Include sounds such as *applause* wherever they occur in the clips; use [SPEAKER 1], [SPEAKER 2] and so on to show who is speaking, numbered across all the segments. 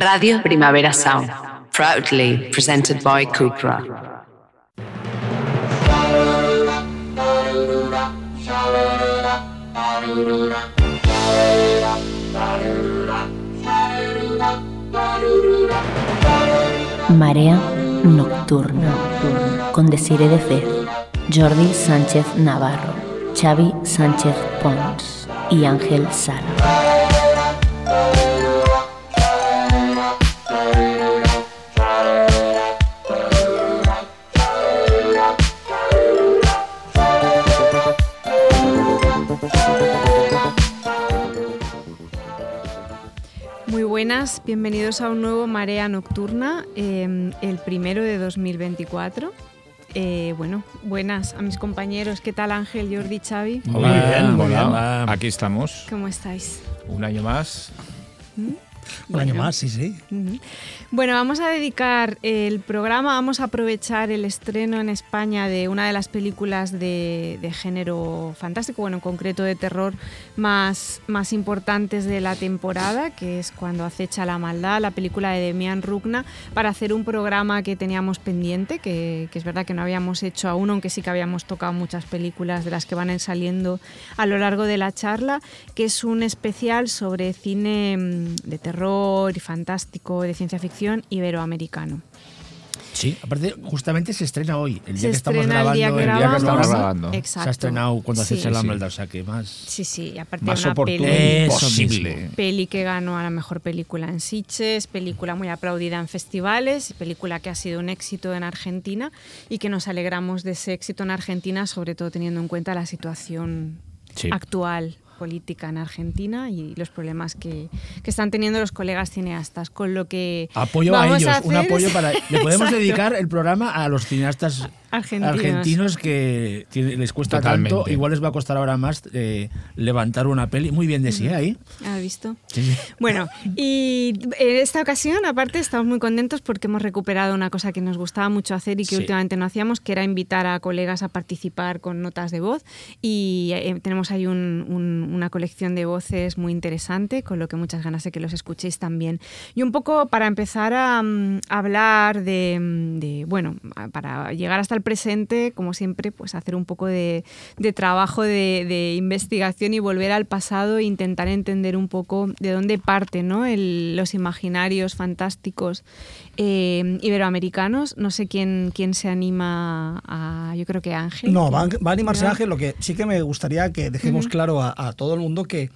[SPEAKER 1] Radio Primavera Sound, proudly presented by Cupra.
[SPEAKER 2] Marea Nocturna con Desire de Fez, Jordi Sánchez Navarro, Xavi Sánchez Pons y Ángel Sala.
[SPEAKER 3] Buenas, bienvenidos a un nuevo Marea Nocturna, em, el primero de 2024. Eh, bueno, buenas a mis compañeros. ¿Qué tal Ángel, Jordi, Xavi?
[SPEAKER 4] Muy bien, muy bien. Aquí estamos.
[SPEAKER 3] ¿Cómo estáis?
[SPEAKER 4] Un año más.
[SPEAKER 5] ¿Mm? Un año más, sí, sí.
[SPEAKER 3] Bueno, vamos a dedicar el programa, vamos a aprovechar el estreno en España de una de las películas de, género fantástico, bueno, en concreto de terror más, más importantes de la temporada, que es Cuando acecha la maldad, la película de Demian Rugna, para hacer un programa que teníamos pendiente, que, que es verdad que no habíamos hecho aún, aunque sí que habíamos tocado muchas películas de las que van saliendo a lo largo de la charla, que es un especial sobre cine mm, de terror y fantástico, de ciencia ficción iberoamericano.
[SPEAKER 5] Sí, aparte justamente se estrena hoy, el
[SPEAKER 3] día
[SPEAKER 5] que estamos grabando.
[SPEAKER 3] El día que,
[SPEAKER 4] estamos grabando.
[SPEAKER 3] Exacto.
[SPEAKER 5] Se ha estrenado cuando
[SPEAKER 3] sí.
[SPEAKER 5] hace el hambre, o sea que más.
[SPEAKER 3] Sí, sí, aparte
[SPEAKER 4] más
[SPEAKER 3] de una peli,
[SPEAKER 4] posible.
[SPEAKER 3] Peli que ganó a la mejor película en Sitges, película muy aplaudida en festivales, película que ha sido un éxito en Argentina y que nos alegramos de ese éxito en Argentina, sobre todo teniendo en cuenta la situación
[SPEAKER 4] sí.
[SPEAKER 3] actual política en Argentina y los problemas que, que, están teniendo los colegas cineastas. Con lo que.
[SPEAKER 5] Apoyo a ellos,
[SPEAKER 3] a hacer
[SPEAKER 5] un apoyo para. Le *laughs* podemos
[SPEAKER 3] Exacto.
[SPEAKER 5] dedicar el programa a los cineastas
[SPEAKER 3] argentinos,
[SPEAKER 5] argentinos que tiene, les cuesta
[SPEAKER 4] Totalmente.
[SPEAKER 5] tanto. Igual les va a costar ahora más eh, levantar una peli. Muy bien decía ahí.
[SPEAKER 3] ¿Has visto?
[SPEAKER 5] Sí.
[SPEAKER 3] Bueno, y en esta ocasión, aparte, estamos muy contentos porque hemos recuperado una cosa que nos gustaba mucho hacer y que
[SPEAKER 5] Sí.
[SPEAKER 3] últimamente no hacíamos, que era invitar a colegas a participar con notas de voz. Y eh, tenemos ahí un- un- una colección de voces muy interesante, con lo que muchas ganas de que los escuchéis también. Y un poco para empezar a mm, hablar de, mm, de, bueno, para llegar hasta el presente, como siempre, pues hacer un poco de, de trabajo de, de investigación y volver al pasado e intentar entender un poco de dónde parten ¿no? El- los imaginarios fantásticos eh, iberoamericanos. No sé quién, quién se anima a... Yo creo que Ángel.
[SPEAKER 5] No, va, a- va a animarse. Ángel. Lo que sí que me gustaría que dejemos claro a, a todo el mundo que,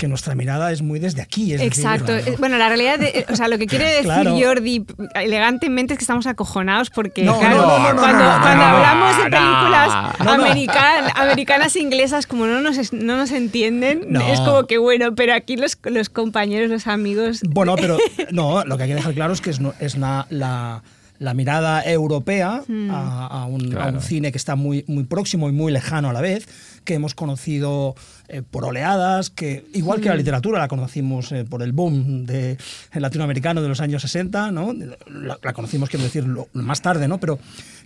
[SPEAKER 5] que nuestra mirada es muy desde aquí. Es
[SPEAKER 3] Exacto. Bueno, la realidad, de- o sea, lo que quiere *laughs* decir
[SPEAKER 5] Claro.
[SPEAKER 3] Jordi elegantemente es que estamos acojonados porque,
[SPEAKER 5] No,
[SPEAKER 3] claro,
[SPEAKER 5] no, no,
[SPEAKER 3] cuando, hablamos de películas
[SPEAKER 5] No, no.
[SPEAKER 3] american- americanas e inglesas, como no nos, no nos entienden,
[SPEAKER 5] No.
[SPEAKER 3] es como que bueno, pero aquí los, los compañeros, los amigos.
[SPEAKER 5] Bueno, *laughs* pero no, lo que hay que dejar claro es que es, no- es la, la mirada europea
[SPEAKER 3] Hmm.
[SPEAKER 5] a, a un, a
[SPEAKER 4] Claro.
[SPEAKER 5] un cine que está muy, muy próximo y muy lejano a la vez, que hemos conocido eh, por oleadas, que igual que
[SPEAKER 3] Hmm.
[SPEAKER 5] la literatura la conocimos eh, por el boom de, el latinoamericano de los años 60, ¿no? la, la conocimos, quiero decir, lo- más tarde, ¿no? pero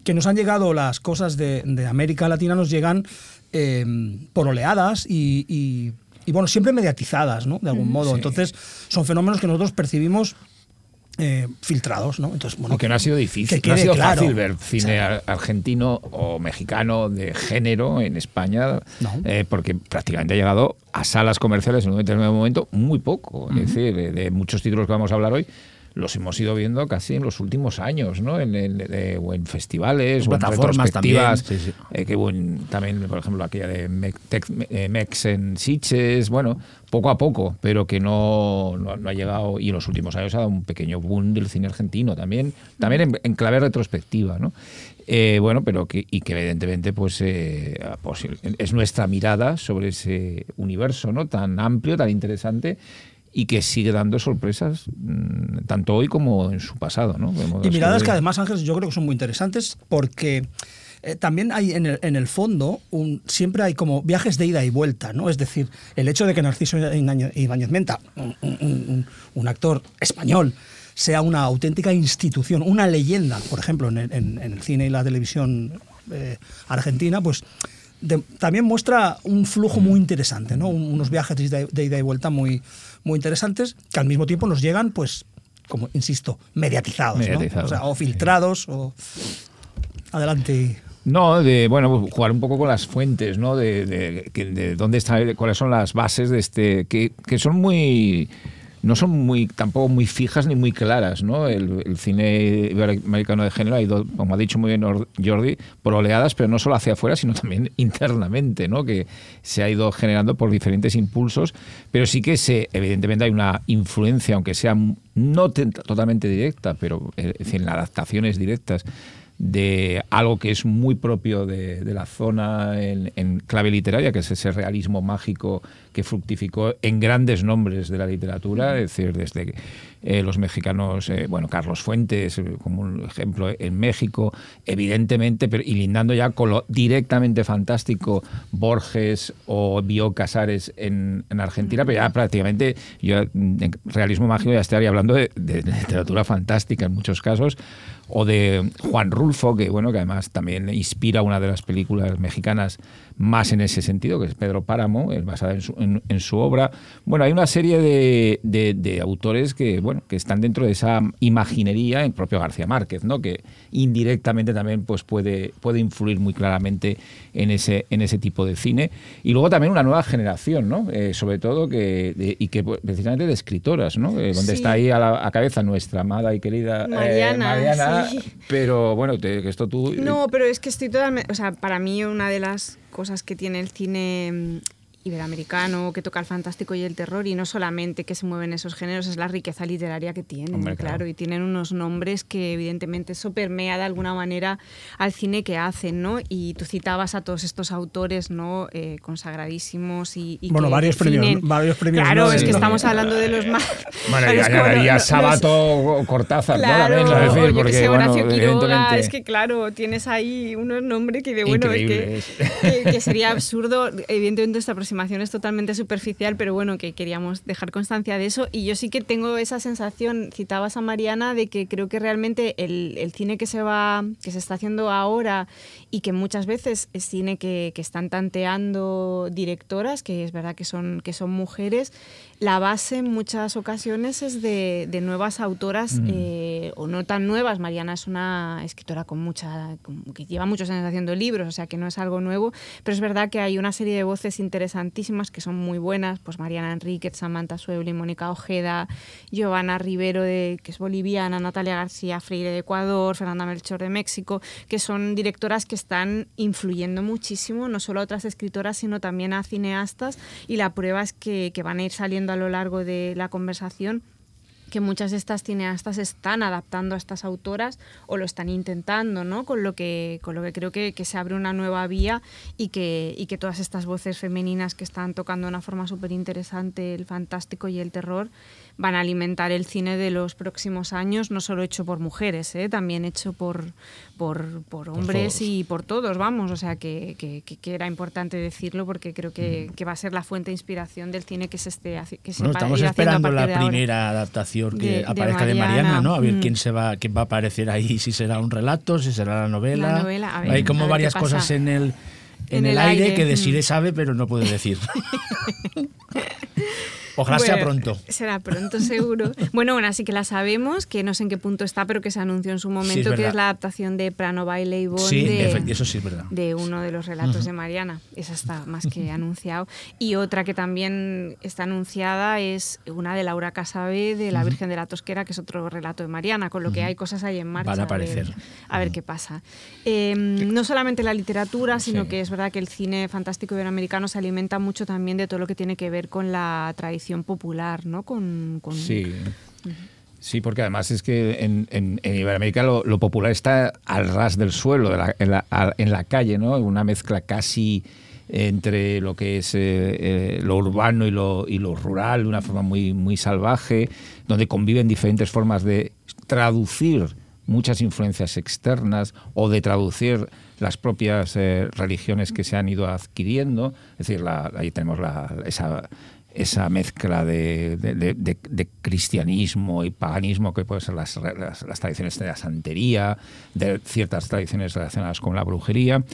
[SPEAKER 5] que nos han llegado las cosas de, de América Latina, nos llegan eh, por oleadas y, y- y, bueno, siempre mediatizadas, ¿no? De algún modo.
[SPEAKER 4] Sí.
[SPEAKER 5] Entonces, son fenómenos que nosotros percibimos eh, filtrados, ¿no? Entonces, bueno,
[SPEAKER 4] Aunque no ha sido difícil,
[SPEAKER 5] que
[SPEAKER 4] no ha sido
[SPEAKER 5] claro.
[SPEAKER 4] fácil ver cine
[SPEAKER 5] O sea,
[SPEAKER 4] ar- argentino o mexicano de género en España,
[SPEAKER 5] No.
[SPEAKER 4] eh, porque prácticamente ha llegado a salas comerciales en un determinado momento muy poco. Es decir, de, de muchos títulos que vamos a hablar hoy, los hemos ido viendo casi en los últimos años, ¿no? En, en- eh, o en festivales,
[SPEAKER 5] En
[SPEAKER 4] o en
[SPEAKER 5] plataformas
[SPEAKER 4] retrospectivas.
[SPEAKER 5] también, sí, sí.
[SPEAKER 4] eh, que en- también, por ejemplo, aquella de eh, Mex en Sitges, bueno, poco a poco, pero que no, no, no ha llegado, y en los últimos años ha dado un pequeño boom del cine argentino también, también en, en clave retrospectiva, ¿no? Eh, bueno, pero que, y que evidentemente pues, eh, pues, es nuestra mirada sobre ese universo ¿no? tan amplio, tan interesante y que sigue dando sorpresas mm, tanto hoy como en su pasado. ¿no?
[SPEAKER 5] Y miradas
[SPEAKER 4] que-
[SPEAKER 5] que además, Ángel, yo creo que son muy interesantes porque eh, también hay en el, en el fondo, un- siempre hay como viajes de ida y vuelta, ¿no? Es decir, el hecho de que Narciso Ibáñez Menta, un, un- un- un actor español, sea una auténtica institución, una leyenda, por ejemplo, en el, en- en el cine y la televisión eh, argentina, pues de- también muestra un flujo muy interesante, ¿no? Un- unos viajes de ida y vuelta muy, muy interesantes que al mismo tiempo nos llegan, pues como insisto, mediatizados, ¿no? O, sea, o
[SPEAKER 4] sí.
[SPEAKER 5] filtrados o... Adelante.
[SPEAKER 4] No, de bueno, jugar un poco con las fuentes, ¿no? De, de- que- de dónde está, cuáles son las bases de este, que, que son muy, no son muy, tampoco muy fijas ni muy claras, ¿no? El, el cine iberoamericano de género ha ido, como ha dicho muy bien Or- Jordi, por oleadas, pero no solo hacia afuera, sino también *laughs* internamente, ¿no? Que se ha ido generando por diferentes impulsos, pero sí que se, evidentemente hay una influencia, aunque sea no te- totalmente directa, pero eh, en adaptaciones directas de algo que es muy propio de, la zona en, en clave literaria, que es ese realismo mágico que fructificó en grandes nombres de la literatura, es decir, desde eh, los mexicanos, eh, bueno, Carlos Fuentes, eh, como un ejemplo en México, evidentemente, pero, y lindando ya con lo directamente fantástico Borges o Bio Casares en, en Argentina, pero ya prácticamente yo en realismo mágico ya estaría hablando de, de literatura fantástica en muchos casos, o de Juan Rulfo, que bueno, que además también inspira una de las películas mexicanas más en ese sentido, que es Pedro Páramo, eh, basada en su, en- en su obra. Bueno, hay una serie de, de- de autores que, bueno, que están dentro de esa imaginería, el propio García Márquez, ¿no? que indirectamente también pues, puede, puede influir muy claramente en ese, en ese tipo de cine. Y luego también una nueva generación, ¿no? Eh, sobre todo, que, de- y que pues, precisamente de escritoras, ¿no? Eh, donde
[SPEAKER 3] Sí.
[SPEAKER 4] está ahí a la a cabeza nuestra amada y querida eh,
[SPEAKER 3] Mariana,
[SPEAKER 4] Mariana,
[SPEAKER 3] sí.
[SPEAKER 4] pero bueno, te- que esto tú...
[SPEAKER 3] No, pero es que estoy totalmente. O sea, para mí, una de las cosas que tiene el cine mm, iberoamericano, que toca el fantástico y el terror, y no solamente que se mueven esos géneros, es la riqueza literaria que tienen,
[SPEAKER 4] Hombre,
[SPEAKER 3] claro.
[SPEAKER 4] claro.
[SPEAKER 3] y tienen unos nombres que, evidentemente, eso permea de alguna manera al cine que hacen, ¿no? Y tú citabas a todos estos autores, ¿no? Eh, consagradísimos y. y
[SPEAKER 5] Bueno, varios premios-
[SPEAKER 3] definen-
[SPEAKER 5] varios premios
[SPEAKER 3] Claro,
[SPEAKER 5] Nobel,
[SPEAKER 3] es que
[SPEAKER 5] ¿no?
[SPEAKER 3] estamos hablando de los más. *laughs*
[SPEAKER 4] Bueno, ya *laughs*
[SPEAKER 3] los-
[SPEAKER 4] Sábato o Cortázar, ¿no?
[SPEAKER 3] Claro,
[SPEAKER 4] es decir, porque,
[SPEAKER 3] sé,
[SPEAKER 4] bueno,
[SPEAKER 3] Quiroga,
[SPEAKER 4] evidentemente-
[SPEAKER 3] es que claro, tienes ahí unos nombres que de bueno, es que, que- que sería absurdo. Evidentemente esta aproximación es totalmente superficial, pero bueno, que queríamos dejar constancia de eso. Y yo sí que tengo esa sensación, citabas a Mariana, de que creo que realmente el, el cine que se va, que se está haciendo ahora y que muchas veces es cine que, que están tanteando directoras, que es verdad que son, que son mujeres, la base en muchas ocasiones es de, de nuevas autoras eh, o no tan nuevas. Mariana es una escritora con mucha con- que lleva muchos años haciendo libros, o sea que no es algo nuevo, pero es verdad que hay una serie de voces que son muy buenas, pues Mariana Enríquez, Samantha Sueble, Mónica Ojeda, Giovanna Rivero, de, que es boliviana, Natalia García Freire de Ecuador, Fernanda Melchor de México, que son directoras que están influyendo muchísimo, no solo a otras escritoras, sino también a cineastas, y la prueba es que, que van a ir saliendo a lo largo de la conversación que muchas de estas cineastas están adaptando a estas autoras o lo están intentando, ¿no? Con lo que, con lo que creo que, que se abre una nueva vía y que, y que todas estas voces femeninas que están tocando de una forma súper interesante el fantástico y el terror van a alimentar el cine de los próximos años, no solo hecho por mujeres, ¿eh? también hecho por, por, por hombres y por todos, vamos, o sea que, que- que- era importante decirlo porque creo que, que va a ser la fuente de inspiración del cine que se esté que se
[SPEAKER 6] Bueno, estamos esperando la
[SPEAKER 3] ahora.
[SPEAKER 6] primera adaptación que
[SPEAKER 3] De-
[SPEAKER 6] aparezca de Mariana,
[SPEAKER 3] Mariana.
[SPEAKER 6] ¿no? A ver
[SPEAKER 3] Mm.
[SPEAKER 6] quién se va, quién va a aparecer ahí, si será un relato, si será la novela.
[SPEAKER 3] La novela, a ver,
[SPEAKER 6] Hay
[SPEAKER 3] a
[SPEAKER 6] como
[SPEAKER 3] ver
[SPEAKER 6] varias cosas en el en,
[SPEAKER 3] En
[SPEAKER 6] el,
[SPEAKER 3] el
[SPEAKER 6] aire,
[SPEAKER 3] aire,
[SPEAKER 6] que Desiree
[SPEAKER 3] mm.
[SPEAKER 6] sabe, pero no puede decir. *laughs* *laughs* Ojalá sea
[SPEAKER 3] Bueno,
[SPEAKER 6] pronto.
[SPEAKER 3] Será pronto, seguro. *laughs* bueno, bueno, así que la sabemos, que no sé en qué punto está, pero que se anunció en su momento, que
[SPEAKER 6] verdad.
[SPEAKER 3] es la adaptación de Prano Baile y Bon
[SPEAKER 6] Sí,
[SPEAKER 3] de,
[SPEAKER 6] eso sí es verdad.
[SPEAKER 3] de uno de los relatos de Mariana. Esa está más que anunciado. Y otra que también está anunciada es una de Laura Casabe, de La Virgen de la Tosquera, que es otro relato de Mariana, con lo que hay cosas ahí en marcha.
[SPEAKER 6] Van a
[SPEAKER 3] ver-
[SPEAKER 6] aparecer.
[SPEAKER 3] A ver, qué pasa. Eh, no solamente la literatura, sino
[SPEAKER 4] Sí.
[SPEAKER 3] que es verdad que el cine fantástico iberoamericano se alimenta mucho también de todo lo que tiene que ver con la tradición popular, ¿no? Con, con-
[SPEAKER 4] Sí. Sí, porque además es que en, en- en Iberoamérica lo, lo popular está al ras del suelo, de la- en, la, a- en la calle, ¿no? Una mezcla casi entre lo que es eh, eh, lo urbano y lo, y lo rural, de una forma muy, muy salvaje, donde conviven diferentes formas de traducir muchas influencias externas o de traducir las propias eh, religiones que se han ido adquiriendo. Es decir, la- ahí tenemos la- esa, esa mezcla de, de- cristianismo y paganismo que pueden ser las, las- las tradiciones de la santería, de ciertas tradiciones relacionadas con la brujería.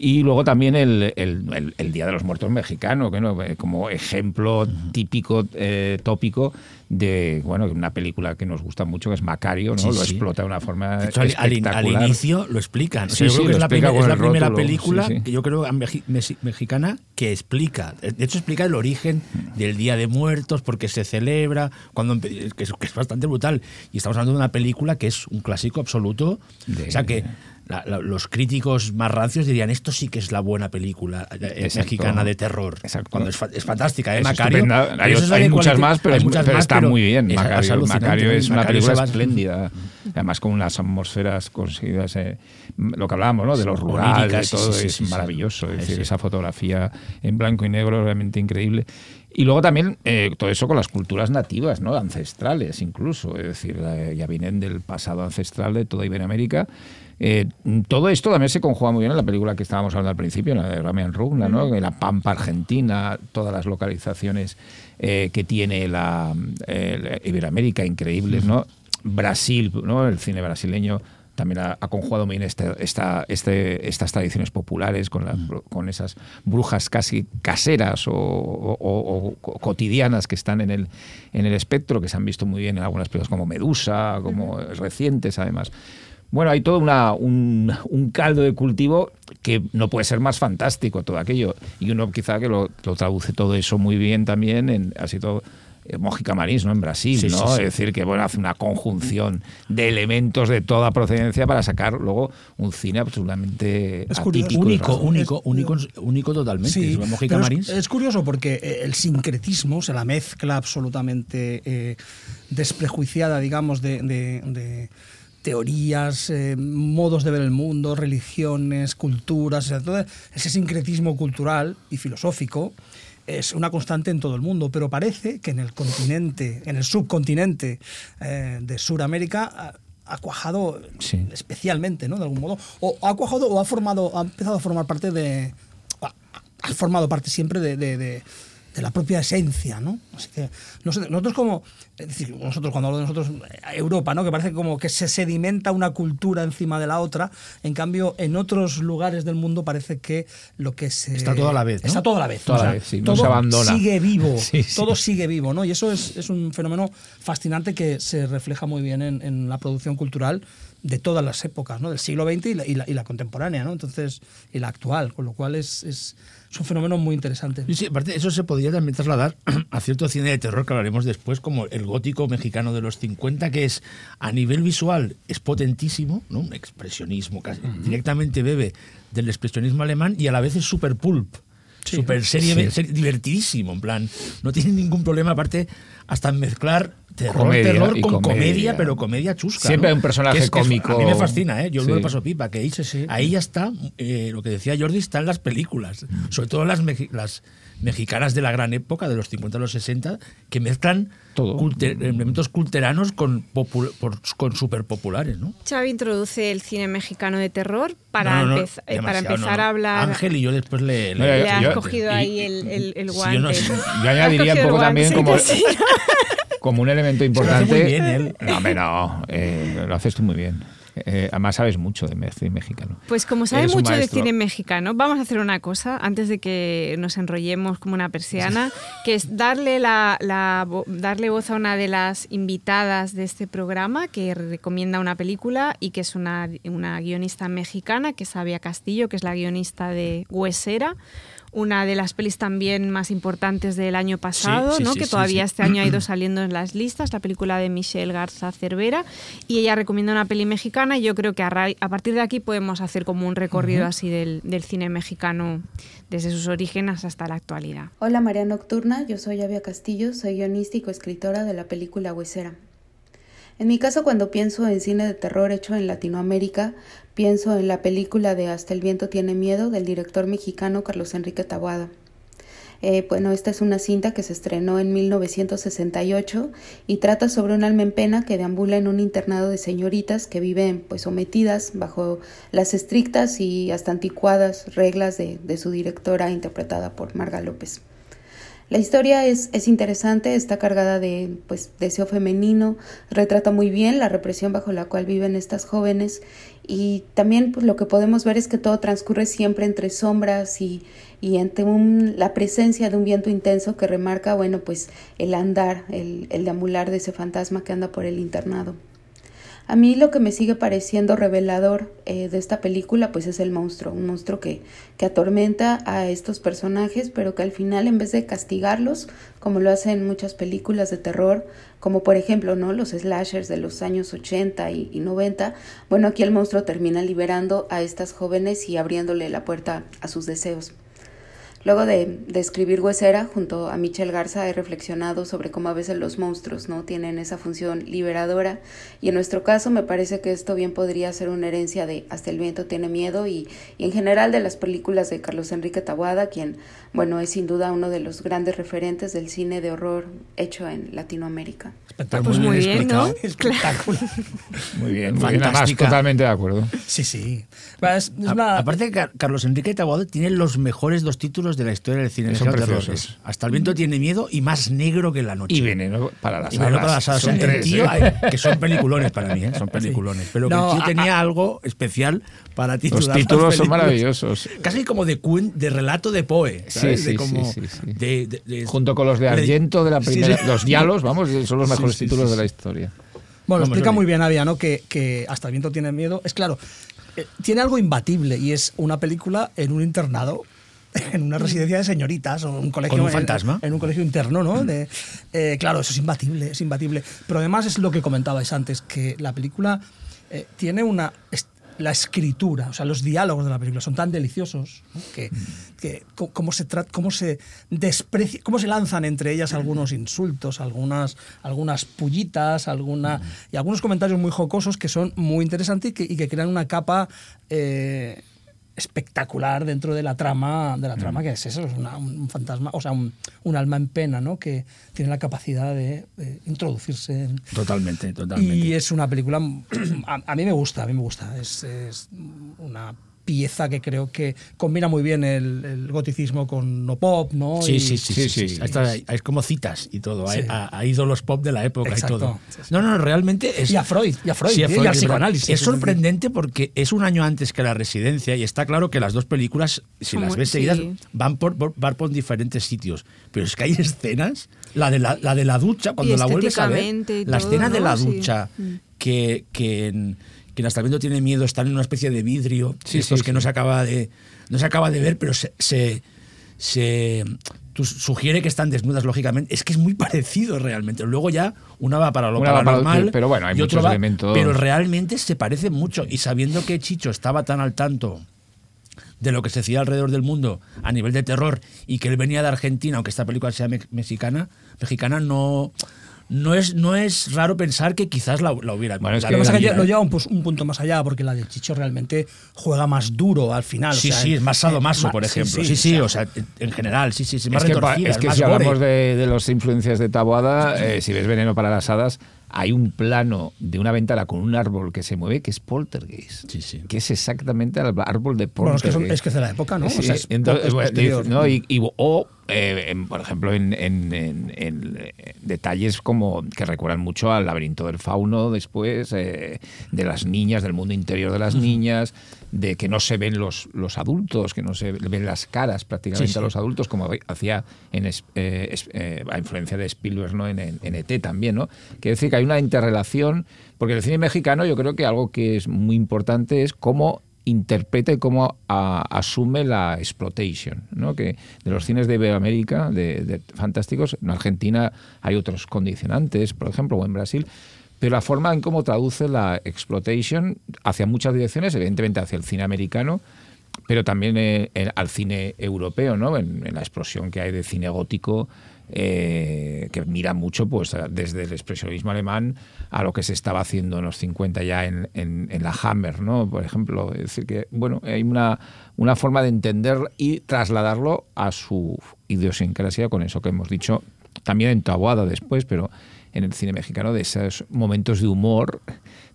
[SPEAKER 4] Y luego también el, el- el- el Día de los Muertos mexicano, que ¿no? Eh, como ejemplo típico, eh, tópico de bueno una película que nos gusta mucho que es Macario no
[SPEAKER 6] Sí,
[SPEAKER 4] lo
[SPEAKER 6] sí.
[SPEAKER 4] explota de una forma
[SPEAKER 6] De hecho, al, al in- al
[SPEAKER 4] espectacular.
[SPEAKER 6] inicio lo explican. O
[SPEAKER 4] Sí,
[SPEAKER 6] sea, yo
[SPEAKER 4] sí,
[SPEAKER 6] creo que
[SPEAKER 4] lo
[SPEAKER 6] es la, primer- es primera
[SPEAKER 4] rótulo,
[SPEAKER 6] película que yo creo mexi- mexi- mexicana que explica. De hecho, explica el origen del Día de Muertos, por qué se celebra, cuando que es, que es bastante brutal. Y estamos hablando de una película que es un clásico absoluto.
[SPEAKER 4] De-
[SPEAKER 6] o sea que la- la- los críticos más rancios dirían esto sí que es la buena película eh,
[SPEAKER 4] Exacto.
[SPEAKER 6] mexicana de terror.
[SPEAKER 4] Exacto.
[SPEAKER 6] Cuando es, es fantástica, ¿eh?
[SPEAKER 4] Es
[SPEAKER 6] Macario.
[SPEAKER 4] Hay,
[SPEAKER 6] es
[SPEAKER 4] hay muchas más, pero,
[SPEAKER 6] hay
[SPEAKER 4] es-
[SPEAKER 6] muchas
[SPEAKER 4] pero
[SPEAKER 6] más,
[SPEAKER 4] está
[SPEAKER 6] pero
[SPEAKER 4] muy bien.
[SPEAKER 6] es- es
[SPEAKER 4] Macario, Macario es una
[SPEAKER 6] Macario
[SPEAKER 4] película espléndida. Además, con unas atmósferas conseguidas. eh, lo que hablábamos, ¿no? De lo rural, de
[SPEAKER 6] sí,
[SPEAKER 4] todo,
[SPEAKER 6] sí, sí,
[SPEAKER 4] es
[SPEAKER 6] sí, sí.
[SPEAKER 4] maravilloso. Es decir, esa fotografía en blanco y negro realmente increíble. Y luego también eh, todo eso con las culturas nativas, ¿no? Ancestrales incluso. Es decir, ya vienen del pasado ancestral de toda Iberoamérica. Eh, todo esto también se conjuga muy bien en la película que estábamos hablando al principio, la de Ramian Rugna, ¿no? La Pampa Argentina, todas las localizaciones eh, que tiene la, eh, la Iberoamérica increíbles, ¿no? Brasil, ¿no? El cine brasileño también ha, ha conjugado muy bien esta, esta, este- estas tradiciones populares con, las- con esas brujas casi caseras o, o- o- o cotidianas que están en el, en el espectro, que se han visto muy bien en algunas películas como Medusa, como recientes además. Bueno, hay todo una, un, *laughs* un caldo de cultivo que no puede ser más fantástico todo aquello. Y uno quizá que lo, lo traduce todo eso muy bien también en así todo eh, Mójica Marins, ¿no? En Brasil,
[SPEAKER 6] Sí,
[SPEAKER 4] ¿no?
[SPEAKER 6] sí.
[SPEAKER 4] Es decir, que bueno, hace una conjunción de elementos de toda procedencia para sacar luego un cine absolutamente
[SPEAKER 5] Es curioso.
[SPEAKER 4] atípico.
[SPEAKER 6] Único, único, único, único totalmente.
[SPEAKER 5] Sí,
[SPEAKER 6] Es
[SPEAKER 5] es- curioso porque eh, el sincretismo, o sea, la mezcla absolutamente eh, desprejuiciada, digamos, de, de- de teorías, eh, modos de ver el mundo, religiones, culturas, o sea, todo ese sincretismo cultural y filosófico es una constante en todo el mundo, pero parece que en el continente, en el subcontinente eh, de Sudamérica, ha, ha cuajado
[SPEAKER 4] Sí.
[SPEAKER 5] especialmente, ¿no? De algún modo. O ha cuajado o ha formado, ha empezado a formar parte de. Ha, formado parte siempre de, de- de- de la propia esencia, ¿no? Así que nosotros como, es decir, nosotros cuando hablo de nosotros, Europa, ¿no? Que parece como que se sedimenta una cultura encima de la otra, en cambio en otros lugares del mundo parece que lo que se...
[SPEAKER 6] Está todo a la vez, ¿no?
[SPEAKER 5] Está todo a la vez.
[SPEAKER 4] Toda
[SPEAKER 5] o
[SPEAKER 4] la vez, sí, no
[SPEAKER 5] todo
[SPEAKER 4] se abandona.
[SPEAKER 5] sigue vivo, *laughs*
[SPEAKER 4] Sí, sí.
[SPEAKER 5] todo sigue vivo, ¿no? Y eso es, es un fenómeno fascinante que se refleja muy bien en, en la producción cultural de todas las épocas, ¿no? Del siglo XX y la, y la- y la contemporánea, ¿no? Entonces, y la actual, con lo cual es, es, es un fenómeno muy interesante.
[SPEAKER 6] Sí, sí, aparte, eso se podría también trasladar *clears throat* a cierto cine de terror que hablaremos después, como el gótico mexicano de los 50, que es a nivel visual es potentísimo, ¿no? un expresionismo, casi, directamente bebe del expresionismo alemán y a la vez es super pulp. super serie,
[SPEAKER 4] Sí.
[SPEAKER 6] serie- divertidísimo, en plan, no tiene ningún problema, aparte, hasta en mezclar terror,
[SPEAKER 4] Comedia
[SPEAKER 6] terror con comedia.
[SPEAKER 4] comedia.
[SPEAKER 6] pero comedia chusca.
[SPEAKER 4] Siempre
[SPEAKER 6] ¿no?
[SPEAKER 4] hay un personaje
[SPEAKER 6] es- es-
[SPEAKER 4] cómico.
[SPEAKER 6] a mí me fascina, ¿eh? yo
[SPEAKER 4] Sí.
[SPEAKER 6] me paso pipa, que ahí, ahí ya está, eh, lo que decía Jordi, está en las películas, sobre todo las, las mexicanas de la gran época, de los 50 a los 60, que mezclan
[SPEAKER 4] Todo.
[SPEAKER 6] culte- elementos culteranos con, popul- por- con super populares, ¿no?
[SPEAKER 3] Xavi introduce el cine mexicano de terror para,
[SPEAKER 6] No, no, no,
[SPEAKER 3] empeza- eh, para empezar
[SPEAKER 6] no, no.
[SPEAKER 3] a hablar.
[SPEAKER 6] Ángel y yo después le...
[SPEAKER 4] No,
[SPEAKER 3] Le
[SPEAKER 4] yo-
[SPEAKER 3] has
[SPEAKER 4] yo-
[SPEAKER 3] cogido
[SPEAKER 6] y-
[SPEAKER 3] ahí el, el, el
[SPEAKER 6] si
[SPEAKER 3] guante.
[SPEAKER 6] yo no- si- *laughs*
[SPEAKER 4] Yo añadiría un poco también como, como un elemento
[SPEAKER 6] lo hace
[SPEAKER 4] importante.
[SPEAKER 6] muy bien él.
[SPEAKER 4] No, hombre, no. eh, lo haces tú muy bien. Eh, además sabes mucho de cine mexicano.
[SPEAKER 3] Pues como sabe
[SPEAKER 4] Eres un
[SPEAKER 3] mucho de cine mexicano, vamos a hacer una cosa antes de que nos enrollemos como una persiana, *laughs* que es darle, la, la darle voz a una de las invitadas de este programa que recomienda una película y que es una, una guionista mexicana, que es Sabia Castillo, que es la guionista de Huesera. Una de las pelis también más importantes del año pasado,
[SPEAKER 6] sí,
[SPEAKER 3] ¿no?
[SPEAKER 6] sí,
[SPEAKER 3] que
[SPEAKER 6] sí,
[SPEAKER 3] todavía
[SPEAKER 6] sí.
[SPEAKER 3] este año ha ido *clears throat* saliendo en las listas, la película de Michelle Garza Cervera, y ella recomienda una peli mexicana y yo creo que a, ra- a partir de aquí podemos hacer como un recorrido así del, del cine mexicano desde sus orígenes hasta la actualidad.
[SPEAKER 7] Hola María Nocturna, yo soy Avia Castillo, soy guionista y coescritora de la película Huesera. En mi caso, cuando pienso en cine de terror hecho en Latinoamérica, pienso en la película de Hasta el viento tiene miedo del director mexicano Carlos Enrique Taboada. Eh, bueno, esta es una cinta que se estrenó en 1968 y trata sobre un alma en pena que deambula en un internado de señoritas que viven pues sometidas bajo las estrictas y hasta anticuadas reglas de, de su directora interpretada por Marga López. La historia es, es interesante, está cargada de pues, deseo femenino, retrata muy bien la represión bajo la cual viven estas jóvenes y también pues, lo que podemos ver es que todo transcurre siempre entre sombras y, y ante un, la presencia de un viento intenso que remarca, bueno, pues el andar, el, el deambular de ese fantasma que anda por el internado. A mí lo que me sigue pareciendo revelador eh, de esta película pues es el monstruo, un monstruo que, que atormenta a estos personajes pero que al final en vez de castigarlos, como lo hacen muchas películas de terror, como por ejemplo no los slashers de los años 80 y, y 90, bueno aquí el monstruo termina liberando a estas jóvenes y abriéndole la puerta a sus deseos. Luego de, de, escribir Huesera, junto a Michelle Garza, he reflexionado sobre cómo a veces los monstruos no tienen esa función liberadora y en nuestro caso me parece que esto bien podría ser una herencia de Hasta el viento tiene miedo y, y en general de las películas de Carlos Enrique Taboada, quien, bueno, es sin duda uno de los grandes referentes del cine de horror hecho en Latinoamérica.
[SPEAKER 3] Espectacular. Pues muy bien, ¿no? *laughs*
[SPEAKER 5] Espectáculo.
[SPEAKER 4] Muy bien, muy bien. Además, totalmente de acuerdo.
[SPEAKER 5] Sí, sí.
[SPEAKER 6] Es, es una... Aparte, Carlos Enrique Taboada tiene los mejores dos títulos de la historia del cine.
[SPEAKER 4] Son preciosos.
[SPEAKER 6] Hasta el viento tiene miedo y más negro que la noche.
[SPEAKER 4] Y veneno para las
[SPEAKER 6] y veneno
[SPEAKER 4] alas.
[SPEAKER 6] para las alas.
[SPEAKER 4] Son
[SPEAKER 6] El
[SPEAKER 4] tres,
[SPEAKER 6] tío,
[SPEAKER 4] ¿eh?
[SPEAKER 6] que son peliculones para mí, ¿eh? son peliculones.
[SPEAKER 5] Sí.
[SPEAKER 6] Pero
[SPEAKER 5] No,
[SPEAKER 6] que el tío
[SPEAKER 5] a-
[SPEAKER 6] tenía algo especial para titular
[SPEAKER 4] Los títulos son maravillosos.
[SPEAKER 6] Casi como de, cuen- de relato de Poe.
[SPEAKER 4] Sí,
[SPEAKER 6] ¿sabes?
[SPEAKER 4] sí,
[SPEAKER 6] de como
[SPEAKER 4] sí, sí, sí.
[SPEAKER 6] de- de- de-
[SPEAKER 4] Junto con los de Argento de la primera. Los diálogos, vamos, son los mejores títulos de la historia.
[SPEAKER 5] Bueno,
[SPEAKER 6] Vamos,
[SPEAKER 5] explica muy bien Avia, ¿no? Que, que Hasta el viento tiene miedo. Es claro, eh, tiene algo imbatible y es una película en un internado, *laughs* en una residencia de señoritas o un colegio.
[SPEAKER 6] Con un fantasma.
[SPEAKER 5] En, un colegio interno, ¿no? De, eh, claro, eso es imbatible, es imbatible. Pero además es lo que comentabais antes, que la película eh, tiene una. la escritura, o sea, los diálogos de la película son tan deliciosos ¿no? que, que co- cómo se cómo se desprecia, cómo se lanzan entre ellas algunos insultos, algunas, algunas pullitas, alguna, y algunos comentarios muy jocosos que son muy interesantes y que, y que crean una capa eh, espectacular dentro de la trama, de la trama que es eso, es una- un fantasma, o sea, un, un alma en pena, ¿no? Que tiene la capacidad de, de introducirse en,
[SPEAKER 6] Totalmente, totalmente.
[SPEAKER 5] y es una película, *clears throat* a, a mí me gusta, a mí me gusta. Es, es una pieza que creo que combina muy bien el, el goticismo con no pop, ¿no?
[SPEAKER 6] Sí,
[SPEAKER 5] Y-
[SPEAKER 6] sí, sí,
[SPEAKER 4] Sí,
[SPEAKER 6] sí,
[SPEAKER 4] sí.
[SPEAKER 6] sí. Ahí está- hay como citas y todo. A, a ídolos pop de la época
[SPEAKER 5] Exacto.
[SPEAKER 6] y todo. No, no, realmente es.
[SPEAKER 5] Y a Freud, y a Freud,
[SPEAKER 6] Sí,
[SPEAKER 5] y al
[SPEAKER 6] es verdad.
[SPEAKER 5] psicoanálisis.
[SPEAKER 6] Es sorprendente porque es un año antes que La Residencia y está claro que las dos películas, si las ves seguidas,
[SPEAKER 3] sí.
[SPEAKER 6] van por, por- van por diferentes sitios. Pero es que hay escenas, la de la, la, de la ducha, cuando
[SPEAKER 3] Y
[SPEAKER 6] la vuelves a ver,
[SPEAKER 3] y
[SPEAKER 6] la
[SPEAKER 3] todo,
[SPEAKER 6] escena de la ducha,
[SPEAKER 3] Mm.
[SPEAKER 6] que, que en, que en Hasta el viento tiene miedo, están en una especie de vidrio,
[SPEAKER 4] Sí,
[SPEAKER 6] estos
[SPEAKER 4] sí,
[SPEAKER 6] que
[SPEAKER 4] sí.
[SPEAKER 6] no se acaba de no se acaba de ver, pero se, se, se- tú sugiere que están desnudas, lógicamente. Es que es muy *laughs* parecido realmente. Luego ya una va para lo
[SPEAKER 4] Una va para
[SPEAKER 6] paranormal.
[SPEAKER 4] pero bueno, hay
[SPEAKER 6] y otro
[SPEAKER 4] muchos
[SPEAKER 6] va-
[SPEAKER 4] elementos.
[SPEAKER 6] Pero realmente se parece mucho. Y sabiendo que Chicho estaba tan al tanto de lo que se hacía alrededor del mundo a nivel de terror y que él venía de Argentina, aunque esta película sea me- mexicana, mexicana no, no, es, no es raro pensar que quizás la, la hubiera.
[SPEAKER 4] Bueno, es que
[SPEAKER 5] Lo lleva un, un punto más allá, porque la de Chicho realmente juega más duro al final. o
[SPEAKER 6] Sí,
[SPEAKER 5] sea,
[SPEAKER 6] sí, es más sadomaso,
[SPEAKER 5] eh,
[SPEAKER 6] por ejemplo. Sí, sí, o sea, en- en general, sí, sí, sí, más
[SPEAKER 4] es que, es que
[SPEAKER 6] más
[SPEAKER 4] si
[SPEAKER 6] gore.
[SPEAKER 4] hablamos de, de las influencias de Taboada, eh, si ves Veneno para las Hadas, hay un plano de una ventana con un árbol que se mueve que es Poltergeist.
[SPEAKER 6] Sí, sí.
[SPEAKER 4] Que es exactamente el árbol de
[SPEAKER 5] Bueno, es
[SPEAKER 4] Poltergeist.
[SPEAKER 5] que, son- es que es de la época, ¿no?
[SPEAKER 4] Sí,
[SPEAKER 5] o sea, es
[SPEAKER 4] entonces, bueno. ¿no? Y, y- o, eh, en- por ejemplo, en, en- en- eh, detalles como que recuerdan mucho al laberinto del fauno después, eh, de las niñas, del mundo interior de las niñas, de que no se ven los, los adultos, que no se ven las caras prácticamente
[SPEAKER 6] Sí, sí.
[SPEAKER 4] a los adultos, como hacía en, eh, a influencia de Spielberg ¿no? en, en- en ET también. ¿no? Quiere decir que hay una interrelación, porque el cine mexicano yo creo que algo que es muy importante es cómo interpreta y cómo a- asume la exploitation, ¿no? que de los cines de Iberoamérica, de, fantásticos, en Argentina hay otros condicionantes, por ejemplo, o en Brasil, pero la forma en cómo traduce la exploitation hacia muchas direcciones, evidentemente hacia el cine americano, pero también eh, al cine europeo, ¿no? En la explosión que hay de cine gótico, eh, que mira mucho pues desde el expresionismo alemán a lo que se estaba haciendo en los 50 ya en, en- en la Hammer, ¿no? Por ejemplo, es decir que, bueno, hay una, una forma de entender y trasladarlo a su idiosincrasia con eso que hemos dicho, también en Taboada después, pero en el cine mexicano, de esos momentos de humor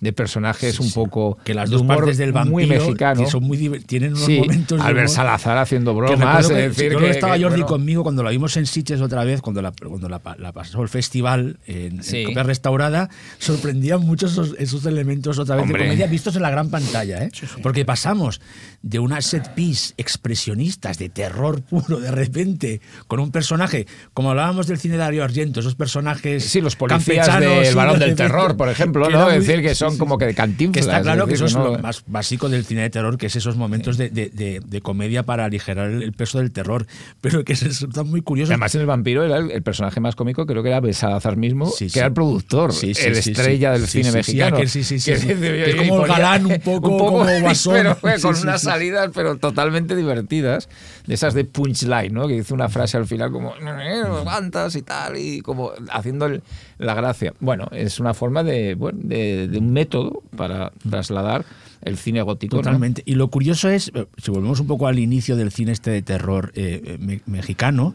[SPEAKER 4] de personajes un poco
[SPEAKER 6] que las
[SPEAKER 4] de
[SPEAKER 6] dos partes del vampiro
[SPEAKER 4] muy mexicano.
[SPEAKER 6] son muy tienen unos
[SPEAKER 4] Sí,
[SPEAKER 6] momentos de
[SPEAKER 4] Albert
[SPEAKER 6] humor
[SPEAKER 4] Salazar haciendo bromas, es
[SPEAKER 6] que-
[SPEAKER 4] decir,
[SPEAKER 6] yo
[SPEAKER 4] que-
[SPEAKER 6] estaba Jordi
[SPEAKER 4] bueno,
[SPEAKER 6] conmigo cuando la vimos en Sitges otra vez, cuando la, cuando la, la pasó el festival en, en
[SPEAKER 4] Sí.
[SPEAKER 6] Copia Restaurada, sorprendían mucho esos, esos elementos otra vez
[SPEAKER 4] Hombre.
[SPEAKER 6] de comedia vistos en la gran pantalla. ¿eh? Porque pasamos de unas set piece expresionistas de terror puro de repente con un personaje, como hablábamos del cine de Dario Argento, esos personajes
[SPEAKER 4] Sí, los policías del
[SPEAKER 6] sí,
[SPEAKER 4] Barón
[SPEAKER 6] de
[SPEAKER 4] del Terror, por ejemplo, ¿no?
[SPEAKER 6] muy-
[SPEAKER 4] decir, que
[SPEAKER 6] sí,
[SPEAKER 4] son como que de cantinflas.
[SPEAKER 6] Que está claro
[SPEAKER 4] es
[SPEAKER 6] que eso
[SPEAKER 4] decir,
[SPEAKER 6] es
[SPEAKER 4] ¿no?
[SPEAKER 6] lo más básico del cine de terror, que es esos momentos de, de- de- de comedia para aligerar el, el peso del terror. Pero que es, está muy curioso.
[SPEAKER 4] Además, en El Vampiro era el, el personaje más cómico, creo que era Besalazar mismo,
[SPEAKER 6] Sí,
[SPEAKER 4] que era el productor, el estrella del cine mexicano.
[SPEAKER 6] aquel sí, sí, sí,
[SPEAKER 4] Que
[SPEAKER 6] es como el
[SPEAKER 4] ponía-
[SPEAKER 6] galán, un *laughs* poco como guasón.
[SPEAKER 4] Pero fue *laughs* con unas salidas, pero totalmente divertidas, de esas de punchline, ¿no? Que dice una frase al final como, "Eh, levantas y tal, y como haciendo el- la gracia. Bueno, es una forma de, bueno, de, de un método para trasladar el cine gótico.
[SPEAKER 6] Totalmente. Y lo curioso es, eh, si volvemos un poco al inicio del cine este de terror eh, eh, me- mexicano,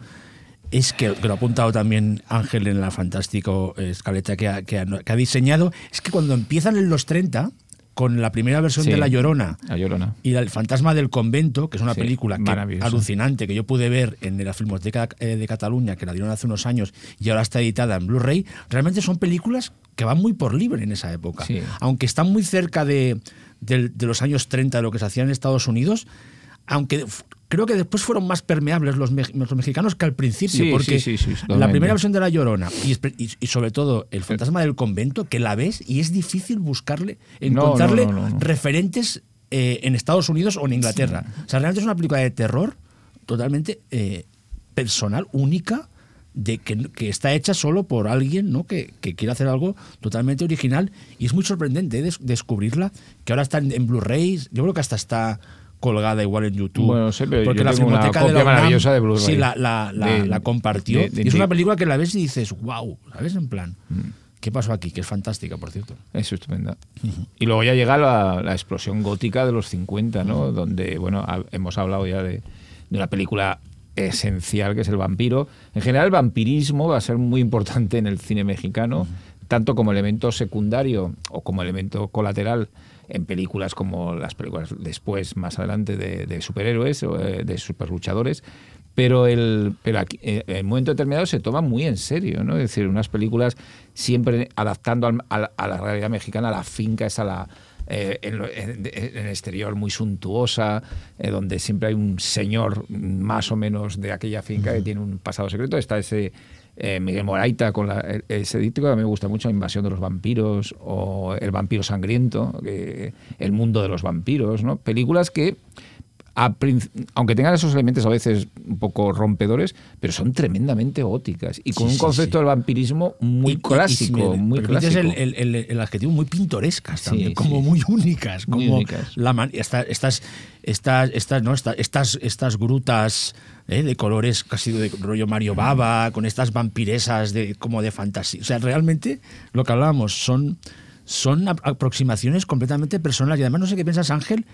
[SPEAKER 6] es que, lo ha apuntado también Ángel en la fantástica escaleta que ha, que ha- que ha diseñado, es que cuando empiezan en los 30, con la primera versión
[SPEAKER 4] Sí.
[SPEAKER 6] de La Llorona,
[SPEAKER 4] La Llorona.
[SPEAKER 6] y El fantasma del convento, que es una
[SPEAKER 4] Sí,
[SPEAKER 6] película que- alucinante que yo pude ver en la Filmoteca eh, de Cataluña, que la dieron hace unos años y ahora está editada en Blu-ray, realmente son películas que van muy por libre en esa época.
[SPEAKER 4] Sí.
[SPEAKER 6] Aunque están muy cerca de, de los años 30, de lo que se hacía en Estados Unidos, aunque creo que después fueron más permeables los, me- los mexicanos que al principio,
[SPEAKER 4] Sí,
[SPEAKER 6] porque
[SPEAKER 4] sí, sí,
[SPEAKER 6] la primera versión de La Llorona y, y- y sobre todo El fantasma del convento, que la ves y es difícil buscarle, encontrarle
[SPEAKER 4] no, no, no.
[SPEAKER 6] referentes eh, en Estados Unidos o en Inglaterra. O sea, realmente es una película de terror totalmente eh, personal, única, de que, que está hecha solo por alguien ¿no? que, que quiere hacer algo totalmente original. Y es muy sorprendente eh, des- descubrirla, que ahora está en, en Blu-ray, yo creo que hasta está colgada igual en YouTube.
[SPEAKER 4] Bueno, no sé, pero
[SPEAKER 6] porque
[SPEAKER 4] yo
[SPEAKER 6] la
[SPEAKER 4] tengo una
[SPEAKER 6] de la UNAM,
[SPEAKER 4] maravillosa de Blu-ray.
[SPEAKER 6] Sí, la, la- la-
[SPEAKER 4] De-
[SPEAKER 6] la compartió.
[SPEAKER 4] de- de-
[SPEAKER 6] y es una película que la ves y dices, wow, ¿sabes? En plan,
[SPEAKER 4] Mm.
[SPEAKER 6] ¿qué pasó aquí? Que es fantástica, por cierto.
[SPEAKER 4] Es estupenda. Y luego ya llega la, la explosión gótica de los 50, ¿no? Donde, bueno, ha- hemos hablado ya de, de una película esencial que es el vampiro. En general, el vampirismo va a ser muy importante en el cine mexicano, tanto como elemento secundario o como elemento colateral en películas como las películas después, más adelante, de, de superhéroes o eh, de superluchadores. Pero, el, pero aquí, eh, en un momento determinado se toma muy en serio, ¿no? Es decir, unas películas siempre adaptando al- a, la, a la realidad mexicana, la finca es a la, eh, en, lo- en- en el exterior muy suntuosa, eh, donde siempre hay un señor más o menos de aquella finca que tiene un pasado secreto. Está ese eh, Miguel Moraita con la, e- ese díptico a me gusta mucho, Invasión de los vampiros o El vampiro sangriento, El mundo de los vampiros, ¿no? Películas que a aunque tengan esos elementos a veces un poco rompedores, pero son tremendamente góticas y con
[SPEAKER 6] Sí,
[SPEAKER 4] un
[SPEAKER 6] sí,
[SPEAKER 4] concepto
[SPEAKER 6] sí.
[SPEAKER 4] del vampirismo muy
[SPEAKER 6] Y- y- y si
[SPEAKER 4] clásico, muy clásico.
[SPEAKER 6] El, el- el- el adjetivo muy pintorescas
[SPEAKER 4] Sí,
[SPEAKER 6] también,
[SPEAKER 4] sí.
[SPEAKER 6] como muy únicas,
[SPEAKER 4] Muy
[SPEAKER 6] como
[SPEAKER 4] únicas.
[SPEAKER 6] la man- esta- estas, estas, estas, ¿no? Esta- estas, estas grutas ¿eh? de colores casi de rollo Mario Baba, con estas vampiresas de, como de fantasía. O sea, realmente lo que hablábamos son, son ap- aproximaciones completamente personales. Y además no sé qué piensas, Ángel,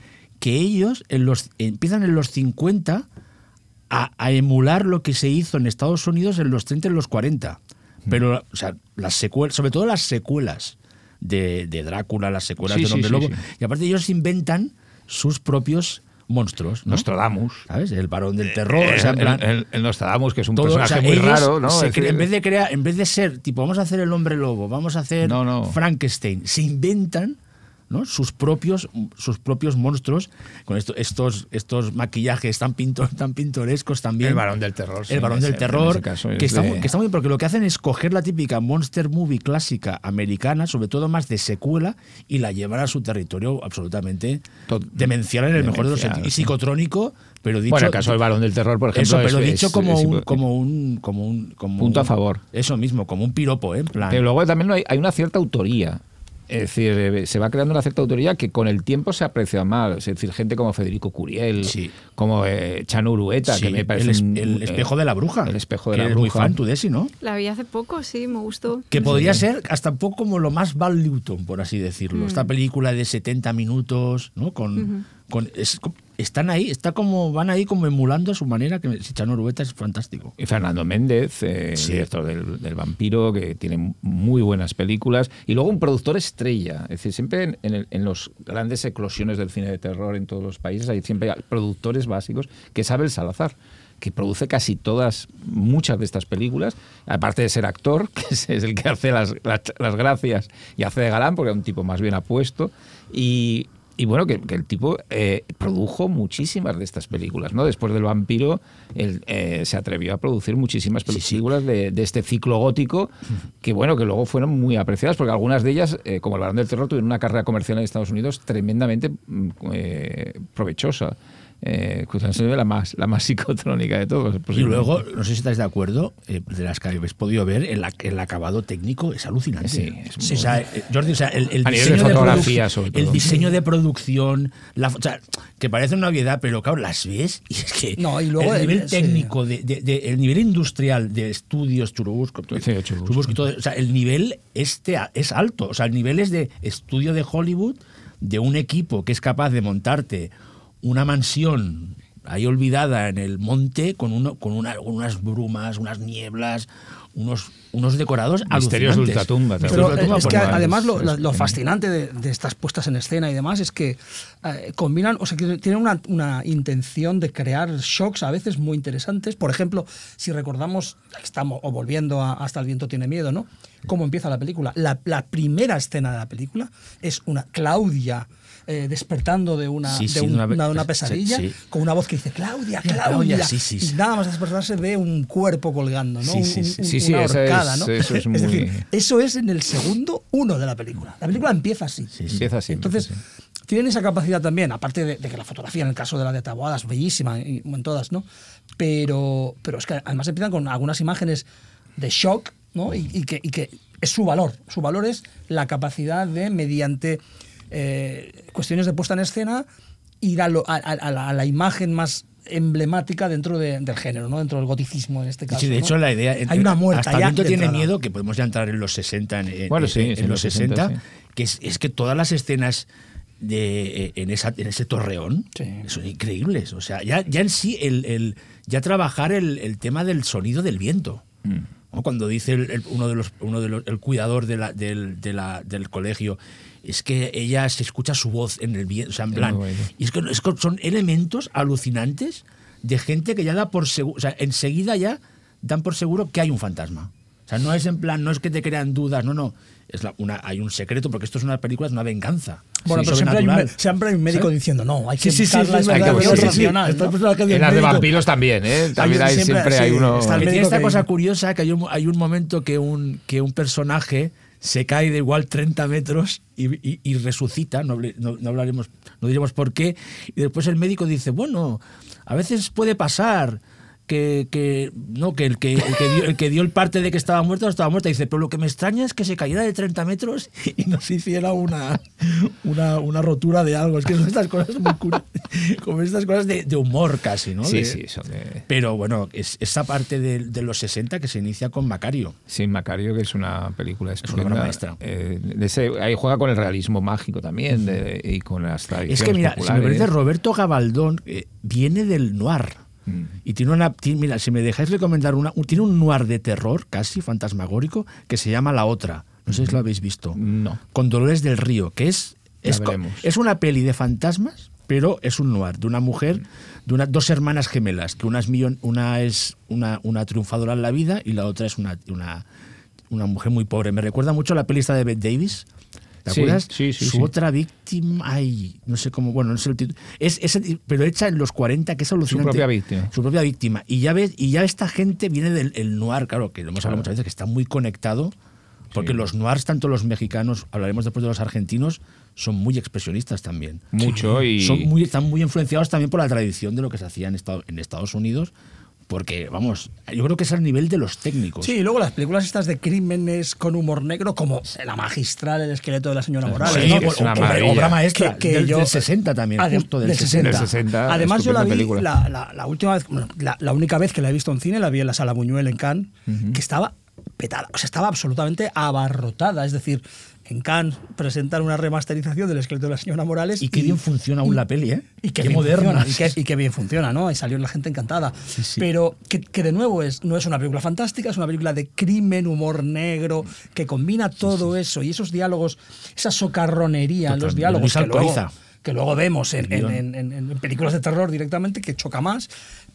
[SPEAKER 6] que ellos en los, empiezan en los 50 a, a emular lo que se hizo en Estados Unidos en los 30 y en los 40. Pero, o sea, las secuelas, sobre todo las secuelas de, de Drácula, las secuelas
[SPEAKER 4] Sí,
[SPEAKER 6] de Hombre
[SPEAKER 4] sí,
[SPEAKER 6] Lobo.
[SPEAKER 4] sí.
[SPEAKER 6] Y aparte ellos inventan sus propios monstruos. ¿no?
[SPEAKER 4] Nostradamus.
[SPEAKER 6] ¿Sabes? El varón del terror. o sea, en
[SPEAKER 4] el,
[SPEAKER 6] plan-
[SPEAKER 4] el- el Nostradamus, que es un
[SPEAKER 6] todo, o
[SPEAKER 4] personaje
[SPEAKER 6] sea,
[SPEAKER 4] muy raro, ¿no?
[SPEAKER 6] se
[SPEAKER 4] decir,
[SPEAKER 6] en vez de crear, en vez de ser tipo, vamos a hacer el hombre lobo, vamos a hacer
[SPEAKER 4] No, no.
[SPEAKER 6] Frankenstein, se inventan ¿no? sus propios sus propios monstruos con esto- estos estos maquillajes tan pintor, *laughs* tan pintorescos también.
[SPEAKER 4] El varón del terror. sí,
[SPEAKER 6] el varón
[SPEAKER 4] en
[SPEAKER 6] del terror,
[SPEAKER 4] ese caso es
[SPEAKER 6] que, está, muy, que está muy bien, porque lo que hacen es coger la típica monster movie clásica americana, sobre todo más de secuela, y la llevan a su territorio absolutamente demencial en el mejor de los sentidos. Y
[SPEAKER 4] sí.
[SPEAKER 6] psicotrónico, pero dicho...
[SPEAKER 4] bueno, el caso del varón del terror, por ejemplo.
[SPEAKER 6] Eso, pero
[SPEAKER 4] es-
[SPEAKER 6] dicho como,
[SPEAKER 4] es-
[SPEAKER 6] un, como un como un como
[SPEAKER 4] Punto a favor.
[SPEAKER 6] Eso mismo, como un piropo, ¿eh? Plan.
[SPEAKER 4] Pero luego también hay, hay una cierta autoría. Es decir, eh, se va creando una cierta autoría que con el tiempo se aprecia más. Es decir, gente como Federico Curiel,
[SPEAKER 6] Sí.
[SPEAKER 4] como eh, Chano Urueta,
[SPEAKER 6] Sí,
[SPEAKER 4] que me parece
[SPEAKER 6] el, es-
[SPEAKER 4] un-
[SPEAKER 6] el
[SPEAKER 4] eh,
[SPEAKER 6] espejo de la bruja.
[SPEAKER 4] El espejo de
[SPEAKER 6] que
[SPEAKER 4] la
[SPEAKER 6] eres muy
[SPEAKER 4] bruja.
[SPEAKER 6] fan, tú Desi, ¿no?
[SPEAKER 3] La vi hace poco, sí, me gustó.
[SPEAKER 6] Que podría ser hasta un poco como lo más Val Newton, por así decirlo. Esta película de 70 minutos, ¿no? Con, con- es, están ahí, está como, van ahí como emulando a su manera, que si Chano Urbeta es fantástico.
[SPEAKER 4] Y Fernando Méndez, eh,
[SPEAKER 6] Sí.
[SPEAKER 4] director del, del Vampiro, que tiene muy buenas películas. Y luego un productor estrella. Es decir, siempre en, en el- en los grandes eclosiones del cine de terror en todos los países hay siempre productores básicos, que es Abel Salazar que produce casi todas, muchas de estas películas, aparte de ser actor, *laughs* que es, es el que hace las, las- las gracias y hace de galán, porque es un tipo más bien apuesto, y, y bueno, que, que el tipo eh, produjo muchísimas de estas películas, ¿no? Después del vampiro, él eh, se atrevió a producir muchísimas
[SPEAKER 6] Sí, sí.
[SPEAKER 4] películas De, de este ciclo gótico, que bueno, que luego fueron muy apreciadas, porque algunas de ellas, eh, como El Barón del Terror, tuvieron una carrera comercial en Estados Unidos tremendamente mm, eh, curiosamente la más, la más *laughs* psicotrónica de todos.
[SPEAKER 6] Y luego, no sé si estáis de acuerdo, eh, de las que habéis podido ver, el, ac- el acabado técnico es alucinante.
[SPEAKER 4] Sí, es
[SPEAKER 6] Sí, o sea, eh, Jordi, o sea, el, el
[SPEAKER 4] A nivel de
[SPEAKER 6] diseño de,
[SPEAKER 4] fotografía, sobre
[SPEAKER 6] el
[SPEAKER 4] todo.
[SPEAKER 6] diseño de producción, la, o sea, que parece una obviedad, pero claro, las ves y es que
[SPEAKER 5] No, y luego
[SPEAKER 6] el
[SPEAKER 5] el-
[SPEAKER 6] nivel
[SPEAKER 5] sí.
[SPEAKER 6] técnico, de, de- de- el nivel industrial de estudios, Churubusco,
[SPEAKER 4] Sí, Churubusco.
[SPEAKER 6] Churubusco y todo, o sea, el nivel este es alto, o sea, el nivel es de estudio de Hollywood, de un equipo que es capaz de montarte una mansión ahí olvidada en el monte con, uno, con, una- con unas brumas, unas nieblas, unos, unos decorados
[SPEAKER 4] Misterios de
[SPEAKER 6] alucinantes.
[SPEAKER 4] ultratumba,
[SPEAKER 5] Pero
[SPEAKER 6] de
[SPEAKER 5] eh,
[SPEAKER 6] ultratumba,
[SPEAKER 5] es que
[SPEAKER 6] pues,
[SPEAKER 5] además lo,
[SPEAKER 4] es-
[SPEAKER 5] lo-
[SPEAKER 4] es
[SPEAKER 5] lo
[SPEAKER 4] tremendo.
[SPEAKER 5] fascinante de, de estas puestas en escena y demás es que eh, combinan, o sea, que tienen una, una intención de crear shocks a veces muy interesantes. Por ejemplo, si recordamos, estamos o volviendo a Hasta el viento tiene miedo, ¿no? Cómo empieza la película. La, la primera escena de la película es una Claudia eh, despertando de una,
[SPEAKER 6] Sí,
[SPEAKER 5] de
[SPEAKER 6] sí,
[SPEAKER 5] un-
[SPEAKER 6] de una-
[SPEAKER 5] una, de una
[SPEAKER 6] sí,
[SPEAKER 5] pesadilla
[SPEAKER 6] sí.
[SPEAKER 5] con una voz que dice Claudia, Claudia.
[SPEAKER 6] Claudia, sí, sí, sí.
[SPEAKER 5] Y nada más despertarse ve un cuerpo colgando, ¿no?
[SPEAKER 6] Sí,
[SPEAKER 5] Un-
[SPEAKER 6] sí,
[SPEAKER 5] un-
[SPEAKER 6] sí.
[SPEAKER 5] un-
[SPEAKER 4] Sí, sí,
[SPEAKER 5] una
[SPEAKER 4] es-
[SPEAKER 5] horcada, ¿no?
[SPEAKER 4] eso es muy-
[SPEAKER 5] decir, eso es en el segundo uno de la película. La película empieza así.
[SPEAKER 4] Empieza así,
[SPEAKER 5] Entonces,
[SPEAKER 4] empieza así.
[SPEAKER 5] tienen esa capacidad también, aparte de, de que la fotografía, en el caso de la de Taboada, es bellísima, y, en todas, ¿no? Pero, pero es que además empiezan con algunas imágenes de shock, ¿no? Y, y que, y que es su valor. Su valor es la capacidad de, mediante eh, cuestiones de puesta en escena, ir a, lo- a- a- a la, a la imagen más emblemática dentro de- del género, ¿no? Dentro del goticismo en este caso.
[SPEAKER 6] Sí, de
[SPEAKER 5] ¿no?
[SPEAKER 6] hecho, la idea.
[SPEAKER 5] Hay una muerta
[SPEAKER 6] Hasta el
[SPEAKER 5] ya
[SPEAKER 6] tiene
[SPEAKER 5] entrada.
[SPEAKER 6] miedo, que podemos ya entrar en los 60, en, en-
[SPEAKER 4] Bueno, sí,
[SPEAKER 6] en-
[SPEAKER 4] sí,
[SPEAKER 6] en los 60,
[SPEAKER 4] sí.
[SPEAKER 6] que es, es que todas las escenas de, eh, en, esa, en ese torreón
[SPEAKER 5] Sí.
[SPEAKER 6] son increíbles. O sea, ya, ya en sí, el, el- ya trabajar el, el tema del sonido del viento.
[SPEAKER 4] Mm.
[SPEAKER 6] ¿no? Cuando dice el, el- uno de los, uno de los, el cuidador de la- del, de la- del colegio, es que ella se escucha su voz en el viento, o sea, en plan. Y es que, es que son elementos alucinantes de gente que ya da por seguro, o sea, enseguida ya dan por seguro que hay un fantasma. O sea, no es en plan, no es que te crean dudas, no, no. Es la- una, hay un secreto, porque esto es una película, es una venganza.
[SPEAKER 5] Bueno,
[SPEAKER 6] Sí,
[SPEAKER 5] pero siempre hay, un, siempre hay un médico
[SPEAKER 6] ¿Sabes?
[SPEAKER 5] diciendo, no, hay que
[SPEAKER 6] Sí, sí, sí,
[SPEAKER 5] buscar la
[SPEAKER 6] es verdad,
[SPEAKER 5] explicación
[SPEAKER 4] sí, sí, sí.
[SPEAKER 5] racional, ¿no?
[SPEAKER 6] que
[SPEAKER 4] En las de vampiros también, ¿eh? También hay,
[SPEAKER 5] siempre-
[SPEAKER 4] siempre hay uno.
[SPEAKER 5] está el
[SPEAKER 6] Que tiene esta
[SPEAKER 5] que-
[SPEAKER 6] cosa curiosa que hay un, hay un momento que un, que un personaje se cae de igual 30 metros y, resucita, no, no- no hablaremos, no diremos por qué, y después el médico dice, bueno, a veces puede pasar que, que- no que el que, el que dio, el que dio el parte de que estaba muerto no estaba muerto. Dice, pero lo que me extraña es que se cayera de 30 metros y nos hiciera una, una, una rotura de algo. Es que son estas cosas muy curiosas, como estas cosas de, de humor casi, ¿no?
[SPEAKER 4] Sí,
[SPEAKER 6] De-
[SPEAKER 4] sí, son de.
[SPEAKER 6] pero bueno, es esa parte de, de los 60 que se inicia con Macario.
[SPEAKER 4] Sí, Macario, que es una película
[SPEAKER 6] una
[SPEAKER 4] estupenda.
[SPEAKER 6] obra maestra.
[SPEAKER 4] Eh, ese- ahí juega con el realismo mágico también y con las tradiciones
[SPEAKER 6] Es que mira, si me parece Roberto Gabaldón eh, viene del noir.
[SPEAKER 4] Mm.
[SPEAKER 6] Y tiene una. tiene- mira, si me dejáis recomendar una. Tiene un noir de terror, casi fantasmagórico, que se llama La Otra. No sé si lo habéis visto.
[SPEAKER 4] No.
[SPEAKER 6] Con Dolores del Río, que es. Es, una peli de fantasmas, pero es un noir de una mujer, de una, dos hermanas gemelas, que una es, millon- una, es una, una triunfadora en la vida y la otra es una, una, una mujer muy pobre. Me recuerda mucho a la peli esta de Bette Davis. ¿Te
[SPEAKER 4] Sí,
[SPEAKER 6] acuerdas?
[SPEAKER 4] sí, sí,
[SPEAKER 6] Su otra víctima, ay, no sé cómo, bueno, no sé el título. Es, es- pero hecha en los 40, que es alucinante.
[SPEAKER 4] propia víctima.
[SPEAKER 6] Su propia víctima. Y ya ves, y ya esta gente viene del el noir, claro, que lo hemos hablado muchas veces, que está muy conectado, porque
[SPEAKER 4] Sí.
[SPEAKER 6] los noirs, tanto los mexicanos, hablaremos después de los argentinos, son muy expresionistas también.
[SPEAKER 4] Mucho y.
[SPEAKER 6] Son muy, están muy influenciados también por la tradición de lo que se hacía en, Estado- en Estados Unidos, porque, vamos, yo creo que es al nivel de los técnicos.
[SPEAKER 5] Sí, y luego las películas estas de crímenes con humor negro, como La Magistral, El esqueleto de la señora Morales.
[SPEAKER 6] Sí,
[SPEAKER 5] ¿no?
[SPEAKER 6] que es una
[SPEAKER 5] O-
[SPEAKER 6] obra maestra,
[SPEAKER 5] que- que
[SPEAKER 6] del-
[SPEAKER 5] yo-
[SPEAKER 6] del 60 también,
[SPEAKER 5] de-
[SPEAKER 6] justo del 60.
[SPEAKER 4] Del 60,
[SPEAKER 5] Además, yo la vi la, la- la última vez, bueno, la, la única vez que la he visto en cine, la vi en la sala Buñuel en Cannes, que estaba petada. O sea, estaba absolutamente abarrotada. Es decir, en Cannes presentan una remasterización del esqueleto de la señora Morales.
[SPEAKER 6] Y qué bien funciona aún la peli, ¿eh?
[SPEAKER 5] Y qué,
[SPEAKER 6] moderna.
[SPEAKER 5] funciona, y, qué, y qué bien funciona, ¿no? Y salió la gente encantada.
[SPEAKER 6] sí.
[SPEAKER 5] Pero que, que de nuevo es, no es una película fantástica, es una película de crimen, humor negro, que combina todo eso y esos diálogos, esa socarronería en los diálogos
[SPEAKER 6] Luis
[SPEAKER 5] que luego,
[SPEAKER 6] Alcoriza.
[SPEAKER 5] Que luego vemos en, en- en- en- en películas de terror directamente, que choca más.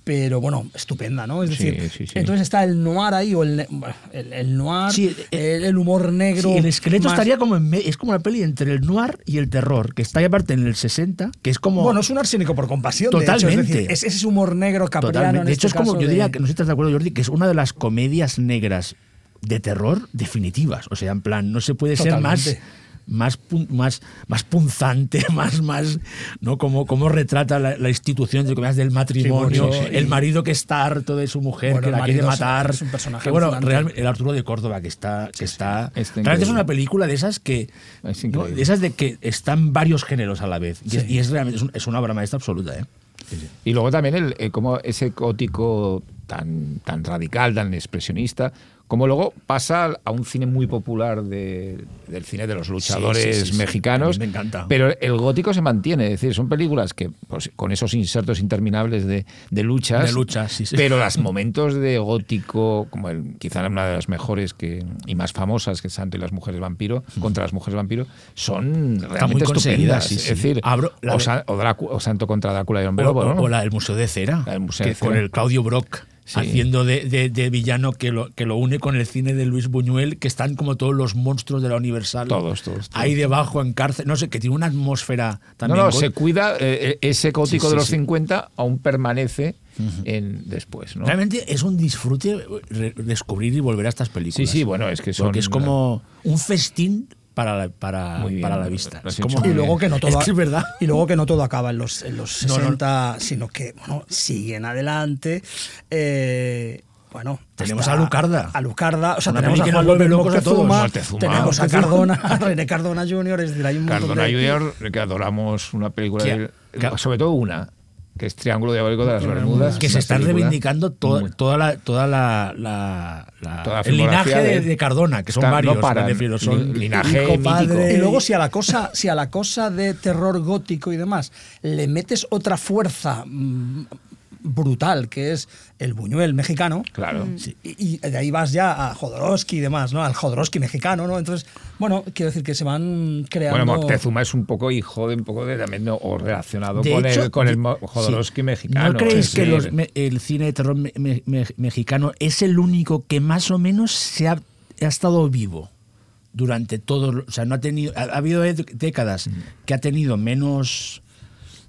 [SPEAKER 5] Pero bueno, estupenda, ¿no? Es
[SPEAKER 4] Sí,
[SPEAKER 5] decir,
[SPEAKER 4] sí, sí.
[SPEAKER 5] entonces está el noir ahí, o el, el, el noir,
[SPEAKER 6] Sí,
[SPEAKER 5] el, el humor negro.
[SPEAKER 6] Sí, el esqueleto
[SPEAKER 5] más-
[SPEAKER 6] estaría como en es como la peli entre el noir y el terror, que está ahí aparte en el 60, que es como
[SPEAKER 5] Bueno, es un arsénico por compasión. de hecho,
[SPEAKER 6] Totalmente.
[SPEAKER 5] es, decir, es ese humor negro capriano.
[SPEAKER 6] Totalmente.
[SPEAKER 5] en
[SPEAKER 6] De hecho,
[SPEAKER 5] este
[SPEAKER 6] es como, yo
[SPEAKER 5] de-
[SPEAKER 6] diría que, no sé si estás de acuerdo, Jordi, que es una de las comedias negras de terror definitivas. O sea, en plan, no se puede ser más,
[SPEAKER 5] Totalmente.
[SPEAKER 6] Más, pun- más, más punzante, *laughs* más, más, ¿no? Como, como retrata la, la institución del matrimonio,
[SPEAKER 5] Sí, sí, sí.
[SPEAKER 6] el marido que está harto de su mujer,
[SPEAKER 5] Bueno,
[SPEAKER 6] que la quiere
[SPEAKER 5] es-
[SPEAKER 6] matar.
[SPEAKER 5] es un personaje
[SPEAKER 6] que bueno, el Arturo de Córdoba, que está, que está,
[SPEAKER 4] Está
[SPEAKER 6] realmente es una película de esas que,
[SPEAKER 4] Es
[SPEAKER 6] ¿no? de esas de que están varios géneros a la vez. Y, es,
[SPEAKER 5] Sí.
[SPEAKER 6] y es realmente, es, es una obra maestra absoluta, ¿eh?
[SPEAKER 4] Y luego también el, eh, como ese gótico tan, tan radical, tan expresionista, como luego pasa a un cine muy popular de- del cine de los luchadores
[SPEAKER 6] Sí, sí, sí, sí.
[SPEAKER 4] mexicanos.
[SPEAKER 6] Me encanta.
[SPEAKER 4] Pero el gótico se mantiene, es decir, son películas que pues, con esos insertos interminables de, de luchas.
[SPEAKER 6] De luchas, sí, sí.
[SPEAKER 4] Pero los momentos de gótico, como el, quizá una de las mejores que, y más famosas, que Santo y las mujeres vampiro, contra las mujeres vampiro, son realmente
[SPEAKER 6] conseguidas,
[SPEAKER 4] estupendas. Es decir,
[SPEAKER 6] Abro-
[SPEAKER 4] o, o Dracu- o Santo contra Drácula y Hombre
[SPEAKER 6] O, o- la del Museo de Cera,
[SPEAKER 4] Museo
[SPEAKER 6] que
[SPEAKER 4] de Cera.
[SPEAKER 6] con el Claudio Brock
[SPEAKER 4] Sí.
[SPEAKER 6] haciendo de, de- de villano que lo, que lo une con el cine de Luis Buñuel, que están como todos los monstruos de la Universal.
[SPEAKER 4] Todos, todos, todos.
[SPEAKER 6] Ahí debajo en cárcel, no sé, que tiene una atmósfera
[SPEAKER 4] No,
[SPEAKER 6] también.
[SPEAKER 4] no,
[SPEAKER 6] go-
[SPEAKER 4] se cuida, eh, eh, ese gótico
[SPEAKER 6] Sí, sí,
[SPEAKER 4] de los
[SPEAKER 6] sí.
[SPEAKER 4] 50 aún permanece en, después, ¿no?
[SPEAKER 6] Realmente es un disfrute descubrir y volver a estas películas.
[SPEAKER 4] Sí, sí, bueno, es que son-
[SPEAKER 6] Porque es como un festín para la, para,
[SPEAKER 4] bien,
[SPEAKER 6] para la vista. como-
[SPEAKER 5] Y luego que no todo,
[SPEAKER 6] Es que es verdad.
[SPEAKER 5] Y luego que no todo acaba en los, en los
[SPEAKER 6] No, no.
[SPEAKER 5] 60, sino que bueno, siguen adelante. Eh, bueno,
[SPEAKER 6] Tenemos a Lucarda.
[SPEAKER 5] A Lucarda, o sea,
[SPEAKER 6] Una
[SPEAKER 5] tenemos a Juan López. Moctezuma,
[SPEAKER 4] Moctezuma.
[SPEAKER 5] tenemos a. Cardona, a René Cardona Jr., es decir, hay un
[SPEAKER 4] Cardona
[SPEAKER 5] de...
[SPEAKER 4] Junior, que adoramos una película, de- sobre todo una, que es Triángulo Diabólico de las Bermudas.
[SPEAKER 6] que se están
[SPEAKER 4] película
[SPEAKER 6] reivindicando to-
[SPEAKER 4] muy-
[SPEAKER 6] toda la toda la, la- la-
[SPEAKER 4] Toda la
[SPEAKER 6] el linaje de, Cardona que son
[SPEAKER 4] Está- no
[SPEAKER 6] varios
[SPEAKER 4] paran.
[SPEAKER 6] me refiero, son
[SPEAKER 4] Li- linaje
[SPEAKER 6] padre
[SPEAKER 5] Y luego si a la cosa, si a la cosa de terror gótico y demás le metes otra fuerza mm, brutal, que es el Buñuel mexicano,
[SPEAKER 4] Claro.
[SPEAKER 5] Sí, y, y de ahí vas ya a Jodorowsky y demás, ¿no? Al Jodorowsky mexicano, ¿no? Entonces, bueno, quiero decir que se van creando...
[SPEAKER 4] Bueno, Moctezuma es un poco hijo de un poco de también ¿no? o relacionado
[SPEAKER 6] De
[SPEAKER 4] con
[SPEAKER 6] hecho,
[SPEAKER 4] el con el Jodorowsky
[SPEAKER 6] sí.
[SPEAKER 4] mexicano.
[SPEAKER 6] ¿No creéis que
[SPEAKER 4] decir,
[SPEAKER 6] los me- el cine de terror me- me- me- mexicano es el único que más o menos se ha, ha estado vivo durante todo, o sea, no ha tenido, ha, ha habido décadas
[SPEAKER 4] Mm.
[SPEAKER 6] que ha tenido menos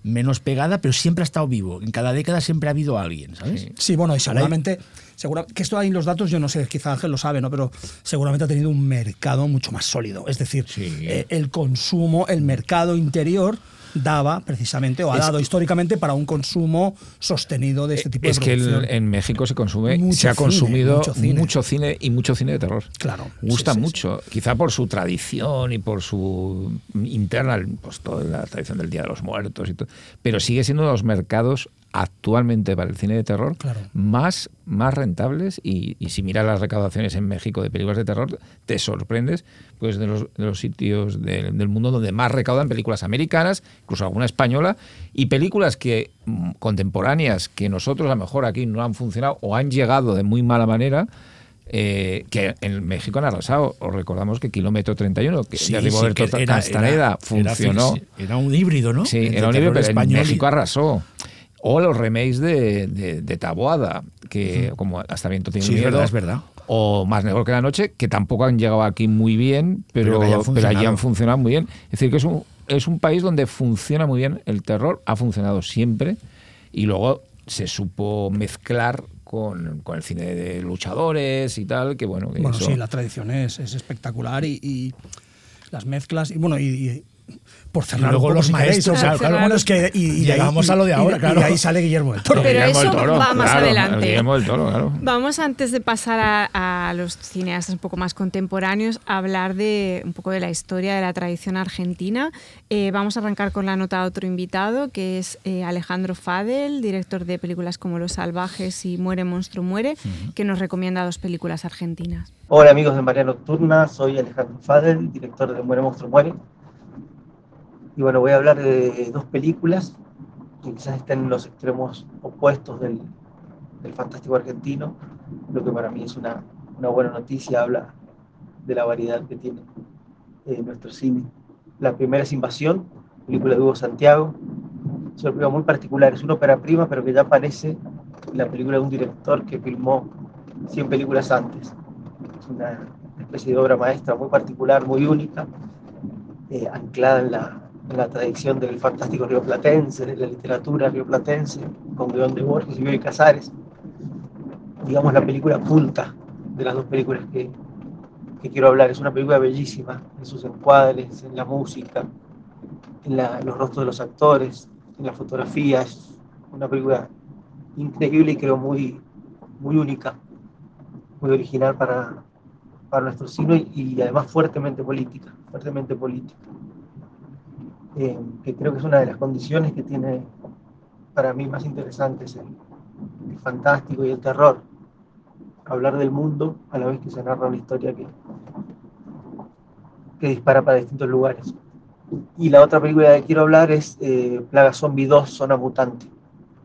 [SPEAKER 6] menos pegada, pero siempre ha estado vivo. En cada década siempre ha habido alguien, ¿sabes?
[SPEAKER 4] Sí.
[SPEAKER 5] Sí, bueno, y seguramente, segura- que esto ahí en los datos, yo no sé, quizá Ángel lo sabe, ¿no? Pero seguramente ha tenido un mercado mucho más sólido. Es decir,
[SPEAKER 4] Sí.
[SPEAKER 5] eh, el consumo, el mercado interior daba precisamente, o ha
[SPEAKER 6] Es-
[SPEAKER 5] dado históricamente para un consumo sostenido de este tipo
[SPEAKER 4] es
[SPEAKER 5] de
[SPEAKER 4] que el-
[SPEAKER 5] producción.
[SPEAKER 4] en México se consume,
[SPEAKER 5] Mucho
[SPEAKER 4] se ha
[SPEAKER 5] cine,
[SPEAKER 4] consumido
[SPEAKER 5] mucho cine.
[SPEAKER 4] mucho cine y mucho cine de terror.
[SPEAKER 5] Claro,
[SPEAKER 4] Gusta
[SPEAKER 5] sí, sí,
[SPEAKER 4] mucho, quizá por su tradición y por su interna, pues toda la tradición del Día de los Muertos y todo. Pero sigue siendo uno de los mercados actualmente para el cine de terror
[SPEAKER 5] Claro.
[SPEAKER 4] más, más rentables y, y si miras las recaudaciones en México de películas de terror, te sorprendes pues de los, de los sitios del, del mundo donde más recaudan películas americanas, incluso alguna española, y películas que mm, contemporáneas que nosotros a lo mejor aquí no han funcionado o han llegado de muy mala manera, eh, que en México han arrasado. Os recordamos que Kilómetro 31, que
[SPEAKER 6] Sí,
[SPEAKER 4] de
[SPEAKER 6] sí,
[SPEAKER 4] Rigoberto Castaneda
[SPEAKER 6] era-
[SPEAKER 4] funcionó.
[SPEAKER 6] Era, era un híbrido, ¿no?
[SPEAKER 4] Sí,
[SPEAKER 6] Entre
[SPEAKER 4] era un
[SPEAKER 6] terror
[SPEAKER 4] pero en
[SPEAKER 6] y-
[SPEAKER 4] México arrasó. O los remakes de, de, de Taboada, que como hasta viento tiene
[SPEAKER 6] Sí, es
[SPEAKER 4] miedo.
[SPEAKER 6] verdad, es verdad.
[SPEAKER 4] O Más negro que la noche, que tampoco han llegado aquí muy bien, pero,
[SPEAKER 6] Pero
[SPEAKER 4] allí han funcionado muy bien. Es decir, que es un, es un país donde funciona muy bien el terror, ha funcionado siempre, y luego se supo mezclar con, con el cine de luchadores y tal, que bueno, que
[SPEAKER 5] Bueno,
[SPEAKER 4] eso-
[SPEAKER 5] sí, la tradición es, es espectacular y, y las mezclas, y bueno, y, y por cerrar
[SPEAKER 6] luego los maestros,
[SPEAKER 5] o-
[SPEAKER 6] claro,
[SPEAKER 3] claro.
[SPEAKER 5] bueno, es que, y, y de ahí-
[SPEAKER 6] Llegamos a lo de ahora,
[SPEAKER 5] y-
[SPEAKER 6] claro.
[SPEAKER 5] Y ahí sale Guillermo del Toro.
[SPEAKER 3] Pero
[SPEAKER 4] Guillermo
[SPEAKER 3] eso
[SPEAKER 4] del Toro,
[SPEAKER 3] va más
[SPEAKER 4] claro,
[SPEAKER 3] adelante.
[SPEAKER 4] Guillermo del Toro, claro.
[SPEAKER 3] Vamos antes de pasar a, a los cineastas un poco más contemporáneos a hablar de un poco de la historia de la tradición argentina. Eh, vamos a arrancar con la nota de otro invitado que es eh, Alejandro Fadel, director de películas como Los Salvajes y Muere Monstruo Muere, que nos recomienda dos películas argentinas.
[SPEAKER 8] Hola amigos de Marea Nocturna, soy Alejandro Fadel, director de Muere Monstruo Muere. Y bueno, voy a hablar de dos películas que quizás estén en los extremos opuestos del, del fantástico argentino, lo que para mí es una, una buena noticia, habla de la variedad que tiene eh, nuestro cine. La primera es Invasión, película de Hugo Santiago. Es una película muy particular, es una ópera prima, pero que ya parece la película de un director que filmó 100 películas antes es una especie de obra maestra muy particular, muy única, eh, anclada en la, en la tradición del fantástico rioplatense, de la literatura rioplatense, con guion de Borges y Bioy Casares. Digamos la película punta de las dos películas que, que quiero hablar. Es una película bellísima en sus encuadres, en la música, en, la- los rostros de los actores, en la fotografía. Es una película increíble y creo muy, muy única muy original para, para nuestro cine y, y además fuertemente política, fuertemente política. Eh, que creo que es una de las condiciones que tiene para mí más interesantes el, fantástico y el terror. Hablar del mundo a la vez que se narra una historia que, que dispara para distintos lugares. Y la otra película que quiero hablar es eh, Plaga Zombie 2, Zona Mutante.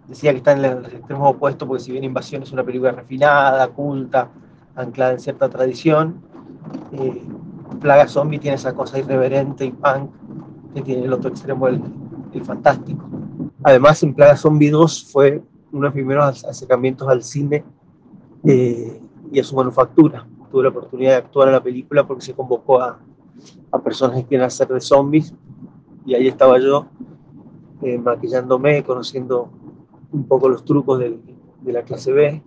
[SPEAKER 8] Decía que está en los extremos opuestos porque si bien Invasión es una película refinada, culta, anclada en cierta tradición, eh, Plaga Zombie tiene esa cosa irreverente y punk que tiene el otro extremo, el, fantástico. Además, en Plaga Zombie 2 fue uno de los primeros acercamientos al cine eh, y a su manufactura. Tuve la oportunidad de actuar en la película porque se convocó a, a personas que quieren hacer de zombies y ahí estaba yo eh, maquillándome, conociendo un poco los trucos de la clase B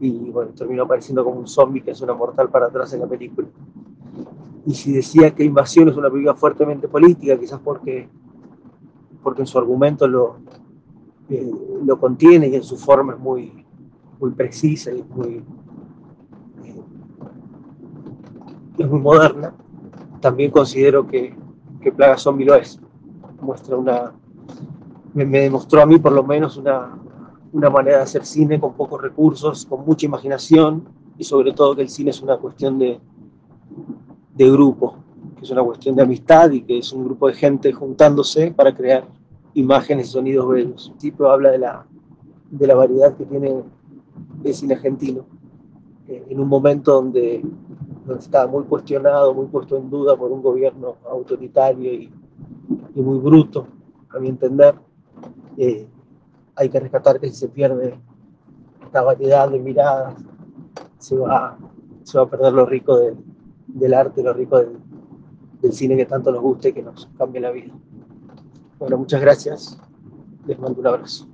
[SPEAKER 8] y bueno, terminó apareciendo como un zombie que es una mortal para atrás en la película. Y si decía que Invasión es una película fuertemente política, quizás porque, porque en su argumento lo, eh, lo contiene y en su forma es muy, muy precisa y muy, eh, es muy moderna, también considero que, que Plaga Zombie lo es. Muestra una, me, me demostró a mí por lo menos una, una manera de hacer cine con pocos recursos, con mucha imaginación y sobre todo que el cine es una cuestión de, de grupo, que es una cuestión de amistad y que es un grupo de gente juntándose para crear imágenes y sonidos bellos. El tipo habla de la, de la variedad que tiene el cine argentino eh, en un momento donde, donde está muy cuestionado, muy puesto en duda por un gobierno autoritario y, y muy bruto, a mi entender. Eh, hay que rescatar que si se pierde esta variedad de miradas, se va, se va a perder lo rico de- del arte, lo rico del, del cine que tanto nos gusta y que nos cambia la vida. Bueno, muchas gracias. Les mando un abrazo.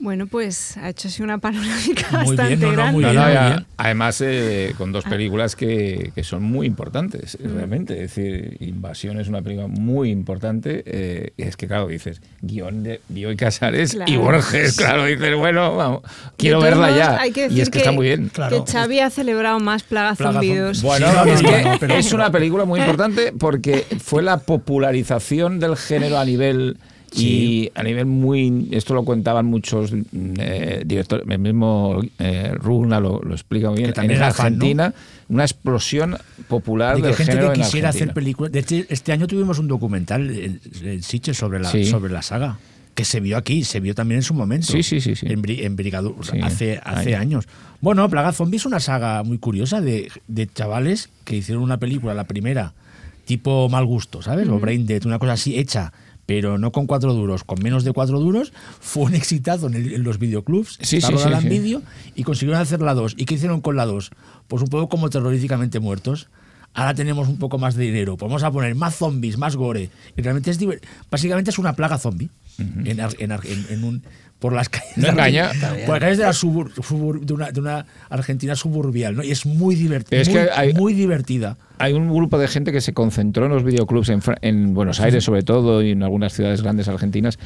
[SPEAKER 3] Bueno, pues ha hecho así una panorámica
[SPEAKER 6] Muy
[SPEAKER 3] bastante
[SPEAKER 6] bien, no, no,
[SPEAKER 3] grande.
[SPEAKER 6] muy
[SPEAKER 4] No,
[SPEAKER 6] bien,
[SPEAKER 4] no,
[SPEAKER 6] muy
[SPEAKER 4] ya-
[SPEAKER 6] bien.
[SPEAKER 4] además, eh, con dos películas que, que son muy importantes, realmente. Es decir, Invasión es una película muy importante. eh, y es que, claro, dices, guion de Bioy Casares y. Borges. Claro, dices, bueno, vamos, quiero verla
[SPEAKER 3] modos,
[SPEAKER 4] ya.
[SPEAKER 3] hay que
[SPEAKER 4] y
[SPEAKER 3] decir
[SPEAKER 4] es que, está muy bien.
[SPEAKER 5] Claro.
[SPEAKER 3] Que Xavi ha celebrado más Plaga. 2.
[SPEAKER 4] Bueno,
[SPEAKER 5] Sí,
[SPEAKER 4] es,
[SPEAKER 5] no,
[SPEAKER 4] que
[SPEAKER 5] no, pero-
[SPEAKER 4] es una película muy importante porque fue la popularización del género a nivel y a nivel muy esto lo contaban muchos eh, directores el mismo eh, Rugna lo, lo explica muy bien
[SPEAKER 6] también
[SPEAKER 4] en
[SPEAKER 6] era fan, ¿no?
[SPEAKER 4] Argentina una explosión popular
[SPEAKER 6] de que
[SPEAKER 4] del
[SPEAKER 6] gente
[SPEAKER 4] género
[SPEAKER 6] que quisiera hacer películas. De hecho, este año tuvimos un documental en, en Sitges sobre la,
[SPEAKER 4] Sí.
[SPEAKER 6] sobre la saga. Que se vio aquí, se vio también en su momento.
[SPEAKER 4] Sí, sí, sí, sí.
[SPEAKER 6] En, en Brigadur,
[SPEAKER 4] Sí,
[SPEAKER 6] hace, hace años. Bueno, Plaga Zombie es una saga muy curiosa de, de chavales que hicieron una película, la primera, tipo Mal Gusto, ¿sabes? O Brain Dead, una cosa así hecha, pero no con cuatro duros, con menos de cuatro duros. Fue un exitazo en, el- en los videoclubs.
[SPEAKER 4] Sí, sí, sí,
[SPEAKER 6] en vídeo y consiguieron hacer la 2. ¿Y qué hicieron con la 2? Pues un poco como terroríficamente muertos. Ahora tenemos un poco más de dinero. Pues Vamos a poner más zombies, más gore. Y realmente es básicamente es una plaga zombie. en un, por las calles,
[SPEAKER 4] No
[SPEAKER 6] de,
[SPEAKER 4] engaña.
[SPEAKER 6] por las calles de, la subur- subur- de, una, de una Argentina suburbial, ¿no? Y es muy divertida,
[SPEAKER 4] es
[SPEAKER 6] muy,
[SPEAKER 4] que hay-
[SPEAKER 6] muy divertida.
[SPEAKER 4] Hay un grupo de gente que se concentró en los videoclubs en, en Buenos Aires, sobre todo, y en algunas ciudades grandes argentinas,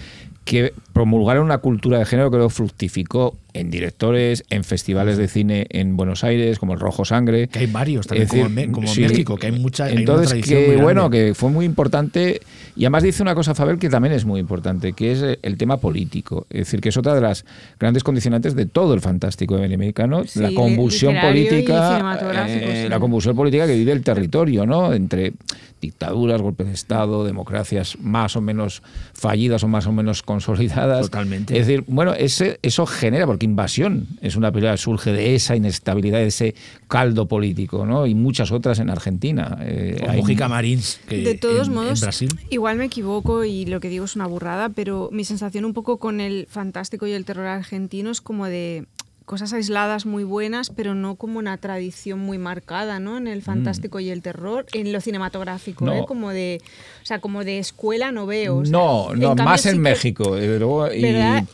[SPEAKER 4] que promulgaron una cultura de género que lo fructificó en directores, en festivales de cine en Buenos Aires, como el Rojo Sangre.
[SPEAKER 6] Que hay varios también,
[SPEAKER 4] decir,
[SPEAKER 6] como, en como
[SPEAKER 4] sí.
[SPEAKER 6] México, que hay mucha hay una
[SPEAKER 4] Entonces,
[SPEAKER 6] tradición
[SPEAKER 4] que bueno, que fue muy importante. Y además dice una cosa, Fabel, que también es muy importante, que es el tema político. Es decir, que es otra de las grandes condicionantes de todo el fantástico americano,
[SPEAKER 3] Sí,
[SPEAKER 4] la convulsión política, eh,
[SPEAKER 3] sí.
[SPEAKER 4] la convulsión política que vive el territorio, ¿no? Entre dictaduras, golpes de Estado, democracias más o menos fallidas o más o menos consolidadas.
[SPEAKER 6] Totalmente.
[SPEAKER 4] Es decir, bueno, ese, eso genera, porque invasión es una película que surge de esa inestabilidad, de ese caldo político, ¿no? Y muchas otras en Argentina. Eh,
[SPEAKER 6] O Mujica Marins, que
[SPEAKER 3] de todos
[SPEAKER 6] en, en
[SPEAKER 3] modos,
[SPEAKER 6] Brasil.
[SPEAKER 3] igual me equivoco y lo que digo es una burrada, pero mi sensación un poco con el fantástico y el terror argentino es como de cosas aisladas muy buenas, pero no como una tradición muy marcada, ¿no? En el fantástico y el terror, en lo cinematográfico,
[SPEAKER 4] Mm. No.
[SPEAKER 3] ¿eh? Como de, o sea, como de escuela no veo. o sea,
[SPEAKER 4] No, no,
[SPEAKER 3] cambio
[SPEAKER 4] más
[SPEAKER 3] sí
[SPEAKER 4] en
[SPEAKER 3] que-
[SPEAKER 4] México,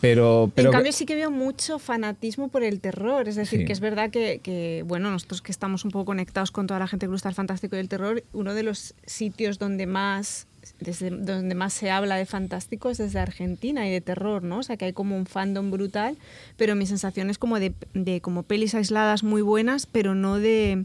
[SPEAKER 4] pero, pero
[SPEAKER 3] en cambio sí que veo mucho fanatismo por el terror, es decir,
[SPEAKER 4] Sí.
[SPEAKER 3] que es verdad que, que, bueno, nosotros que estamos un poco conectados con toda la gente que gusta el fantástico y el terror, uno de los sitios donde más desde donde más se habla de fantástico es desde Argentina y de terror, ¿no? O sea, que hay como un fandom brutal, pero mi sensación es como de, de como pelis aisladas muy buenas, pero no de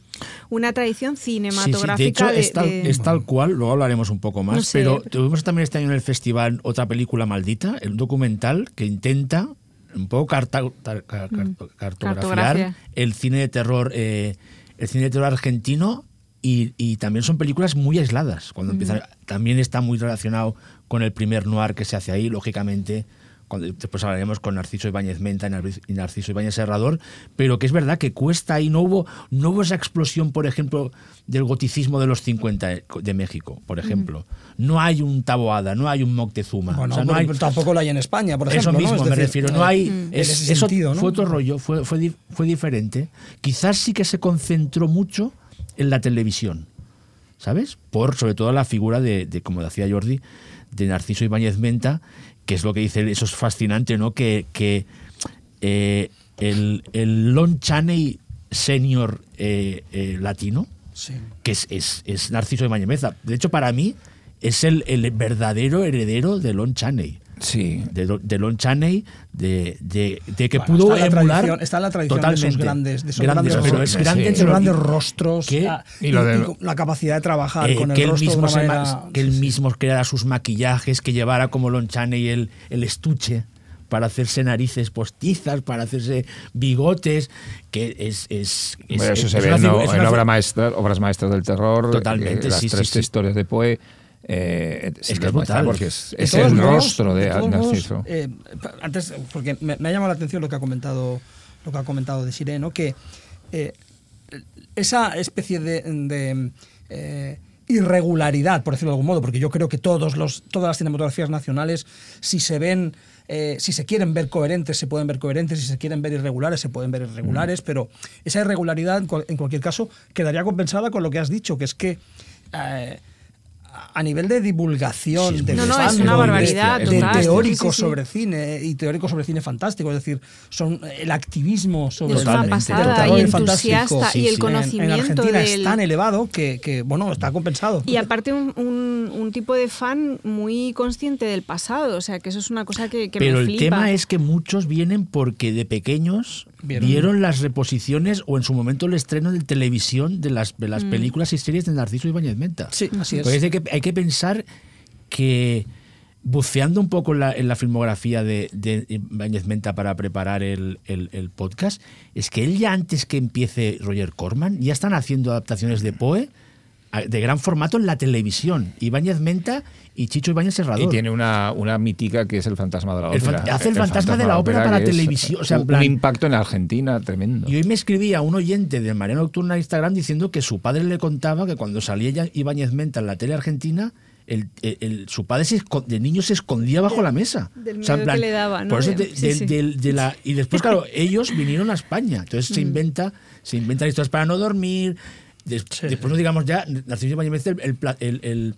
[SPEAKER 3] una tradición
[SPEAKER 6] Sí, sí,
[SPEAKER 3] cinematográfica
[SPEAKER 6] de hecho
[SPEAKER 3] de-
[SPEAKER 6] es tal,
[SPEAKER 3] de-
[SPEAKER 6] es tal cual, luego hablaremos un poco más,
[SPEAKER 3] No sé.
[SPEAKER 6] pero tuvimos también este año en el festival otra película maldita, un documental que intenta un poco carta- tar- car- car- cartografiar
[SPEAKER 3] Cartografía.
[SPEAKER 6] el cine de terror, eh, el cine de terror argentino y, y también son películas muy aisladas. Cuando empiezan, también está muy relacionado con el primer noir que se hace ahí, lógicamente. Cuando, después hablaremos con Narciso Ibáñez Menta y Narci- y Narciso Ibáñez Serrador, pero que es verdad que cuesta ahí, no hubo, no hubo esa explosión, por ejemplo, del goticismo de los 50 de México, por ejemplo. No hay un Taboada, no hay un Moctezuma.
[SPEAKER 5] Bueno,
[SPEAKER 6] o sea, no hay,
[SPEAKER 5] tampoco lo hay en España, por ejemplo.
[SPEAKER 6] eso
[SPEAKER 5] ¿no?
[SPEAKER 6] mismo
[SPEAKER 5] Es
[SPEAKER 6] me
[SPEAKER 5] decir,
[SPEAKER 6] refiero. No hay.
[SPEAKER 5] en
[SPEAKER 6] es-
[SPEAKER 5] ese
[SPEAKER 6] eso
[SPEAKER 5] sentido, ¿no?
[SPEAKER 6] fue otro rollo, fue, fue, fue diferente. Quizás sí que se concentró mucho en la televisión, ¿sabes? Por sobre todo la figura de, de, como decía Jordi, de Narciso Ibáñez Menta, que es lo que dice, eso es fascinante, ¿no? Que, que eh, el, el Lon Chaney senior eh, eh, latino,
[SPEAKER 5] Sí.
[SPEAKER 6] que es, es, es Narciso Ibáñez Menta. De hecho, para mí, es el, el verdadero heredero de Lon Chaney
[SPEAKER 4] sí.
[SPEAKER 6] de, de Lon Chaney, de, de, de que
[SPEAKER 5] Bueno,
[SPEAKER 6] pudo
[SPEAKER 5] está en la
[SPEAKER 6] emular.
[SPEAKER 5] tradición- está la tradición de esos
[SPEAKER 6] totalmente.
[SPEAKER 5] grandes, de esos
[SPEAKER 6] Grandes,
[SPEAKER 5] grandes,
[SPEAKER 6] pero es
[SPEAKER 4] sí,
[SPEAKER 6] grande
[SPEAKER 4] sí.
[SPEAKER 5] esos grandes rostros
[SPEAKER 6] ¿Qué?
[SPEAKER 5] ah,
[SPEAKER 4] Y lo de-
[SPEAKER 5] con la capacidad de trabajar
[SPEAKER 6] eh,
[SPEAKER 5] con el
[SPEAKER 6] que él
[SPEAKER 5] rostro de
[SPEAKER 6] mismo,
[SPEAKER 5] una
[SPEAKER 6] ma-
[SPEAKER 5] manera-
[SPEAKER 6] que él
[SPEAKER 5] sí, sí.
[SPEAKER 6] mismo creara sus maquillajes, que llevara como Lon Chaney el, el estuche para hacerse narices postizas, para hacerse bigotes, que es... es, es-
[SPEAKER 4] Bueno, eso
[SPEAKER 6] es
[SPEAKER 4] se ve en, obra maestra- obras maestras del terror.
[SPEAKER 6] Totalmente,
[SPEAKER 4] eh, las
[SPEAKER 6] sí, sí,
[SPEAKER 4] tres
[SPEAKER 6] sí.
[SPEAKER 4] historias de Poe. Eh,
[SPEAKER 6] que es brutal.
[SPEAKER 4] Porque es,
[SPEAKER 5] De
[SPEAKER 4] es el rostro de,
[SPEAKER 5] modos,
[SPEAKER 4] Narciso.
[SPEAKER 5] eh, antes, porque me, me ha llamado la atención lo que ha comentado, lo que ha comentado de Siré, ¿no? Que eh, esa especie de, de, irregularidad, por decirlo de algún modo, porque yo creo que todos los, todas las cinematografías nacionales, si se ven, eh, si se quieren ver coherentes, se pueden ver coherentes, si se quieren ver irregulares, se pueden ver irregulares,
[SPEAKER 6] Mm.
[SPEAKER 5] pero esa irregularidad, en cual- en cualquier caso, quedaría compensada con lo que has dicho, que es que eh, a nivel de divulgación,
[SPEAKER 6] Sí,
[SPEAKER 5] de
[SPEAKER 6] No, no,
[SPEAKER 3] es una
[SPEAKER 5] de-
[SPEAKER 3] barbaridad
[SPEAKER 5] de,
[SPEAKER 3] total.
[SPEAKER 5] teóricos
[SPEAKER 3] Sí, sí, sí.
[SPEAKER 5] sobre cine y teóricos sobre cine fantástico, es decir, son el activismo sobre
[SPEAKER 3] Es
[SPEAKER 5] el,
[SPEAKER 3] una pasada
[SPEAKER 5] terror
[SPEAKER 3] y
[SPEAKER 5] el
[SPEAKER 3] entusiasta
[SPEAKER 6] Sí,
[SPEAKER 3] y el
[SPEAKER 6] sí.
[SPEAKER 5] en- en,
[SPEAKER 3] conocimiento
[SPEAKER 5] Argentina
[SPEAKER 3] del...
[SPEAKER 5] es tan elevado que, que, bueno, está compensado.
[SPEAKER 3] Y aparte un, un- un tipo de fan muy consciente del pasado, o sea que eso es una cosa que, que
[SPEAKER 6] Pero
[SPEAKER 3] me
[SPEAKER 6] el
[SPEAKER 3] flipa.
[SPEAKER 6] tema es que muchos vienen porque de pequeños
[SPEAKER 5] Vieron-
[SPEAKER 6] vieron, las reposiciones o en su momento el estreno de televisión de las, de
[SPEAKER 3] Mm.
[SPEAKER 6] las películas y series de Narciso Ibáñez Menta.
[SPEAKER 5] Sí, así es.
[SPEAKER 6] Pues hay, que, hay que pensar que buceando un poco en la, en la filmografía de, de Ibáñez Menta para preparar el, el- el podcast, es que él ya antes que empiece Roger Corman ya están haciendo adaptaciones de Poe de gran formato en la televisión. Ibáñez Menta y Chicho Ibáñez Serrador.
[SPEAKER 4] Y tiene una, una mítica que es el fantasma de la
[SPEAKER 6] El
[SPEAKER 4] ópera.
[SPEAKER 6] fan- hace el fantasma de la ópera para televisión, o sea,
[SPEAKER 4] un,
[SPEAKER 6] plan-
[SPEAKER 4] un impacto en Argentina tremendo.
[SPEAKER 6] Y hoy me escribía un oyente de María Nocturna en Instagram diciendo que su padre le contaba que cuando salía Ibáñez Menta en la tele argentina, el, el- el- su padre se de niño se escondía bajo la mesa.
[SPEAKER 3] Del
[SPEAKER 6] O sea, en
[SPEAKER 3] miedo que le daba, ¿no?
[SPEAKER 6] Por eso
[SPEAKER 3] De-
[SPEAKER 6] de-
[SPEAKER 3] sí,
[SPEAKER 6] de-
[SPEAKER 3] sí.
[SPEAKER 6] del- de la, y después, claro, *laughs* ellos vinieron a España. Entonces
[SPEAKER 3] Mm.
[SPEAKER 6] se inventa, se inventan historias para no dormir. Des- Después no digamos ya, Narciso Ibáñez el, el el- el-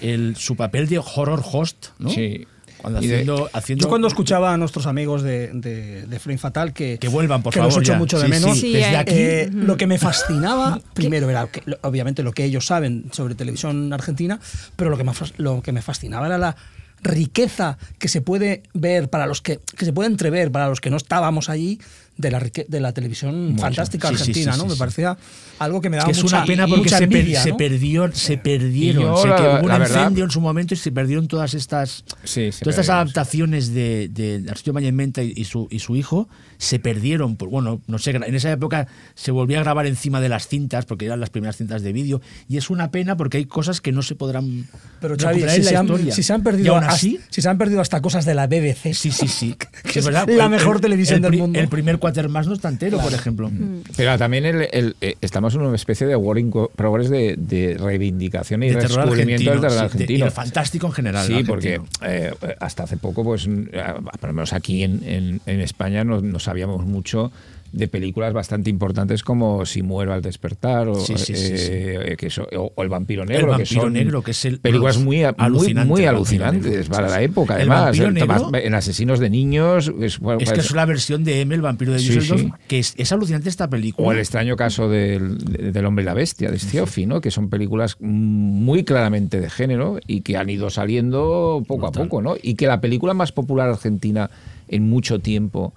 [SPEAKER 6] el- su papel de horror host, ¿no?
[SPEAKER 4] Sí.
[SPEAKER 6] Cuando
[SPEAKER 4] Y de-
[SPEAKER 6] haciendo, haciendo-
[SPEAKER 5] Yo cuando escuchaba a nuestros amigos de, de, de Frame Fatal que,
[SPEAKER 6] Que vuelvan, por
[SPEAKER 5] que
[SPEAKER 6] favor,
[SPEAKER 5] los echo
[SPEAKER 6] ya.
[SPEAKER 5] mucho de
[SPEAKER 6] Sí,
[SPEAKER 5] menos,
[SPEAKER 3] sí,
[SPEAKER 6] desde
[SPEAKER 3] eh,
[SPEAKER 6] aquí.
[SPEAKER 5] eh, lo que me fascinaba *laughs* primero era que, obviamente lo que ellos saben sobre televisión argentina, pero lo que, me, lo que me fascinaba era la riqueza que se puede ver para los que, que se puede entrever para los que no estábamos allí de la de la televisión fantástica
[SPEAKER 6] Sí,
[SPEAKER 5] argentina,
[SPEAKER 6] sí,
[SPEAKER 5] ¿no?
[SPEAKER 6] sí,
[SPEAKER 5] me
[SPEAKER 6] sí.
[SPEAKER 5] parecía algo que me daba
[SPEAKER 6] que es
[SPEAKER 5] mucha,
[SPEAKER 6] una pena porque se, per-
[SPEAKER 5] envidia,
[SPEAKER 6] se
[SPEAKER 5] ¿no?
[SPEAKER 6] perdió, se perdieron.
[SPEAKER 4] Yo,
[SPEAKER 6] que
[SPEAKER 4] la-
[SPEAKER 6] un
[SPEAKER 4] la verdad-
[SPEAKER 6] incendio en su momento y se perdieron todas estas,
[SPEAKER 4] se
[SPEAKER 6] todas estas adaptaciones de, de Narciso Mañementa y, y su, y su hijo. Se perdieron. Por, bueno, no sé, en esa época se volvía a grabar encima de las cintas porque eran las primeras cintas de vídeo. Y es una pena porque hay cosas que no se podrán
[SPEAKER 5] Pero Xavi, si
[SPEAKER 6] en la
[SPEAKER 5] se, han,
[SPEAKER 6] historia.
[SPEAKER 5] si se han perdido
[SPEAKER 6] así,
[SPEAKER 5] si se han perdido hasta cosas de la BBC,
[SPEAKER 6] Sí, sí, sí. *laughs*
[SPEAKER 5] Que es la mejor televisión
[SPEAKER 6] el
[SPEAKER 5] del mundo.
[SPEAKER 6] El primer Quatermass no está entero, por ejemplo.
[SPEAKER 4] Pero también el- el- eh, estamos en una especie de work in progress de, de reivindicación y
[SPEAKER 6] De
[SPEAKER 4] redescubrimiento del terror
[SPEAKER 6] sí, de-
[SPEAKER 4] argentino.
[SPEAKER 6] y el fantástico en general.
[SPEAKER 4] Sí, porque eh, hasta hace poco, pues, mm, eh, por lo menos aquí en, en- en España no, no sabíamos mucho de películas bastante importantes como Si muero al despertar o,
[SPEAKER 6] Sí, sí, sí, sí.
[SPEAKER 4] eh, que so- o- o El vampiro negro,
[SPEAKER 6] Vampiro
[SPEAKER 4] que son
[SPEAKER 6] Negro, que es el-
[SPEAKER 4] películas muy, muy,
[SPEAKER 6] alucinante,
[SPEAKER 4] muy
[SPEAKER 6] El
[SPEAKER 4] alucinantes
[SPEAKER 6] Negro,
[SPEAKER 4] para la época.
[SPEAKER 6] El
[SPEAKER 4] Además, el
[SPEAKER 6] Negro-
[SPEAKER 4] en Asesinos de Niños es, bueno,
[SPEAKER 6] Es que
[SPEAKER 4] pues-
[SPEAKER 6] es una versión de M, el vampiro de Düsseldorf, que es, es alucinante esta película.
[SPEAKER 4] O el extraño caso del, del hombre y la bestia, de Scioffi, ¿no? que son películas muy claramente de género y que han ido saliendo poco a poco, ¿no? Y que la película más popular argentina en mucho tiempo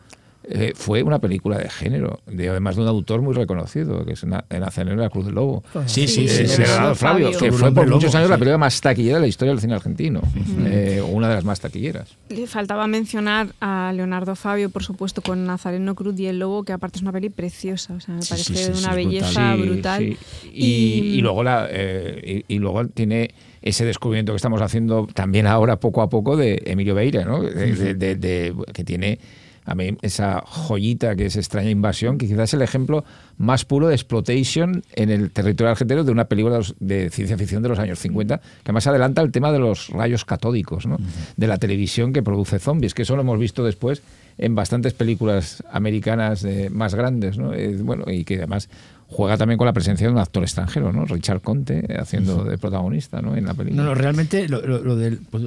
[SPEAKER 4] eh, fue una película de género, de, además de un autor muy reconocido, que es Na- Nazario de la Cruz del Lobo.
[SPEAKER 6] Sí, sí,
[SPEAKER 4] Eh,
[SPEAKER 6] sí.
[SPEAKER 4] de
[SPEAKER 6] sí,
[SPEAKER 4] Leonardo
[SPEAKER 6] sí.
[SPEAKER 4] Flavio,
[SPEAKER 3] Fabio.
[SPEAKER 4] que fue por muchos años la
[SPEAKER 6] sí.
[SPEAKER 4] película más taquillera de la historia del cine argentino, eh, o una de las más taquilleras.
[SPEAKER 3] Le faltaba mencionar a Leonardo Fabio, por supuesto, con Nazareno Cruz y El Lobo, que aparte es una peli preciosa, o sea, me parece
[SPEAKER 6] sí, sí,
[SPEAKER 3] de
[SPEAKER 6] sí,
[SPEAKER 3] una belleza brutal.
[SPEAKER 4] sí. Y, y luego la, eh, y, y luego tiene ese descubrimiento que estamos haciendo también ahora poco a poco de Emilio Beira, ¿no? De- de- de- de- que tiene a mí esa joyita que es extraña invasión, que quizás es el ejemplo más puro de exploitation en el territorio argentino de una película de, ciencia ficción de los años 50, que más adelanta el tema de los rayos catódicos, ¿no? de la televisión que produce zombies, que eso lo hemos visto después en bastantes películas americanas eh, más grandes, ¿no? Eh, bueno, y que además juega también con la presencia de un actor extranjero, ¿no? Richard Conte, haciendo de protagonista, ¿no? En la película.
[SPEAKER 6] No, no, realmente lo, lo- lo del pues,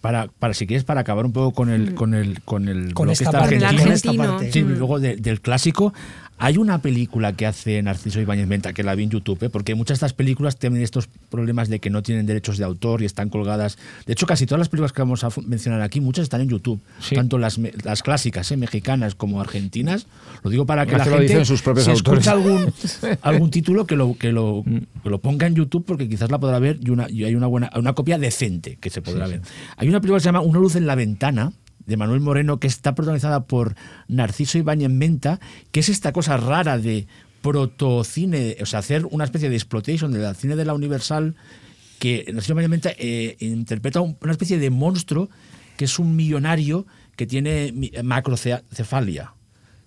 [SPEAKER 6] para, para si quieres para acabar un poco con el con el con el
[SPEAKER 5] con esta parte,
[SPEAKER 3] argentino.
[SPEAKER 5] con esta parte.
[SPEAKER 6] Sí,
[SPEAKER 3] Mm.
[SPEAKER 6] luego de- del clásico. Hay una película que hace Narciso Ibáñez Menta, que la vi en YouTube, ¿eh? porque muchas de estas películas tienen estos problemas de que no tienen derechos de autor y están colgadas. De hecho, casi todas las películas que vamos a mencionar aquí, muchas están en YouTube.
[SPEAKER 4] Sí.
[SPEAKER 6] Tanto las, las clásicas, ¿eh? mexicanas como argentinas. Lo digo para que la gente,
[SPEAKER 4] dicen sus propios
[SPEAKER 6] si
[SPEAKER 4] autores.
[SPEAKER 6] escucha algún, *laughs* algún título, que lo, que, lo, que lo ponga en YouTube, porque quizás la podrá ver y, una, y hay una, buena, una copia decente que se podrá ver. Hay una película que se llama Una luz en la ventana, de Manuel Moreno, que está protagonizada por Narciso Ibáñez Menta, que es esta cosa rara de protocine, o sea, hacer una especie de exploitation del cine de la Universal, que Narciso Ibáñez Menta eh, interpreta un- una especie de monstruo que es un millonario que tiene macrocefalia.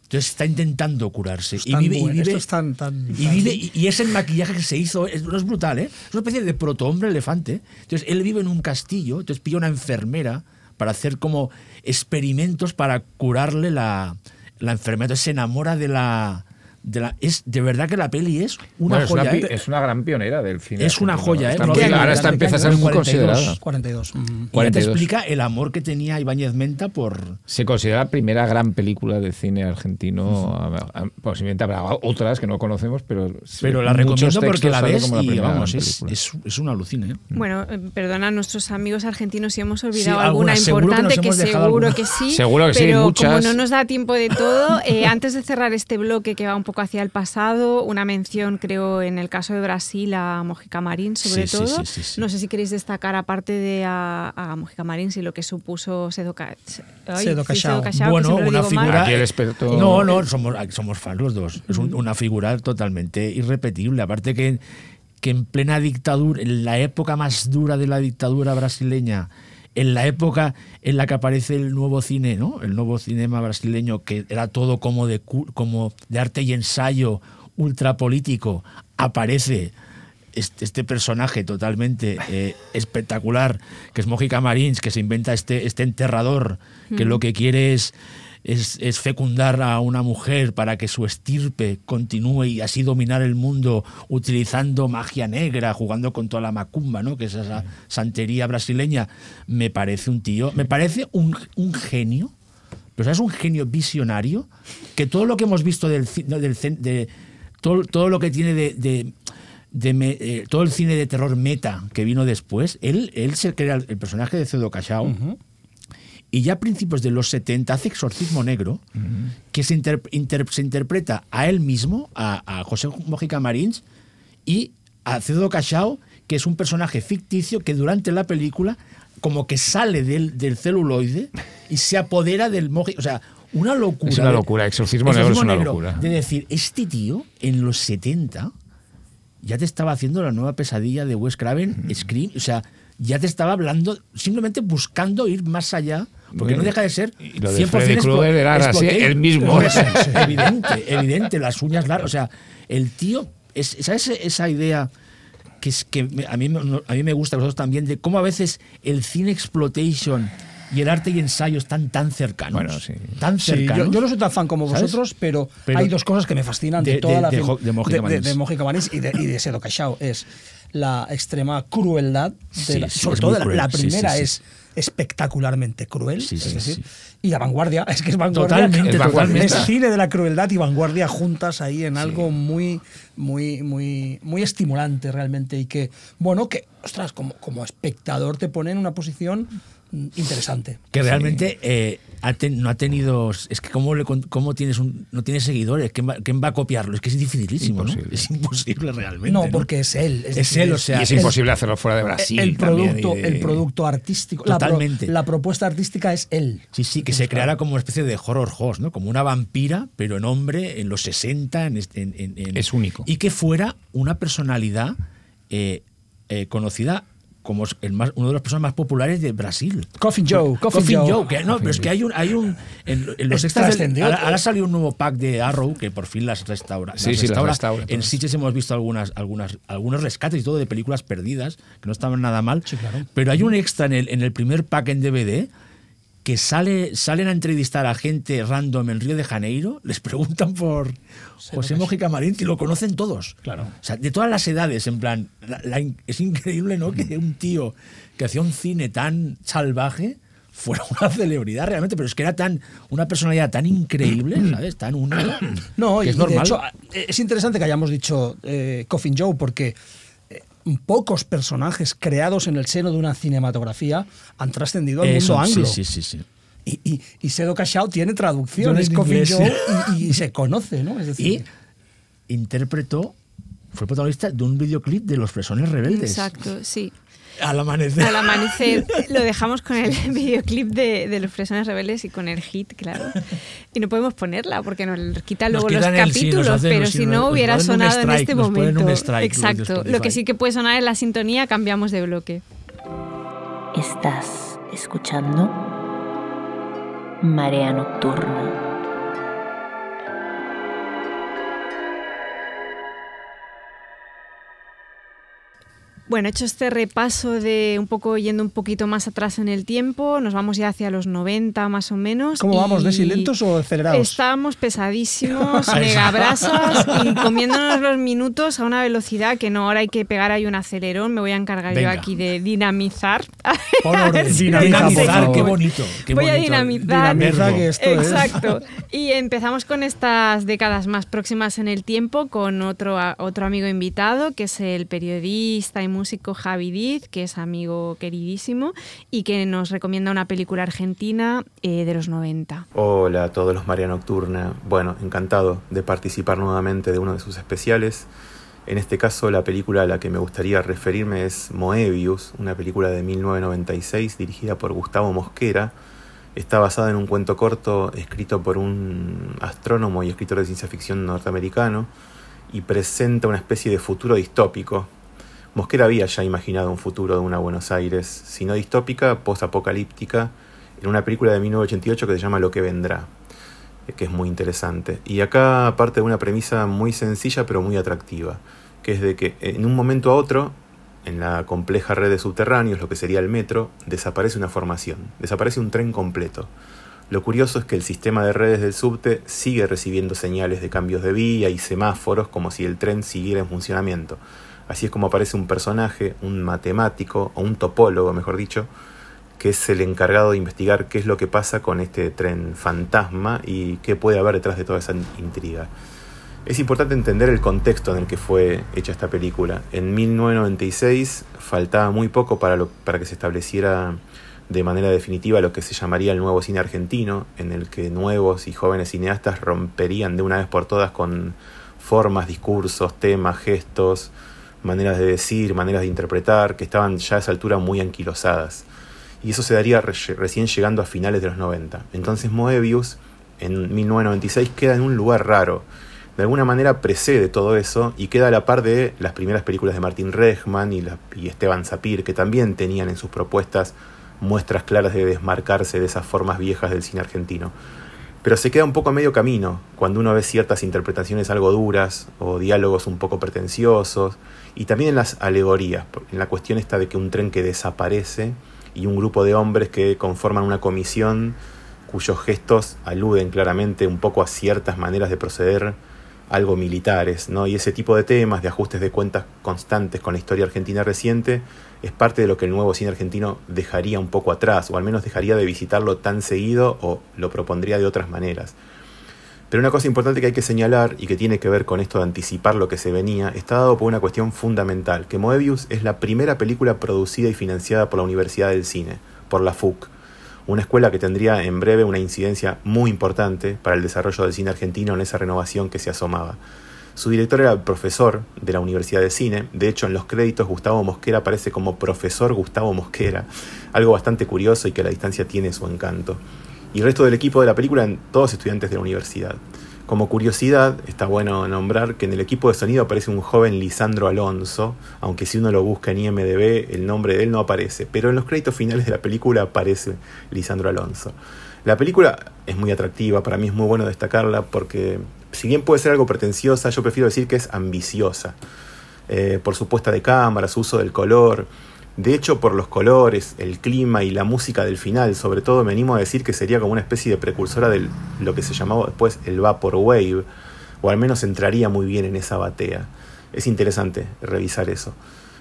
[SPEAKER 6] Entonces está intentando curarse. Y vive, y vive,
[SPEAKER 5] tan-
[SPEAKER 6] y vive- y- y es el maquillaje que se hizo, es, no es brutal, ¿eh? Es una especie de protohombre elefante. Entonces él vive en un castillo, entonces pilla una enfermera para hacer como experimentos para curarle la, la enfermedad. Se enamora de la, de la... Es, de verdad que la peli es una
[SPEAKER 4] Bueno, es,
[SPEAKER 6] joya.
[SPEAKER 4] una, pi-
[SPEAKER 6] ¿eh?
[SPEAKER 4] es una gran pionera del cine.
[SPEAKER 6] Es una joya, ¿eh?
[SPEAKER 4] Ahora está
[SPEAKER 6] ¿De qué
[SPEAKER 4] empieza a ser muy
[SPEAKER 6] 42.
[SPEAKER 4] considerada.
[SPEAKER 5] 42. mm.
[SPEAKER 6] Y ya te
[SPEAKER 4] 42.
[SPEAKER 6] explica el amor que tenía Ibáñez Menta por...
[SPEAKER 4] Se considera la primera gran película de cine argentino. a- a- Posiblemente habrá otras que no conocemos, pero.
[SPEAKER 6] Pero la recomiendo porque la ves
[SPEAKER 4] la
[SPEAKER 6] y vamos, es, es, es una alucina, ¿eh?
[SPEAKER 3] Bueno, eh, perdona a nuestros amigos argentinos si hemos olvidado
[SPEAKER 6] Sí,
[SPEAKER 3] alguna
[SPEAKER 6] que
[SPEAKER 3] importante, que,
[SPEAKER 6] dejado
[SPEAKER 3] seguro
[SPEAKER 6] alguna.
[SPEAKER 3] que sí.
[SPEAKER 4] Seguro que sí,
[SPEAKER 3] pero
[SPEAKER 4] muchas.
[SPEAKER 3] como no nos da tiempo de todo, eh, antes de cerrar este bloque que va un poco hacia el pasado, una mención, creo, en el caso de Brasil a Mojica Marín, sobre
[SPEAKER 6] Sí,
[SPEAKER 3] todo.
[SPEAKER 6] sí, sí, sí.
[SPEAKER 3] No sé si queréis destacar, aparte de a, a Mojica Marín, si lo que supuso Sedo, Ca- ay,
[SPEAKER 5] Sedo
[SPEAKER 3] sí,
[SPEAKER 5] Cachao.
[SPEAKER 3] Cachao, que
[SPEAKER 6] bueno, una figura.
[SPEAKER 4] Aquí el experto-
[SPEAKER 6] No, no, somos, somos fans los dos. Es un- una figura totalmente irrepetible. Aparte que, que en plena dictadura, en la época más dura de la dictadura brasileña, en la época en la que aparece el nuevo cine, ¿no? El nuevo cinema brasileño, que era todo como de, como de arte y ensayo ultrapolítico, aparece este, este personaje totalmente eh, espectacular, que es Mojica Marins, que se inventa este, este enterrador, que lo que quiere es es, fecundar a una mujer para que su estirpe continúe y así dominar el mundo utilizando magia negra, jugando con toda la macumba, ¿no? que es esa santería brasileña, me parece un tío, me parece un, genio, pero es un genio visionario, que todo lo que hemos visto del, del todo, todo lo que tiene de, eh, todo el cine de terror meta que vino después, él, él se crea el, el personaje de Cedo Cachao y ya a principios de los 70 hace Exorcismo Negro, que se, inter- inter- se interpreta a él mismo, a, a José Mojica Marins, y a Cedo Cachao, que es un personaje ficticio que durante la película como que sale del, del celuloide y se apodera del Mojica. O sea, una locura.
[SPEAKER 4] Es una locura, Exorcismo Negro es una locura.
[SPEAKER 6] De decir, este tío en los 70 ya te estaba haciendo la nueva pesadilla de Wes Craven, Scream, o sea, ya te estaba hablando, simplemente buscando ir más allá, porque
[SPEAKER 4] Bueno,
[SPEAKER 6] no deja de ser
[SPEAKER 4] y lo de
[SPEAKER 6] 100%
[SPEAKER 4] Freddy
[SPEAKER 6] explo-
[SPEAKER 4] Krueger era así, él mismo.
[SPEAKER 6] Sí, sí, *laughs* evidente, evidente, las uñas largas, o sea, el tío, es, ¿sabes esa idea que, es, que a, mí, me- a mí me gusta, a vosotros también, de cómo a veces el cine exploitation y el arte y ensayo están tan cercanos?
[SPEAKER 4] Bueno, sí.
[SPEAKER 6] Tan
[SPEAKER 5] Sí,
[SPEAKER 6] cercanos.
[SPEAKER 5] yo, yo no soy tan fan como
[SPEAKER 6] ¿sabes?
[SPEAKER 5] vosotros, pero,
[SPEAKER 6] Pero-
[SPEAKER 5] hay dos cosas que me fascinan de,
[SPEAKER 6] de-
[SPEAKER 5] toda
[SPEAKER 6] de-
[SPEAKER 5] la
[SPEAKER 6] de
[SPEAKER 5] film-
[SPEAKER 6] de Mojica Marins
[SPEAKER 5] y de, y de Sedo Cachao. Es la extrema crueldad, de
[SPEAKER 6] Sí,
[SPEAKER 5] la-
[SPEAKER 6] sí,
[SPEAKER 5] sobre
[SPEAKER 6] es
[SPEAKER 5] todo la,
[SPEAKER 6] cruel.
[SPEAKER 5] la
[SPEAKER 6] Sí,
[SPEAKER 5] primera
[SPEAKER 6] sí, sí.
[SPEAKER 5] es espectacularmente cruel,
[SPEAKER 6] Sí, sí,
[SPEAKER 5] es decir,
[SPEAKER 6] sí.
[SPEAKER 5] y la vanguardia, *laughs* es que es vanguardia.
[SPEAKER 6] Totalmente,
[SPEAKER 4] Es vanguardia.
[SPEAKER 5] Es cine de la crueldad y vanguardia juntas ahí en algo muy, muy, muy, muy estimulante realmente y que, bueno, que, ostras, como, como espectador te pone en una posición interesante.
[SPEAKER 6] Que realmente eh, ha ten- no ha tenido. Es que, ¿cómo, le, cómo tienes un, no tienes seguidores? ¿Quién va, quién va a copiarlo? Es que es dificilísimo, ¿no?
[SPEAKER 4] Imposible.
[SPEAKER 6] Es imposible realmente.
[SPEAKER 5] No, porque es él.
[SPEAKER 6] Es
[SPEAKER 5] decir,
[SPEAKER 6] él, o sea,
[SPEAKER 4] y es
[SPEAKER 5] el-
[SPEAKER 4] imposible hacerlo fuera de Brasil.
[SPEAKER 5] el producto,
[SPEAKER 4] de-
[SPEAKER 5] el producto artístico, la pro-
[SPEAKER 6] Totalmente.
[SPEAKER 5] La, propuesta artística es él.
[SPEAKER 6] Sí, sí, que se creara como una especie de horror host, ¿no? Como una vampira, pero en hombre, en los 60, en, este- en- en- en-
[SPEAKER 4] Es único.
[SPEAKER 6] Y que fuera una personalidad eh, eh, conocida como el más, uno de los personas más populares de Brasil.
[SPEAKER 5] Coffin Joe, Coffin, Joe.
[SPEAKER 6] que- no, pero es que hay un, hay un en, en los extras del- ahora, ahora salió un nuevo pack de Arrow que por fin las restaura.
[SPEAKER 4] Sí,
[SPEAKER 6] las
[SPEAKER 4] sí, las
[SPEAKER 6] restaura.
[SPEAKER 4] restaura
[SPEAKER 6] En. Sitges hemos visto algunas, algunas, algunos rescates y todo de películas perdidas que no estaban nada mal.
[SPEAKER 5] Sí, claro.
[SPEAKER 6] Pero hay un extra en el, en el primer pack en DVD que sale, salen a entrevistar a gente random en Río de Janeiro, les preguntan por José Mojica Marín y lo conocen todos.
[SPEAKER 5] Claro.
[SPEAKER 6] O sea, de todas las edades, en plan, la- la in- es increíble, ¿no? Que un tío que hacía un cine tan salvaje fuera una *laughs* celebridad realmente, pero es que era tan una personalidad tan increíble, *coughs* ¿sabes? Tan única. *coughs*
[SPEAKER 5] No, y,
[SPEAKER 6] es normal.
[SPEAKER 5] de hecho eh, es interesante que hayamos dicho eh, Coffin Joe porque pocos personajes creados en el seno de una cinematografía han trascendido al
[SPEAKER 6] Eso,
[SPEAKER 5] mundo anglo.
[SPEAKER 6] Sí, sí, sí, sí.
[SPEAKER 5] Y, y, y Sedo Cachao tiene traducción,
[SPEAKER 6] Yo en
[SPEAKER 5] es Coffin
[SPEAKER 6] inglés,
[SPEAKER 5] Joe y, y se conoce, ¿no? Es
[SPEAKER 6] Y
[SPEAKER 5] decir,
[SPEAKER 6] interpretó, fue protagonista de un videoclip de Los Fresones Rebeldes.
[SPEAKER 3] Exacto, sí.
[SPEAKER 6] Al amanecer.
[SPEAKER 3] Al amanecer lo dejamos con el *laughs* videoclip de, de los Fresones Rebeldes y con el hit, claro. Y no podemos ponerla porque nos quita
[SPEAKER 6] Nos
[SPEAKER 3] luego los
[SPEAKER 6] el- sí,
[SPEAKER 3] capítulos,
[SPEAKER 6] hacen-
[SPEAKER 3] pero si no hubiera sonado en este
[SPEAKER 6] nos ponen un
[SPEAKER 3] momento.
[SPEAKER 6] strike
[SPEAKER 3] Exacto. Lo que sí que puede sonar en la sintonía, cambiamos de bloque.
[SPEAKER 2] Estás escuchando Marea Nocturna.
[SPEAKER 3] Bueno, hecho este repaso de un poco yendo un poquito más atrás en el tiempo, nos vamos ya hacia los 90 más o menos.
[SPEAKER 5] ¿Cómo vamos?
[SPEAKER 3] y
[SPEAKER 5] ¿De si lentos o acelerados?
[SPEAKER 3] Estábamos pesadísimos, *laughs* megabrasas y comiéndonos los minutos a una velocidad que no, ahora hay que pegar ahí un acelerón. Me voy a encargar
[SPEAKER 6] Venga.
[SPEAKER 3] yo aquí de dinamizar. *laughs*
[SPEAKER 6] Orden. *laughs*
[SPEAKER 3] si
[SPEAKER 6] Dinamizar, qué bonito. qué
[SPEAKER 3] Voy a dinamizar.
[SPEAKER 5] Dinamiza
[SPEAKER 6] Verbo.
[SPEAKER 5] que esto es-
[SPEAKER 3] Exacto. Y empezamos con estas décadas más próximas en el tiempo con otro, otro amigo invitado, que es el periodista y músico Javi Diz, que es amigo queridísimo y que nos recomienda una película argentina eh, de los 90.
[SPEAKER 9] Hola a todos los María Nocturna. Bueno, encantado de participar nuevamente de uno de sus especiales. En este caso, la película a la que me gustaría referirme es Moebius, una película de 1996 dirigida por Gustavo Mosquera. Está basada en un cuento corto escrito por un astrónomo y escritor de ciencia ficción norteamericano y presenta una especie de futuro distópico. Mosquera había ya imaginado un futuro de una Buenos Aires, si no distópica, post-apocalíptica, en una película de 1988 que se llama Lo que vendrá, eh, que es muy interesante. Y acá parte de una premisa muy sencilla pero muy atractiva, que es de que en un momento a otro, en la compleja red de subterráneos, lo que sería el metro, desaparece una formación, desaparece un tren completo. Lo curioso es que el sistema de redes del subte sigue recibiendo señales de cambios de vía y semáforos como si el tren siguiera en funcionamiento. Así es como aparece un personaje, un matemático, o un topólogo, mejor dicho, que es el encargado de investigar qué es lo que pasa con este tren fantasma y qué puede haber detrás de toda esa intriga. Es importante entender el contexto en el que fue hecha esta película. En 1996 faltaba muy poco para, para que se estableciera de manera definitiva lo que se llamaría el nuevo cine argentino, en el que nuevos y jóvenes cineastas romperían de una vez por todas con formas, discursos, temas, gestos, maneras de decir, maneras de interpretar, que estaban ya a esa altura muy anquilosadas. Y eso se daría recién llegando a finales de los 90. Entonces Moebius, en 1996, queda en un lugar raro. De alguna manera precede todo eso y queda a la par de las primeras películas de Martin Rechman y, y Esteban Sapir, que también tenían en sus propuestas muestras claras de desmarcarse de esas formas viejas del cine argentino. Pero se queda un poco a medio camino cuando uno ve ciertas interpretaciones algo duras o diálogos un poco pretenciosos y también en las alegorías, en la cuestión esta de que un tren que desaparece y un grupo de hombres que conforman una comisión cuyos gestos aluden claramente un poco a ciertas maneras de proceder algo militares, ¿no? Y ese tipo de temas, de ajustes de cuentas constantes con la historia argentina reciente, es parte de lo que el nuevo cine argentino dejaría un poco atrás, o al menos dejaría de visitarlo tan seguido o lo propondría de otras maneras. Pero una cosa importante que hay que señalar y que tiene que ver con esto de anticipar lo que se venía, está dado por una cuestión fundamental, que Moebius es la primera película producida y financiada por la Universidad del Cine, por la FUC, una escuela que tendría en breve una incidencia muy importante para el desarrollo del cine argentino en esa renovación que se asomaba. Su director era el profesor de la Universidad de Cine, de hecho en los créditos Gustavo Mosquera aparece como profesor Gustavo Mosquera, algo bastante curioso y que a la distancia tiene su encanto. Y el resto del equipo de la película eran todos estudiantes de la universidad. Como curiosidad, está bueno nombrar que en el equipo de sonido aparece un joven Lisandro Alonso, aunque si uno lo busca en IMDB el nombre de él no aparece, pero en los créditos finales de la película aparece Lisandro Alonso. La película es muy atractiva, para mí es muy bueno destacarla porque si bien puede ser algo pretenciosa, yo prefiero decir que es ambiciosa. Eh, por su puesta de cámara, su uso del color, de hecho, por los colores, el clima y la música del final, sobre todo me animo a decir que sería como una especie de precursora de lo que se llamaba después el Vaporwave, o al menos entraría muy bien en esa batea. Es interesante revisar eso.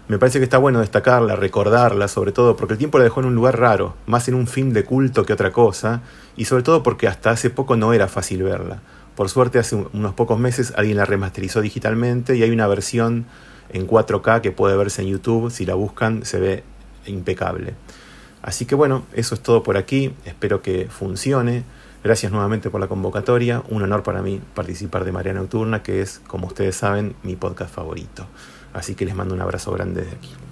[SPEAKER 9] Me parece que está bueno destacarla, recordarla, sobre todo porque el tiempo la dejó en un lugar raro, más en un film de culto que otra cosa, y sobre todo porque hasta hace poco no era fácil verla. Por suerte, hace unos pocos meses alguien la remasterizó digitalmente y hay una versión en 4K que puede verse en YouTube. Si la buscan, se ve impecable. Así que bueno, eso es todo por aquí. Espero que funcione. Gracias nuevamente por la convocatoria. Un honor para mí participar de Marea Nocturna, que es, como ustedes saben, mi podcast favorito. Así que les mando un abrazo grande desde aquí.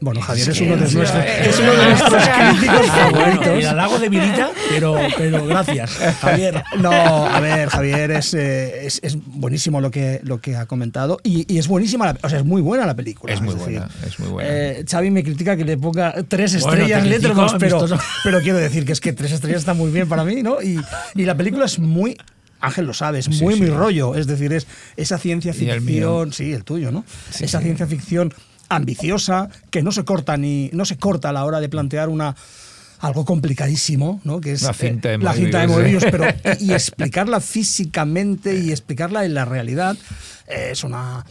[SPEAKER 5] Bueno, Javier es uno de nuestros, es uno de nuestros críticos favoritos.
[SPEAKER 6] El halago de Mirita, pero, pero gracias, Javier.
[SPEAKER 5] No, a ver, Javier es, eh, es, es, buenísimo lo que, lo que ha comentado y, y, es buenísima, la, o sea, es muy buena la película.
[SPEAKER 4] Es muy buena,
[SPEAKER 5] decir,
[SPEAKER 4] es muy buena.
[SPEAKER 5] Eh, Xavi me critica que le ponga tres
[SPEAKER 6] Bueno,
[SPEAKER 5] estrellas letras, pero, pero quiero decir que es que tres estrellas está muy bien para mí, ¿no? Y, y la película es muy Ángel lo sabe, es
[SPEAKER 4] Sí,
[SPEAKER 5] muy
[SPEAKER 4] sí.
[SPEAKER 5] mi rollo. Es decir, es esa ciencia
[SPEAKER 4] el
[SPEAKER 5] ficción, sí, el tuyo, ¿no? Esa ciencia ficción ambiciosa, que no se corta ni, no se corta a la hora de plantear una algo complicadísimo, ¿no? Que es
[SPEAKER 4] La cinta de
[SPEAKER 5] eh, la cinta de
[SPEAKER 4] ¿eh?
[SPEAKER 5] pero y, y explicarla físicamente y explicarla en la realidad eh, es una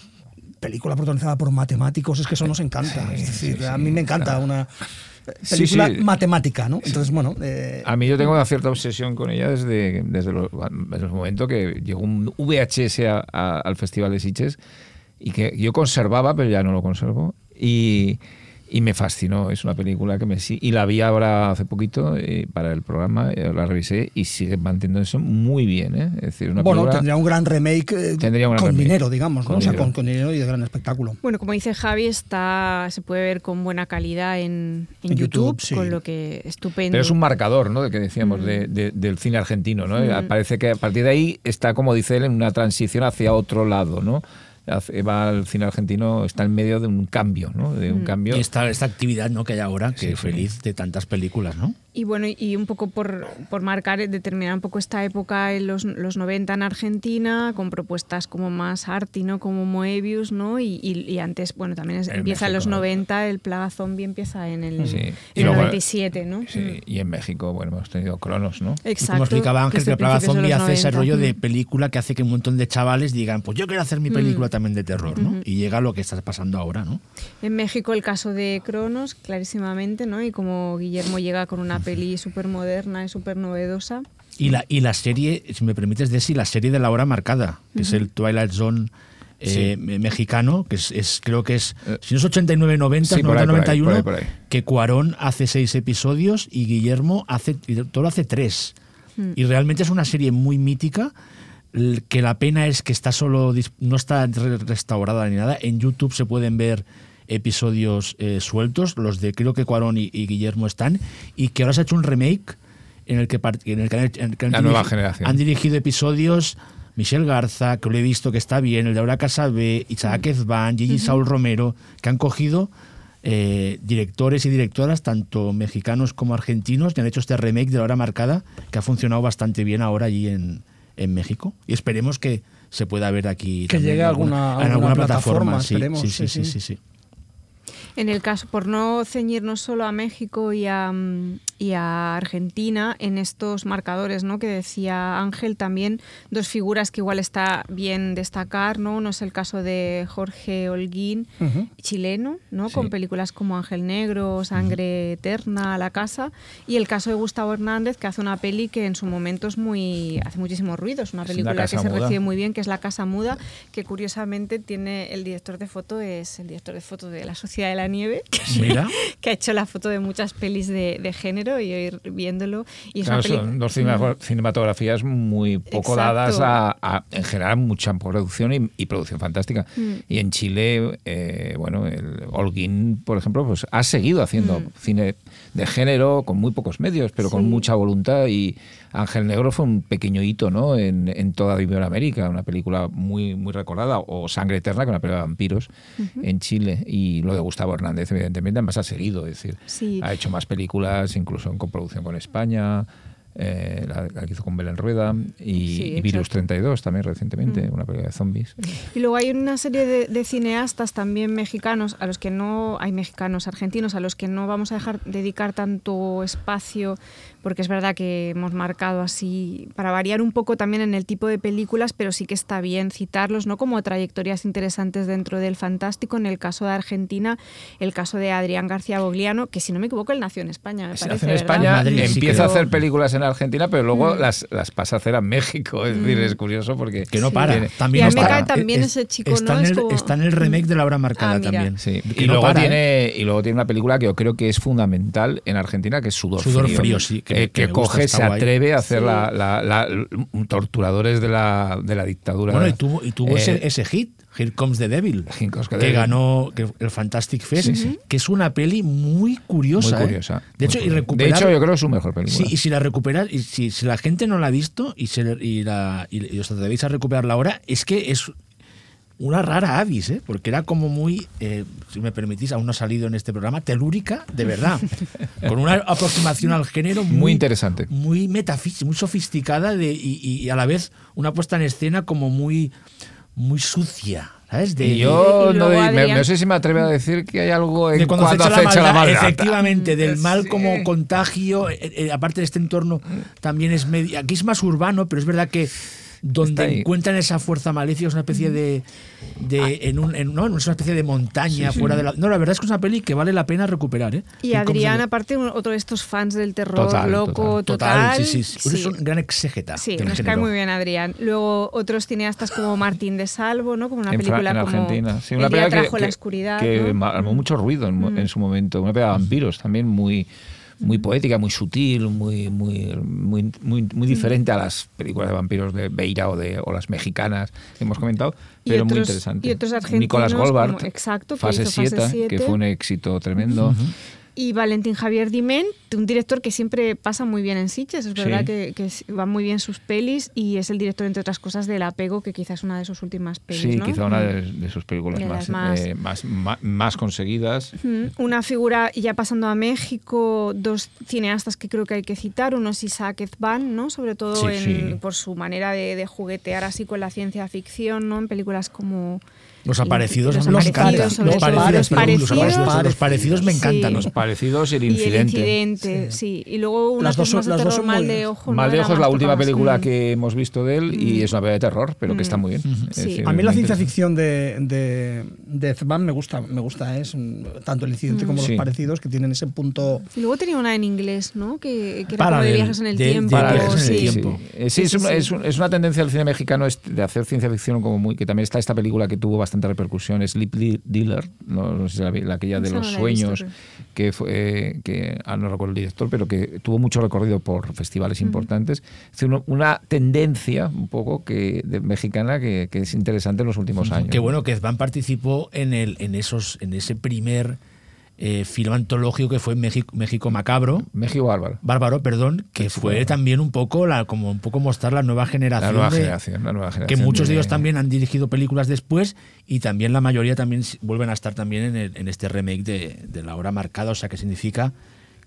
[SPEAKER 5] película protagonizada por matemáticos, es que eso nos encanta. es decir,
[SPEAKER 4] sí,
[SPEAKER 5] a mí me encanta
[SPEAKER 4] claro.
[SPEAKER 5] una
[SPEAKER 4] Sí,
[SPEAKER 5] película
[SPEAKER 4] sí.
[SPEAKER 5] matemática, ¿no? Entonces, bueno, eh,
[SPEAKER 4] A mí yo tengo una cierta obsesión con ella desde, desde, los, desde el momento que llegó un VHS a- a- al Festival de Sitges y que yo conservaba, pero ya no lo conservo. Y, y me fascinó. Es una película que me sí- Y la vi ahora hace poquito eh, para el programa, eh, la revisé y sigue manteniéndose muy bien. ¿eh? Es decir, una
[SPEAKER 5] bueno,
[SPEAKER 4] película-
[SPEAKER 5] tendría un gran remake eh,
[SPEAKER 4] Tendría un gran
[SPEAKER 5] con
[SPEAKER 4] remake.
[SPEAKER 5] dinero, digamos, ¿no?
[SPEAKER 4] Con
[SPEAKER 5] o sea,
[SPEAKER 4] dinero.
[SPEAKER 5] con, con dinero y de gran espectáculo.
[SPEAKER 3] Bueno, como dice Javi, está, se puede ver con buena calidad en, en
[SPEAKER 5] En
[SPEAKER 3] YouTube,
[SPEAKER 5] YouTube, sí.
[SPEAKER 3] con lo que estupendo.
[SPEAKER 4] Pero es un marcador, ¿no? De que decíamos,
[SPEAKER 3] Mm.
[SPEAKER 4] de- de- del cine argentino, ¿no?
[SPEAKER 3] Mm.
[SPEAKER 4] Parece que a partir de ahí está, como dice él, en una transición hacia otro lado, ¿no? Va al cine argentino, está en medio de un cambio, ¿no? De un cambio.
[SPEAKER 6] Y esta, esta actividad ¿no? que hay ahora, que
[SPEAKER 4] Sí, sí.
[SPEAKER 6] feliz de tantas películas, ¿no?
[SPEAKER 3] Y bueno, y un poco por, por marcar, eh, determinar un poco esta época en los, los 90 en Argentina, con propuestas como más arty, ¿no? Como Moebius, ¿no? Y, y- y antes, bueno, también es- empieza en los
[SPEAKER 6] México.
[SPEAKER 3] 90, el Plaga Zombie empieza en el,
[SPEAKER 4] Sí.
[SPEAKER 3] en
[SPEAKER 4] Y
[SPEAKER 3] el
[SPEAKER 4] luego-
[SPEAKER 3] 97, ¿no?
[SPEAKER 4] Sí, y en México, bueno, hemos tenido Cronos, ¿no?
[SPEAKER 6] Y
[SPEAKER 3] Exacto.
[SPEAKER 6] como explicaba Ángel, que Plaga
[SPEAKER 3] principios de
[SPEAKER 6] Zombie hace ese
[SPEAKER 3] 90.
[SPEAKER 6] rollo de
[SPEAKER 3] Mm.
[SPEAKER 6] película que hace que un montón de chavales digan, pues yo quiero hacer mi película
[SPEAKER 3] Mm.
[SPEAKER 6] También de terror, ¿no?
[SPEAKER 3] Ujú.
[SPEAKER 6] Y llega lo que está pasando ahora, ¿no?
[SPEAKER 3] En México el caso de Cronos, clarísimamente, ¿no? Y como Guillermo llega con una peli súper moderna y súper novedosa.
[SPEAKER 6] Y la, y la serie, si me permites, Desi, la serie de la hora marcada, que es el Twilight Zone eh, me- mexicano, que es, es- creo que es, si no es 89-90,
[SPEAKER 4] Sí, por ahí, por ahí,
[SPEAKER 6] 90-91,
[SPEAKER 4] por ahí, por ahí.
[SPEAKER 6] que Cuarón hace seis episodios y Guillermo hace, todo hace tres.
[SPEAKER 3] Mm.
[SPEAKER 6] Y realmente es una serie muy mítica, que la pena es que está solo, no está re- restaurada ni nada. En YouTube se pueden ver episodios eh, sueltos, los de creo que Cuarón y, y Guillermo están, y que ahora se ha hecho un remake en el que, en el que han- en el que han
[SPEAKER 4] La nueva generación.
[SPEAKER 6] han dirigido episodios Michelle Garza, que lo he visto que está bien, el de Aura Casabé, Isaac Ezban, Gigi Saul Romero, que han cogido eh, directores y directoras, tanto mexicanos como argentinos, y han hecho este remake de la hora marcada, que ha funcionado bastante bien ahora allí en, en México. Y esperemos que se pueda ver aquí.
[SPEAKER 5] Que
[SPEAKER 6] también
[SPEAKER 5] llegue a alguna-
[SPEAKER 6] en
[SPEAKER 5] alguna plataforma,
[SPEAKER 6] sí,
[SPEAKER 5] esperemos,
[SPEAKER 6] sí, sí,
[SPEAKER 5] sí,
[SPEAKER 6] sí,
[SPEAKER 5] sí.
[SPEAKER 6] sí, sí.
[SPEAKER 3] En el caso, por no ceñirnos solo a México y a, mm, y a Argentina, en estos marcadores ¿no? que decía Ángel, también dos figuras que igual está bien destacar, ¿no? Uno es el caso de Jorge Holguín,
[SPEAKER 5] Ujú.
[SPEAKER 3] chileno, ¿no?
[SPEAKER 4] Sí.
[SPEAKER 3] con películas como Ángel Negro, Sangre Eterna, La Casa, y el caso de Gustavo Hernández, que hace una peli que en su momento es muy, hace muchísimo ruido, es una
[SPEAKER 4] Es
[SPEAKER 3] película que
[SPEAKER 4] casa
[SPEAKER 3] se
[SPEAKER 4] muda.
[SPEAKER 3] recibe muy bien, que es La Casa Muda, que curiosamente tiene el director de foto, es el director de foto de La Sociedad de la Nieve, *laughs*
[SPEAKER 6] Mira,
[SPEAKER 3] que ha hecho la foto de muchas pelis de, de género y ir viéndolo. Y
[SPEAKER 4] Claro, son dos cinema- cinematografías muy poco
[SPEAKER 3] Exacto.
[SPEAKER 4] dadas a, a- en general, mucha producción y, y producción fantástica.
[SPEAKER 3] Mm.
[SPEAKER 4] Y en Chile, eh, bueno, el Holguín, por ejemplo, pues ha seguido haciendo
[SPEAKER 3] Mm.
[SPEAKER 4] cine de género con muy pocos medios, pero con mucha voluntad. Y Ángel Negro fue un pequeño hito ¿no? en, en toda Iberoamérica, una película muy, muy recordada. O Sangre Eterna, que es una película de vampiros en Chile. Y lo de Gustavo Hernández, evidentemente, además ha seguido. Es decir,
[SPEAKER 3] Sí.
[SPEAKER 4] ha hecho más películas, incluso en coproducción con España, eh, la, la que hizo con Belén Rueda y,
[SPEAKER 3] Sí,
[SPEAKER 4] y Virus
[SPEAKER 3] exacto.
[SPEAKER 4] 32 también recientemente,
[SPEAKER 3] Mm.
[SPEAKER 4] una película de zombies.
[SPEAKER 3] Y luego hay una serie de, de cineastas también mexicanos, a los que no, hay mexicanos, argentinos, a los que no vamos a dejar dedicar tanto espacio, porque es verdad que hemos marcado así, para variar un poco también en el tipo de películas, pero sí que está bien citarlos, ¿no? Como trayectorias interesantes dentro del fantástico. En el caso de Argentina, el caso de Adrián García Bogliano, que si no me equivoco, él nació en España, me.
[SPEAKER 4] España,
[SPEAKER 6] Madrid, sí,
[SPEAKER 4] empieza a hacer películas en Argentina, pero luego
[SPEAKER 3] Mm.
[SPEAKER 4] las, las pasa a hacer a México. Es decir, es curioso porque...
[SPEAKER 6] que no para.
[SPEAKER 4] Tiene-
[SPEAKER 6] También
[SPEAKER 3] Y
[SPEAKER 6] no para.
[SPEAKER 3] cae también
[SPEAKER 6] Es-
[SPEAKER 3] ese chico,
[SPEAKER 6] está
[SPEAKER 3] ¿no?
[SPEAKER 6] En
[SPEAKER 3] Es
[SPEAKER 6] el,
[SPEAKER 3] como-
[SPEAKER 6] está en el remake de la hora marcada
[SPEAKER 3] Ah,
[SPEAKER 6] también.
[SPEAKER 4] Sí, y
[SPEAKER 6] no
[SPEAKER 4] luego,
[SPEAKER 6] para, ¿eh?
[SPEAKER 4] tiene, y luego tiene una película que yo creo que es fundamental en Argentina, que es Sudor,
[SPEAKER 6] Sudor Frío, sí, que
[SPEAKER 4] Que,
[SPEAKER 6] me- que
[SPEAKER 4] que
[SPEAKER 6] me gusta,
[SPEAKER 4] coge, se atreve a hacer
[SPEAKER 3] Sí.
[SPEAKER 4] la, la- la- torturadores de la, de la dictadura.
[SPEAKER 6] Bueno, y tuvo, y tuvo
[SPEAKER 4] Eh,
[SPEAKER 6] ese, ese hit, Here Comes the Devil,
[SPEAKER 4] Here Comes the
[SPEAKER 6] que
[SPEAKER 4] Devil.
[SPEAKER 6] ganó que- el Fantastic Fest,
[SPEAKER 4] Sí, sí.
[SPEAKER 6] que es una peli muy curiosa.
[SPEAKER 4] Muy
[SPEAKER 6] ¿eh?
[SPEAKER 4] curiosa.
[SPEAKER 6] De hecho,
[SPEAKER 4] muy
[SPEAKER 6] y
[SPEAKER 4] curiosa.
[SPEAKER 6] recuperar,
[SPEAKER 4] De hecho, yo creo que es su mejor película.
[SPEAKER 6] Sí, y si la recuperas, y si, si la gente no la ha visto y, se, y, la, y, y os atrevéis a recuperarla ahora, es que es una rara avis, ¿eh? porque era como muy, eh, si me permitís, aún no ha salido en este programa, telúrica, de verdad, *laughs* con una aproximación al género muy,
[SPEAKER 4] Muy interesante.
[SPEAKER 6] muy metafísica, muy sofisticada de, y, y a la vez una puesta en escena como muy, muy sucia, ¿sabes? De,
[SPEAKER 4] Y yo
[SPEAKER 3] Y
[SPEAKER 4] no,
[SPEAKER 3] luego
[SPEAKER 4] de- me-
[SPEAKER 3] Adrián-
[SPEAKER 4] no sé si me atreve a decir que hay algo en
[SPEAKER 6] de cuando,
[SPEAKER 4] cuando
[SPEAKER 6] acecha,
[SPEAKER 4] acecha
[SPEAKER 6] la maldad,
[SPEAKER 4] maldad.
[SPEAKER 6] efectivamente, del mal
[SPEAKER 4] Sí.
[SPEAKER 6] como contagio, eh, eh, aparte de este entorno también es medio, aquí es más urbano, pero es verdad que donde encuentran esa fuerza malefica es una especie de, de en un, en- no, es una especie de montaña fuera de la, no, la verdad es que es una peli que vale la pena recuperar, ¿eh?
[SPEAKER 3] Y Adrián, aparte, otro de estos fans del terror
[SPEAKER 4] Total,
[SPEAKER 3] loco,
[SPEAKER 6] total,
[SPEAKER 3] total.
[SPEAKER 6] sí, sí, sí. Es un gran exégeta.
[SPEAKER 3] Sí, nos cae muy bien Adrián. Luego otros cineastas como Martín de Salvo, ¿no? Como una
[SPEAKER 4] en,
[SPEAKER 3] película
[SPEAKER 4] en
[SPEAKER 3] como
[SPEAKER 4] Argentina. Sí, una película que,
[SPEAKER 3] trajo la oscuridad,
[SPEAKER 4] que armó mucho ruido en,
[SPEAKER 3] Mm.
[SPEAKER 4] en su momento. Una película de vampiros también muy muy poética, muy sutil, muy muy muy muy, muy diferente a las películas de vampiros de Beira o de o las mexicanas que hemos comentado, pero muy interesante.
[SPEAKER 3] y otros argentinos
[SPEAKER 4] Nicolás Goldbart,
[SPEAKER 3] exacto, que
[SPEAKER 4] fase
[SPEAKER 3] hizo Fase
[SPEAKER 4] 7, que fue un éxito tremendo.
[SPEAKER 3] Y Valentín Javier Dimén, un director que siempre pasa muy bien en Sitges, es verdad
[SPEAKER 4] Sí.
[SPEAKER 3] que, que s- va muy bien sus pelis y es el director, entre otras cosas, del Apego, que quizás es una de sus últimas pelis.
[SPEAKER 4] Sí,
[SPEAKER 3] ¿no?
[SPEAKER 4] quizá una de, de sus películas
[SPEAKER 3] De
[SPEAKER 4] más,
[SPEAKER 3] más-
[SPEAKER 4] eh, más, conseguidas.
[SPEAKER 3] Mm, Una figura, ya pasando a México, dos cineastas que creo que hay que citar. Uno es Isaac Ezban, ¿no? sobre todo
[SPEAKER 4] Sí,
[SPEAKER 3] en-
[SPEAKER 4] sí.
[SPEAKER 3] por su manera de, de juguetear así con la ciencia ficción, ¿no? en películas como...
[SPEAKER 6] Los aparecidos
[SPEAKER 3] Los
[SPEAKER 6] a mí me encantan. Los parecidos,
[SPEAKER 3] Los parecidos.
[SPEAKER 6] aparecidos, los parecidos me
[SPEAKER 3] Sí.
[SPEAKER 6] encantan.
[SPEAKER 4] Los parecidos y el
[SPEAKER 3] Y el
[SPEAKER 4] incidente.
[SPEAKER 3] incidente, sí. Y luego una
[SPEAKER 5] Las dos
[SPEAKER 3] es
[SPEAKER 5] son-
[SPEAKER 3] más de
[SPEAKER 5] las dos
[SPEAKER 3] terror, Mal de Ojo.
[SPEAKER 4] Mal de Ojo es la última película
[SPEAKER 3] mm.
[SPEAKER 4] que hemos visto de él y es una película de terror, pero que está muy bien. Es
[SPEAKER 3] Sí.
[SPEAKER 4] decir,
[SPEAKER 5] A mí la ciencia ficción de, de, de me gusta, me gusta, es un- tanto el incidente como
[SPEAKER 4] Sí.
[SPEAKER 5] los parecidos que tienen ese punto.
[SPEAKER 3] Y luego tenía una en inglés, ¿no? Que, que era
[SPEAKER 6] Para
[SPEAKER 3] como de viajes en el
[SPEAKER 6] de- de
[SPEAKER 3] tiempo. Sí.
[SPEAKER 4] Sí, Eh, sí, es,
[SPEAKER 3] Sí,
[SPEAKER 4] un-
[SPEAKER 3] sí,
[SPEAKER 4] es
[SPEAKER 3] sí.
[SPEAKER 4] un- es una tendencia del cine mexicano es de hacer ciencia ficción como muy que también está esta película que tuvo bastante repercusión, Sleep Dealer, no, no sé si la, la aquella de
[SPEAKER 3] no
[SPEAKER 4] los sueños, que fue eh, que ah, no recuerdo el director, pero que tuvo mucho recorrido por festivales importantes. Es decir, uno- una tendencia un poco que de- mexicana que, que es interesante en los últimos años.
[SPEAKER 6] Qué bueno que Zban participó en el en esos en ese primer eh, film antológico que fue México, México Macabro.
[SPEAKER 4] México Bárbaro.
[SPEAKER 6] Bárbaro, perdón, que
[SPEAKER 4] México
[SPEAKER 6] fue
[SPEAKER 4] Bárbaro.
[SPEAKER 6] también un poco la como un poco mostrar la nueva generación.
[SPEAKER 4] La nueva
[SPEAKER 6] de-
[SPEAKER 4] generación, la nueva
[SPEAKER 6] que muchos de ellos también han dirigido películas después y también la mayoría también vuelven a estar también en, el- en este remake de, de la hora marcada, o sea que significa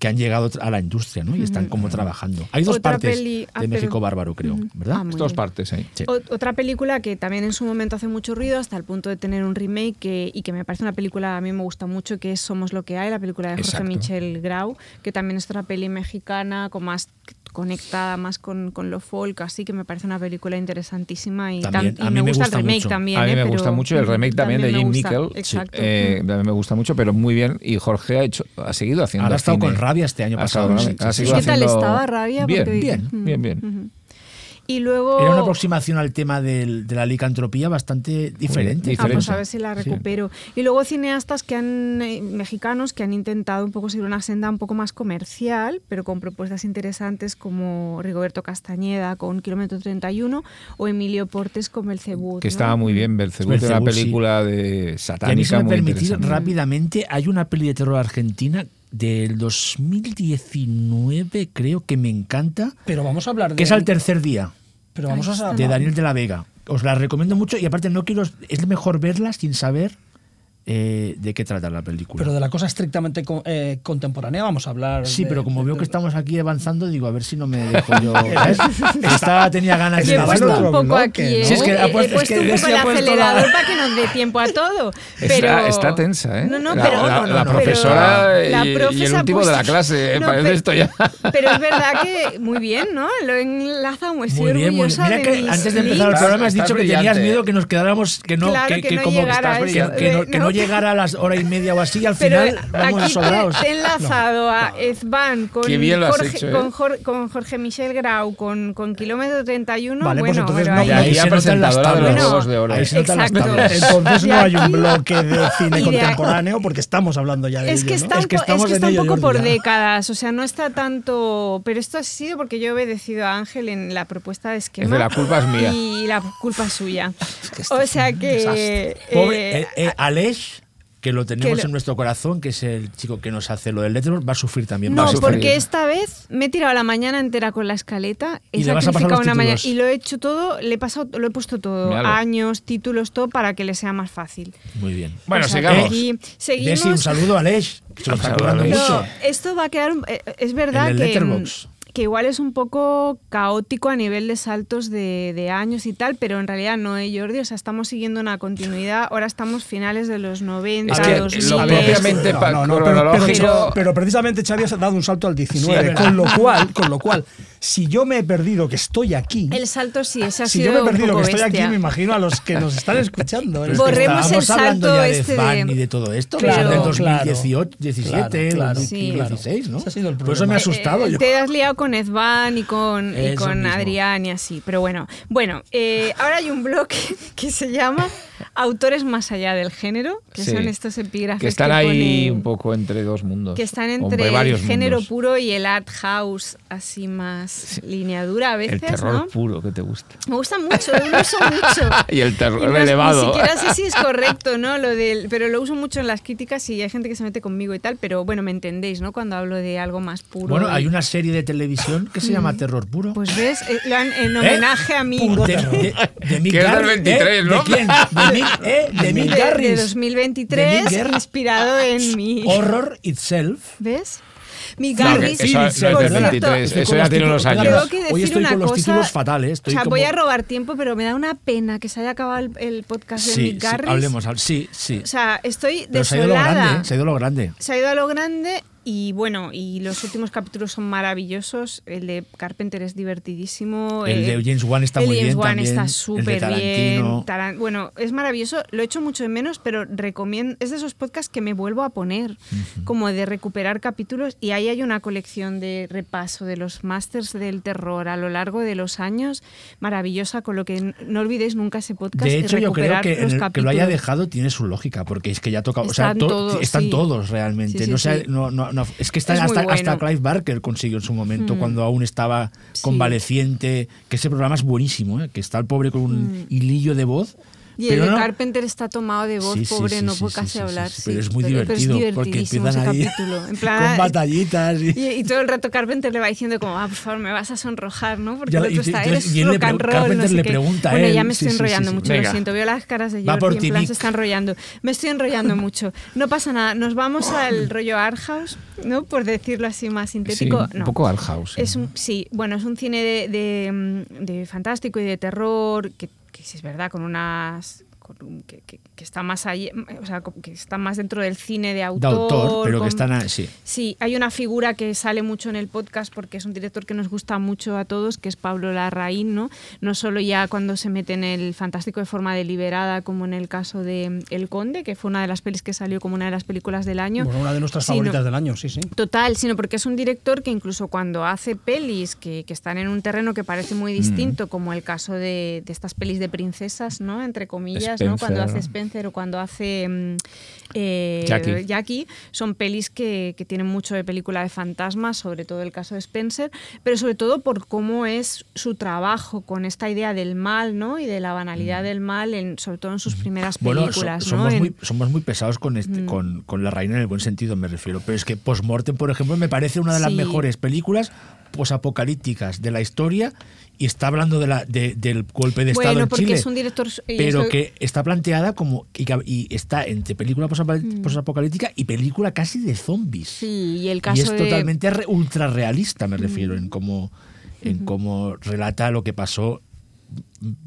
[SPEAKER 6] que han llegado a la industria, ¿no? Y están como trabajando. Hay dos
[SPEAKER 3] Otra
[SPEAKER 6] partes
[SPEAKER 3] peli- ah,
[SPEAKER 6] de México
[SPEAKER 3] pero-
[SPEAKER 6] Bárbaro, creo. ¿verdad?
[SPEAKER 3] Ah,
[SPEAKER 4] Dos
[SPEAKER 3] bien.
[SPEAKER 4] partes.
[SPEAKER 6] Sí.
[SPEAKER 3] Otra película que también en su momento hace mucho ruido hasta el punto de tener un remake que- y que me parece una película a mí me gusta mucho que es Somos lo que hay, la película de Jorge
[SPEAKER 4] Exacto.
[SPEAKER 3] Michel Grau, que también es otra peli mexicana con más conectada más con, con lo folk, así que me parece una película interesantísima y,
[SPEAKER 6] También,
[SPEAKER 3] tam- y
[SPEAKER 6] a mí
[SPEAKER 3] me
[SPEAKER 6] me
[SPEAKER 3] gusta,
[SPEAKER 6] gusta
[SPEAKER 3] el remake
[SPEAKER 6] mucho.
[SPEAKER 3] también.
[SPEAKER 4] A mí
[SPEAKER 3] ¿eh?
[SPEAKER 4] me
[SPEAKER 3] Pero,
[SPEAKER 4] gusta mucho el remake también, de Jim. Nickel.
[SPEAKER 3] Exacto.
[SPEAKER 4] Eh,
[SPEAKER 3] Mm.
[SPEAKER 4] también me gusta mucho, pero muy bien. Y Jorge ha hecho, ha seguido haciendo.
[SPEAKER 6] Ahora ha estado
[SPEAKER 4] cine.
[SPEAKER 6] con Rabia este año
[SPEAKER 4] Ha
[SPEAKER 6] pasado,
[SPEAKER 4] estado-
[SPEAKER 6] sí,
[SPEAKER 4] ha
[SPEAKER 6] sí,
[SPEAKER 3] ¿Y
[SPEAKER 4] seguido
[SPEAKER 3] qué tal
[SPEAKER 4] haciendo-
[SPEAKER 3] estaba Rabia?
[SPEAKER 4] Bien,
[SPEAKER 3] Porque-
[SPEAKER 4] bien,
[SPEAKER 3] Mm,
[SPEAKER 4] bien, bien.
[SPEAKER 3] Y luego...
[SPEAKER 6] Era una aproximación al tema del- de la licantropía bastante diferente.
[SPEAKER 3] Ah, pues a ver si la
[SPEAKER 4] Sí.
[SPEAKER 3] recupero. Y luego cineastas que han eh, mexicanos que han intentado un poco seguir una senda un poco más comercial, pero con propuestas interesantes como Rigoberto Castañeda con Kilómetro 31 o Emilio Portes como El Cebú.
[SPEAKER 4] Que estaba muy bien, Belcebú,
[SPEAKER 6] Belcebú,
[SPEAKER 4] una
[SPEAKER 6] sí.
[SPEAKER 4] película de
[SPEAKER 6] Y a mí,
[SPEAKER 4] satánica
[SPEAKER 6] me
[SPEAKER 4] muy interesante.
[SPEAKER 6] rápidamente, hay una peli de terror argentina del 2019, creo que me encanta,
[SPEAKER 5] Pero vamos a hablar de.
[SPEAKER 6] que es al tercer día,
[SPEAKER 5] Pero vamos
[SPEAKER 3] Ahí
[SPEAKER 5] a
[SPEAKER 3] está.
[SPEAKER 6] de Daniel de la Vega. Os la recomiendo mucho y aparte no quiero, es mejor verla sin saber eh, de qué trata la película.
[SPEAKER 5] Pero de la cosa estrictamente co- eh, contemporánea vamos a hablar.
[SPEAKER 6] Sí,
[SPEAKER 5] de-
[SPEAKER 6] pero como
[SPEAKER 5] de-
[SPEAKER 6] veo
[SPEAKER 5] de-
[SPEAKER 6] que estamos aquí avanzando, digo, a ver si no me *laughs* dejo yo. ¿sabes? *laughs* Esta tenía ganas de
[SPEAKER 3] he
[SPEAKER 5] Estaba
[SPEAKER 3] puesto
[SPEAKER 5] otro
[SPEAKER 3] un poco aquí,
[SPEAKER 5] ¿no?
[SPEAKER 3] ¿eh?
[SPEAKER 6] Sí, es que ha
[SPEAKER 3] He-
[SPEAKER 6] puesto-
[SPEAKER 3] he
[SPEAKER 6] es que
[SPEAKER 3] un poco el
[SPEAKER 6] puesto la-
[SPEAKER 3] acelerador para que nos dé tiempo a todo. *laughs*
[SPEAKER 4] Está-
[SPEAKER 3] Pero...
[SPEAKER 4] está tensa, ¿eh?
[SPEAKER 3] No, no,
[SPEAKER 4] La-
[SPEAKER 3] pero...
[SPEAKER 4] la-
[SPEAKER 3] no, no,
[SPEAKER 4] la
[SPEAKER 3] pero-
[SPEAKER 4] profesora y-
[SPEAKER 3] la
[SPEAKER 4] y el último de la clase,
[SPEAKER 3] No,
[SPEAKER 4] parece
[SPEAKER 3] pero-
[SPEAKER 4] esto ya.
[SPEAKER 3] Pero es verdad que muy bien, ¿no? Lo enlaza muy,
[SPEAKER 6] bien, muy bien. Mira
[SPEAKER 3] de
[SPEAKER 6] que antes de empezar el programa has dicho que tenías miedo que nos quedáramos, que no, que,
[SPEAKER 3] no
[SPEAKER 6] como que, no,
[SPEAKER 3] eh,
[SPEAKER 6] que no
[SPEAKER 3] no.
[SPEAKER 6] llegara a las hora y media o así, al
[SPEAKER 3] Pero
[SPEAKER 6] final vamos
[SPEAKER 3] aquí
[SPEAKER 6] sobrados.
[SPEAKER 3] te, he enlazado a Ezban con, Jorge,
[SPEAKER 4] hecho, ¿eh?
[SPEAKER 3] con, Jor- con Jorge Michel Grau, con, con Kilómetro 31.
[SPEAKER 5] Vale, pues
[SPEAKER 3] bueno,
[SPEAKER 5] entonces
[SPEAKER 3] pero
[SPEAKER 5] no-
[SPEAKER 3] ahí-
[SPEAKER 4] Y
[SPEAKER 6] se notan las
[SPEAKER 4] presentadora de los
[SPEAKER 6] tablas.
[SPEAKER 4] De Oro.
[SPEAKER 6] Ahí se notan las tablas. *laughs*
[SPEAKER 5] Entonces no hay un bloque de *laughs* cine
[SPEAKER 3] y de-
[SPEAKER 5] contemporáneo porque estamos hablando ya de
[SPEAKER 3] Es
[SPEAKER 5] ello,
[SPEAKER 3] que
[SPEAKER 5] ¿no?
[SPEAKER 3] está,
[SPEAKER 6] Es que
[SPEAKER 3] po- es que está un
[SPEAKER 6] ello,
[SPEAKER 3] poco por
[SPEAKER 6] ya.
[SPEAKER 3] décadas, o sea, no está tanto. Pero esto ha sido porque yo he obedecido a Ángel en la propuesta de esquema.
[SPEAKER 4] Es de la culpa es mía.
[SPEAKER 3] Y la culpa es suya.
[SPEAKER 5] esto
[SPEAKER 3] o
[SPEAKER 5] es
[SPEAKER 3] sea
[SPEAKER 5] un
[SPEAKER 3] que.
[SPEAKER 5] desastre.
[SPEAKER 6] Pobre,
[SPEAKER 3] eh,
[SPEAKER 6] eh, eh, Aleix, que lo tenemos
[SPEAKER 3] que lo-
[SPEAKER 6] en nuestro corazón, que es el chico que nos hace lo del Letterboxd, va a sufrir también.
[SPEAKER 3] No,
[SPEAKER 6] sufrir.
[SPEAKER 3] porque esta vez me he tirado la mañana entera con la escaleta, he
[SPEAKER 6] Y
[SPEAKER 3] sacrificado una mañana y lo he hecho todo, le he pasado, lo he puesto todo,
[SPEAKER 4] Míralo.
[SPEAKER 3] años, títulos, todo para que le sea más fácil.
[SPEAKER 6] Muy bien.
[SPEAKER 4] Bueno,
[SPEAKER 3] O sea,
[SPEAKER 4] sigamos.
[SPEAKER 3] aquí seguimos.
[SPEAKER 6] Desi, un saludo a Aleix, que se lo está mucho.
[SPEAKER 3] Esto va a quedar. un- eh, Es verdad
[SPEAKER 6] En el
[SPEAKER 3] que,
[SPEAKER 6] Letterboxd.
[SPEAKER 3] Que igual es un poco caótico a nivel de saltos de, de años y tal, pero en realidad no, ¿eh, Jordi? O sea, estamos siguiendo una continuidad. Ahora estamos finales de los 90,
[SPEAKER 4] Es que
[SPEAKER 3] 2000.
[SPEAKER 4] lo propiamente
[SPEAKER 5] no, no, no, pero- pero,
[SPEAKER 4] cronológico.
[SPEAKER 5] pero precisamente Xavi ha dado un salto al
[SPEAKER 6] Sí,
[SPEAKER 5] 19,
[SPEAKER 6] es verdad.
[SPEAKER 5] con lo cual, con lo cual, si yo me he perdido que estoy aquí,
[SPEAKER 3] El salto sí, ese ha
[SPEAKER 5] si
[SPEAKER 3] sido
[SPEAKER 5] yo me he perdido que estoy
[SPEAKER 3] bestia.
[SPEAKER 5] aquí, me imagino a los que nos están escuchando.
[SPEAKER 6] Pero
[SPEAKER 5] ¿eh?
[SPEAKER 3] Borremos el salto
[SPEAKER 6] ya de
[SPEAKER 3] este
[SPEAKER 6] Zban
[SPEAKER 3] de-
[SPEAKER 6] y de todo esto,
[SPEAKER 3] Claro,
[SPEAKER 6] del
[SPEAKER 5] claro.
[SPEAKER 6] 2018, 17,
[SPEAKER 5] Claro, claro.
[SPEAKER 6] 2016, ¿no?
[SPEAKER 5] Ese ha sido el
[SPEAKER 6] Por eso me ha asustado
[SPEAKER 3] Eh,
[SPEAKER 6] yo.
[SPEAKER 3] Te has liado con Ed Van y con, y con. Adrián y así. Pero bueno, bueno eh, ahora hay un blog *laughs* que se llama Autores más allá del género, que
[SPEAKER 4] Sí.
[SPEAKER 3] son estos epígrafes
[SPEAKER 4] Que están
[SPEAKER 3] que
[SPEAKER 4] ahí un poco entre dos mundos.
[SPEAKER 3] que están entre el
[SPEAKER 4] varios
[SPEAKER 3] género
[SPEAKER 4] mundos.
[SPEAKER 3] puro y el art house, así más lineadura a veces,
[SPEAKER 4] El terror
[SPEAKER 3] ¿no?
[SPEAKER 4] puro que te gusta.
[SPEAKER 3] Me gusta mucho, lo uso *laughs* mucho.
[SPEAKER 4] y el terror
[SPEAKER 3] Y no
[SPEAKER 4] elevado.
[SPEAKER 3] Ni siquiera sé si es *laughs* correcto, ¿no? Lo del, pero lo uso mucho en las críticas y hay gente que se mete conmigo y tal, pero bueno, me entendéis, ¿no? Cuando hablo de algo más puro.
[SPEAKER 6] Bueno, hay una serie de televisión que se llama Terror Puro.
[SPEAKER 3] Pues ves, eh, lo han- en homenaje a mí.
[SPEAKER 6] De, de, de Mick
[SPEAKER 4] Que es del
[SPEAKER 6] Garris,
[SPEAKER 4] 23,
[SPEAKER 6] ¿eh?
[SPEAKER 4] ¿no?
[SPEAKER 6] ¿De quién? De Mick, ¿eh? de Mick
[SPEAKER 3] de, de
[SPEAKER 6] Garris.
[SPEAKER 3] 2023,
[SPEAKER 6] De
[SPEAKER 3] inspirado en mi.
[SPEAKER 6] Horror Itself.
[SPEAKER 3] ¿Ves? Mi
[SPEAKER 4] No, que
[SPEAKER 3] Garris.
[SPEAKER 4] eso no es del
[SPEAKER 3] por cierto,
[SPEAKER 4] 23,
[SPEAKER 6] Estoy
[SPEAKER 4] eso ya tiene unos años.
[SPEAKER 3] Tengo que decir
[SPEAKER 6] Hoy estoy
[SPEAKER 3] una
[SPEAKER 6] con los títulos fatales. Estoy
[SPEAKER 3] o sea,
[SPEAKER 6] como-
[SPEAKER 3] voy a robar tiempo, pero me da una pena que se haya acabado el, el podcast de
[SPEAKER 6] Sí,
[SPEAKER 3] Mick
[SPEAKER 6] sí,
[SPEAKER 3] Garris.
[SPEAKER 6] hablemos. hab- Sí, sí.
[SPEAKER 3] O sea, estoy
[SPEAKER 6] Pero se ha ido lo
[SPEAKER 3] desolada.
[SPEAKER 6] grande, ¿eh? se ha ido lo grande.
[SPEAKER 3] Se ha ido a lo grande y bueno, y los últimos capítulos son maravillosos. El de Carpenter es divertidísimo.
[SPEAKER 6] El de James Wan está
[SPEAKER 3] el
[SPEAKER 6] muy
[SPEAKER 3] James
[SPEAKER 6] bien
[SPEAKER 3] Wan
[SPEAKER 6] también,
[SPEAKER 3] está
[SPEAKER 6] de
[SPEAKER 3] súper bien. Taran- bueno, es maravilloso. Lo echo mucho de menos, pero recomiendo. Es de esos podcasts que me vuelvo a poner, como de recuperar capítulos. Y ahí hay una colección de repaso de los masters del terror a lo largo de los años, maravillosa. Con lo que no olvidéis nunca ese podcast.
[SPEAKER 6] De hecho, yo creo que, el que lo haya dejado tiene su lógica, porque es que ya toca. O sea,
[SPEAKER 3] Están
[SPEAKER 6] to-
[SPEAKER 3] todos,
[SPEAKER 6] están
[SPEAKER 3] sí.
[SPEAKER 6] todos realmente.
[SPEAKER 3] Sí, sí,
[SPEAKER 6] no
[SPEAKER 3] sí.
[SPEAKER 6] no- no- es que está
[SPEAKER 3] Es muy
[SPEAKER 6] hasta, hasta. Clive Barker consiguió en su momento,
[SPEAKER 3] Mm.
[SPEAKER 6] cuando aún estaba
[SPEAKER 3] Sí.
[SPEAKER 6] convaleciente. Que ese programa es buenísimo, ¿eh? que está el pobre con un
[SPEAKER 3] Mm.
[SPEAKER 6] hilillo de voz.
[SPEAKER 3] Y el
[SPEAKER 6] pero
[SPEAKER 3] de
[SPEAKER 6] no-
[SPEAKER 3] Carpenter está tomado de voz,
[SPEAKER 6] Sí, sí,
[SPEAKER 3] pobre,
[SPEAKER 6] sí,
[SPEAKER 3] no puede casi hablar.
[SPEAKER 6] pero es muy
[SPEAKER 3] Pero- pero
[SPEAKER 6] divertido, porque
[SPEAKER 3] divertidísimo
[SPEAKER 6] empiezan
[SPEAKER 3] ese
[SPEAKER 6] ahí
[SPEAKER 3] capítulo. En *laughs* plan,
[SPEAKER 6] con batallitas. Y,
[SPEAKER 3] y, y todo el rato Carpenter le va diciendo como, ah, por favor, me vas a sonrojar, ¿no? Porque
[SPEAKER 6] Ya,
[SPEAKER 3] el otro está, eres
[SPEAKER 6] y
[SPEAKER 3] rock and roll,
[SPEAKER 6] Carpenter
[SPEAKER 3] no sé
[SPEAKER 6] le
[SPEAKER 3] qué".
[SPEAKER 6] pregunta
[SPEAKER 3] Bueno, ya me estoy enrollando mucho,
[SPEAKER 4] Venga.
[SPEAKER 3] lo siento. Veo las caras de Jordi, en plan, se está enrollando. Me estoy enrollando mucho. No pasa nada, nos vamos al *coughs* rollo Art House, ¿no? Por decirlo así más sintético.
[SPEAKER 4] un poco Art House.
[SPEAKER 3] Es sí, bueno, es un cine de fantástico y de terror que, que sí es verdad, con unas con un- que, que- que está más allí, o sea, que está más dentro del cine de autor.
[SPEAKER 6] de autor, pero
[SPEAKER 3] con-
[SPEAKER 6] que están así.
[SPEAKER 3] Sí, hay una figura que sale mucho en el podcast porque es un director que nos gusta mucho a todos, que es Pablo Larraín, ¿no? No solo ya cuando se mete en el fantástico de forma deliberada, como en el caso de mm, El Conde, que fue una de las pelis que salió como una de las películas del año.
[SPEAKER 5] Bueno, una de nuestras
[SPEAKER 3] sino-
[SPEAKER 5] favoritas del año, sí, sí.
[SPEAKER 3] Total, sino porque es un director que incluso cuando hace pelis que, que están en un terreno que parece muy
[SPEAKER 4] Mm.
[SPEAKER 3] distinto, como el caso de, de estas pelis de princesas, ¿no? Entre comillas, ¿no? Cuando hace Spencer o cuando hace mm, eh,
[SPEAKER 4] Jackie.
[SPEAKER 3] Jackie, son pelis que, que tienen mucho de película de fantasmas, sobre todo el caso de Spencer, pero sobre todo por cómo es su trabajo con esta idea del mal, ¿no? Y de la banalidad del mal, en, sobre todo en sus primeras
[SPEAKER 6] Mm. Bueno, so-
[SPEAKER 3] películas, ¿no?
[SPEAKER 6] somos,
[SPEAKER 3] En-
[SPEAKER 6] muy, somos muy pesados con, este,
[SPEAKER 3] Mm.
[SPEAKER 6] con, con La Reina en el buen sentido, me refiero. Pero es que Postmortem, por ejemplo, me parece una de las
[SPEAKER 3] Sí.
[SPEAKER 6] mejores películas posapocalípticas de la historia y está hablando de la, de- del golpe de Estado
[SPEAKER 3] bueno,
[SPEAKER 6] en
[SPEAKER 3] porque
[SPEAKER 6] Chile.
[SPEAKER 3] es un director... y
[SPEAKER 6] pero que está planteada como y, y está entre película
[SPEAKER 3] Mm.
[SPEAKER 6] posapocalíptica y película casi de zombies.
[SPEAKER 3] Sí, y el
[SPEAKER 6] y
[SPEAKER 3] caso
[SPEAKER 6] es
[SPEAKER 3] de...
[SPEAKER 6] totalmente re- ultra realista, me refiero,
[SPEAKER 3] Mm.
[SPEAKER 6] en cómo en cómo relata lo que pasó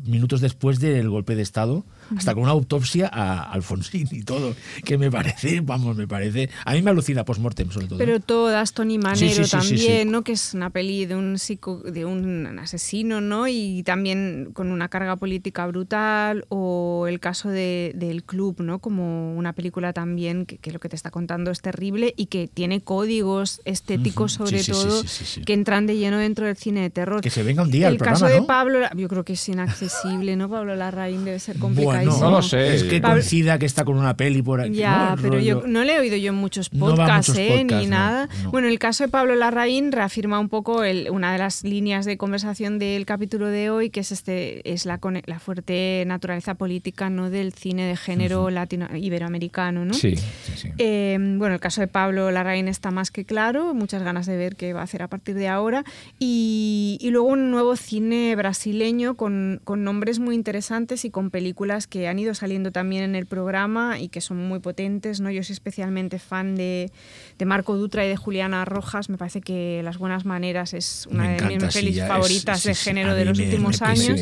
[SPEAKER 6] minutos después del golpe de Estado, hasta con una autopsia a Alfonsín y todo, que me parece, vamos, me parece, a mí me alucina postmortem sobre todo.
[SPEAKER 3] Pero todas, Tony Manero
[SPEAKER 6] Sí, sí,
[SPEAKER 3] también,
[SPEAKER 6] sí.
[SPEAKER 3] ¿no? Que es una peli de un psico, de un asesino, ¿no? Y también con una carga política brutal. O el caso de, del club, ¿no? Como una película también que, que lo que te está contando es terrible y que tiene códigos estéticos sobre todo que entran de lleno dentro del cine de terror.
[SPEAKER 6] Que se venga un día
[SPEAKER 3] el
[SPEAKER 6] el
[SPEAKER 3] caso de
[SPEAKER 6] ¿no?
[SPEAKER 3] Pablo, yo creo que es inaccesible, ¿no? Pablo Larraín debe ser
[SPEAKER 6] bueno,
[SPEAKER 4] No lo sé.
[SPEAKER 6] Es que coincida que está con una peli por aquí.
[SPEAKER 3] Ya, pero yo no le he oído yo en muchos
[SPEAKER 6] No
[SPEAKER 3] podcasts,
[SPEAKER 6] muchos
[SPEAKER 3] ¿eh?
[SPEAKER 6] podcasts,
[SPEAKER 3] ni nada.
[SPEAKER 6] no.
[SPEAKER 3] Bueno, el caso de Pablo Larraín reafirma un poco el- una de las líneas de conversación del capítulo de hoy, que es este es la, la fuerte naturaleza política no del cine de género latino iberoamericano, ¿no?
[SPEAKER 4] Sí, sí, sí.
[SPEAKER 3] Eh, bueno, el caso de Pablo Larraín está más que claro, muchas ganas de ver qué va a hacer a partir de ahora. Y, y luego un nuevo cine brasileño con, con nombres muy interesantes y con películas que han ido saliendo también en el programa y que son muy potentes. ¿no? Yo soy especialmente fan de, de Marco Dutra y de Juliana Rojas. Me parece que Las Buenas Maneras es una
[SPEAKER 6] Me
[SPEAKER 3] de
[SPEAKER 6] encanta,
[SPEAKER 3] mis pelis
[SPEAKER 6] es-
[SPEAKER 3] favoritas
[SPEAKER 6] sí,
[SPEAKER 3] de
[SPEAKER 6] sí,
[SPEAKER 3] género de los
[SPEAKER 6] me-
[SPEAKER 3] últimos
[SPEAKER 6] me-
[SPEAKER 3] años.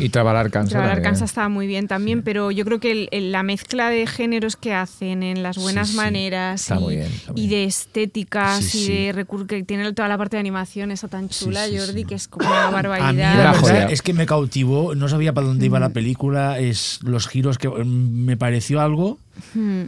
[SPEAKER 4] Y Trabalar cansa.
[SPEAKER 3] Trabalar cansa está muy bien también, pero yo creo que el- el- la mezcla de géneros que hacen en las buenas maneras y,
[SPEAKER 4] bien,
[SPEAKER 3] de estéticas
[SPEAKER 6] Sí,
[SPEAKER 3] y
[SPEAKER 6] sí.
[SPEAKER 3] de recursos que tiene toda la parte de animación esa tan chula,
[SPEAKER 6] sí,
[SPEAKER 3] Jordi,
[SPEAKER 6] sí.
[SPEAKER 3] que es como una
[SPEAKER 6] A mí
[SPEAKER 3] barbaridad.
[SPEAKER 6] es que me cautivó, no sabía para dónde iba la película, es los giros que mm, me pareció algo
[SPEAKER 3] Hmm.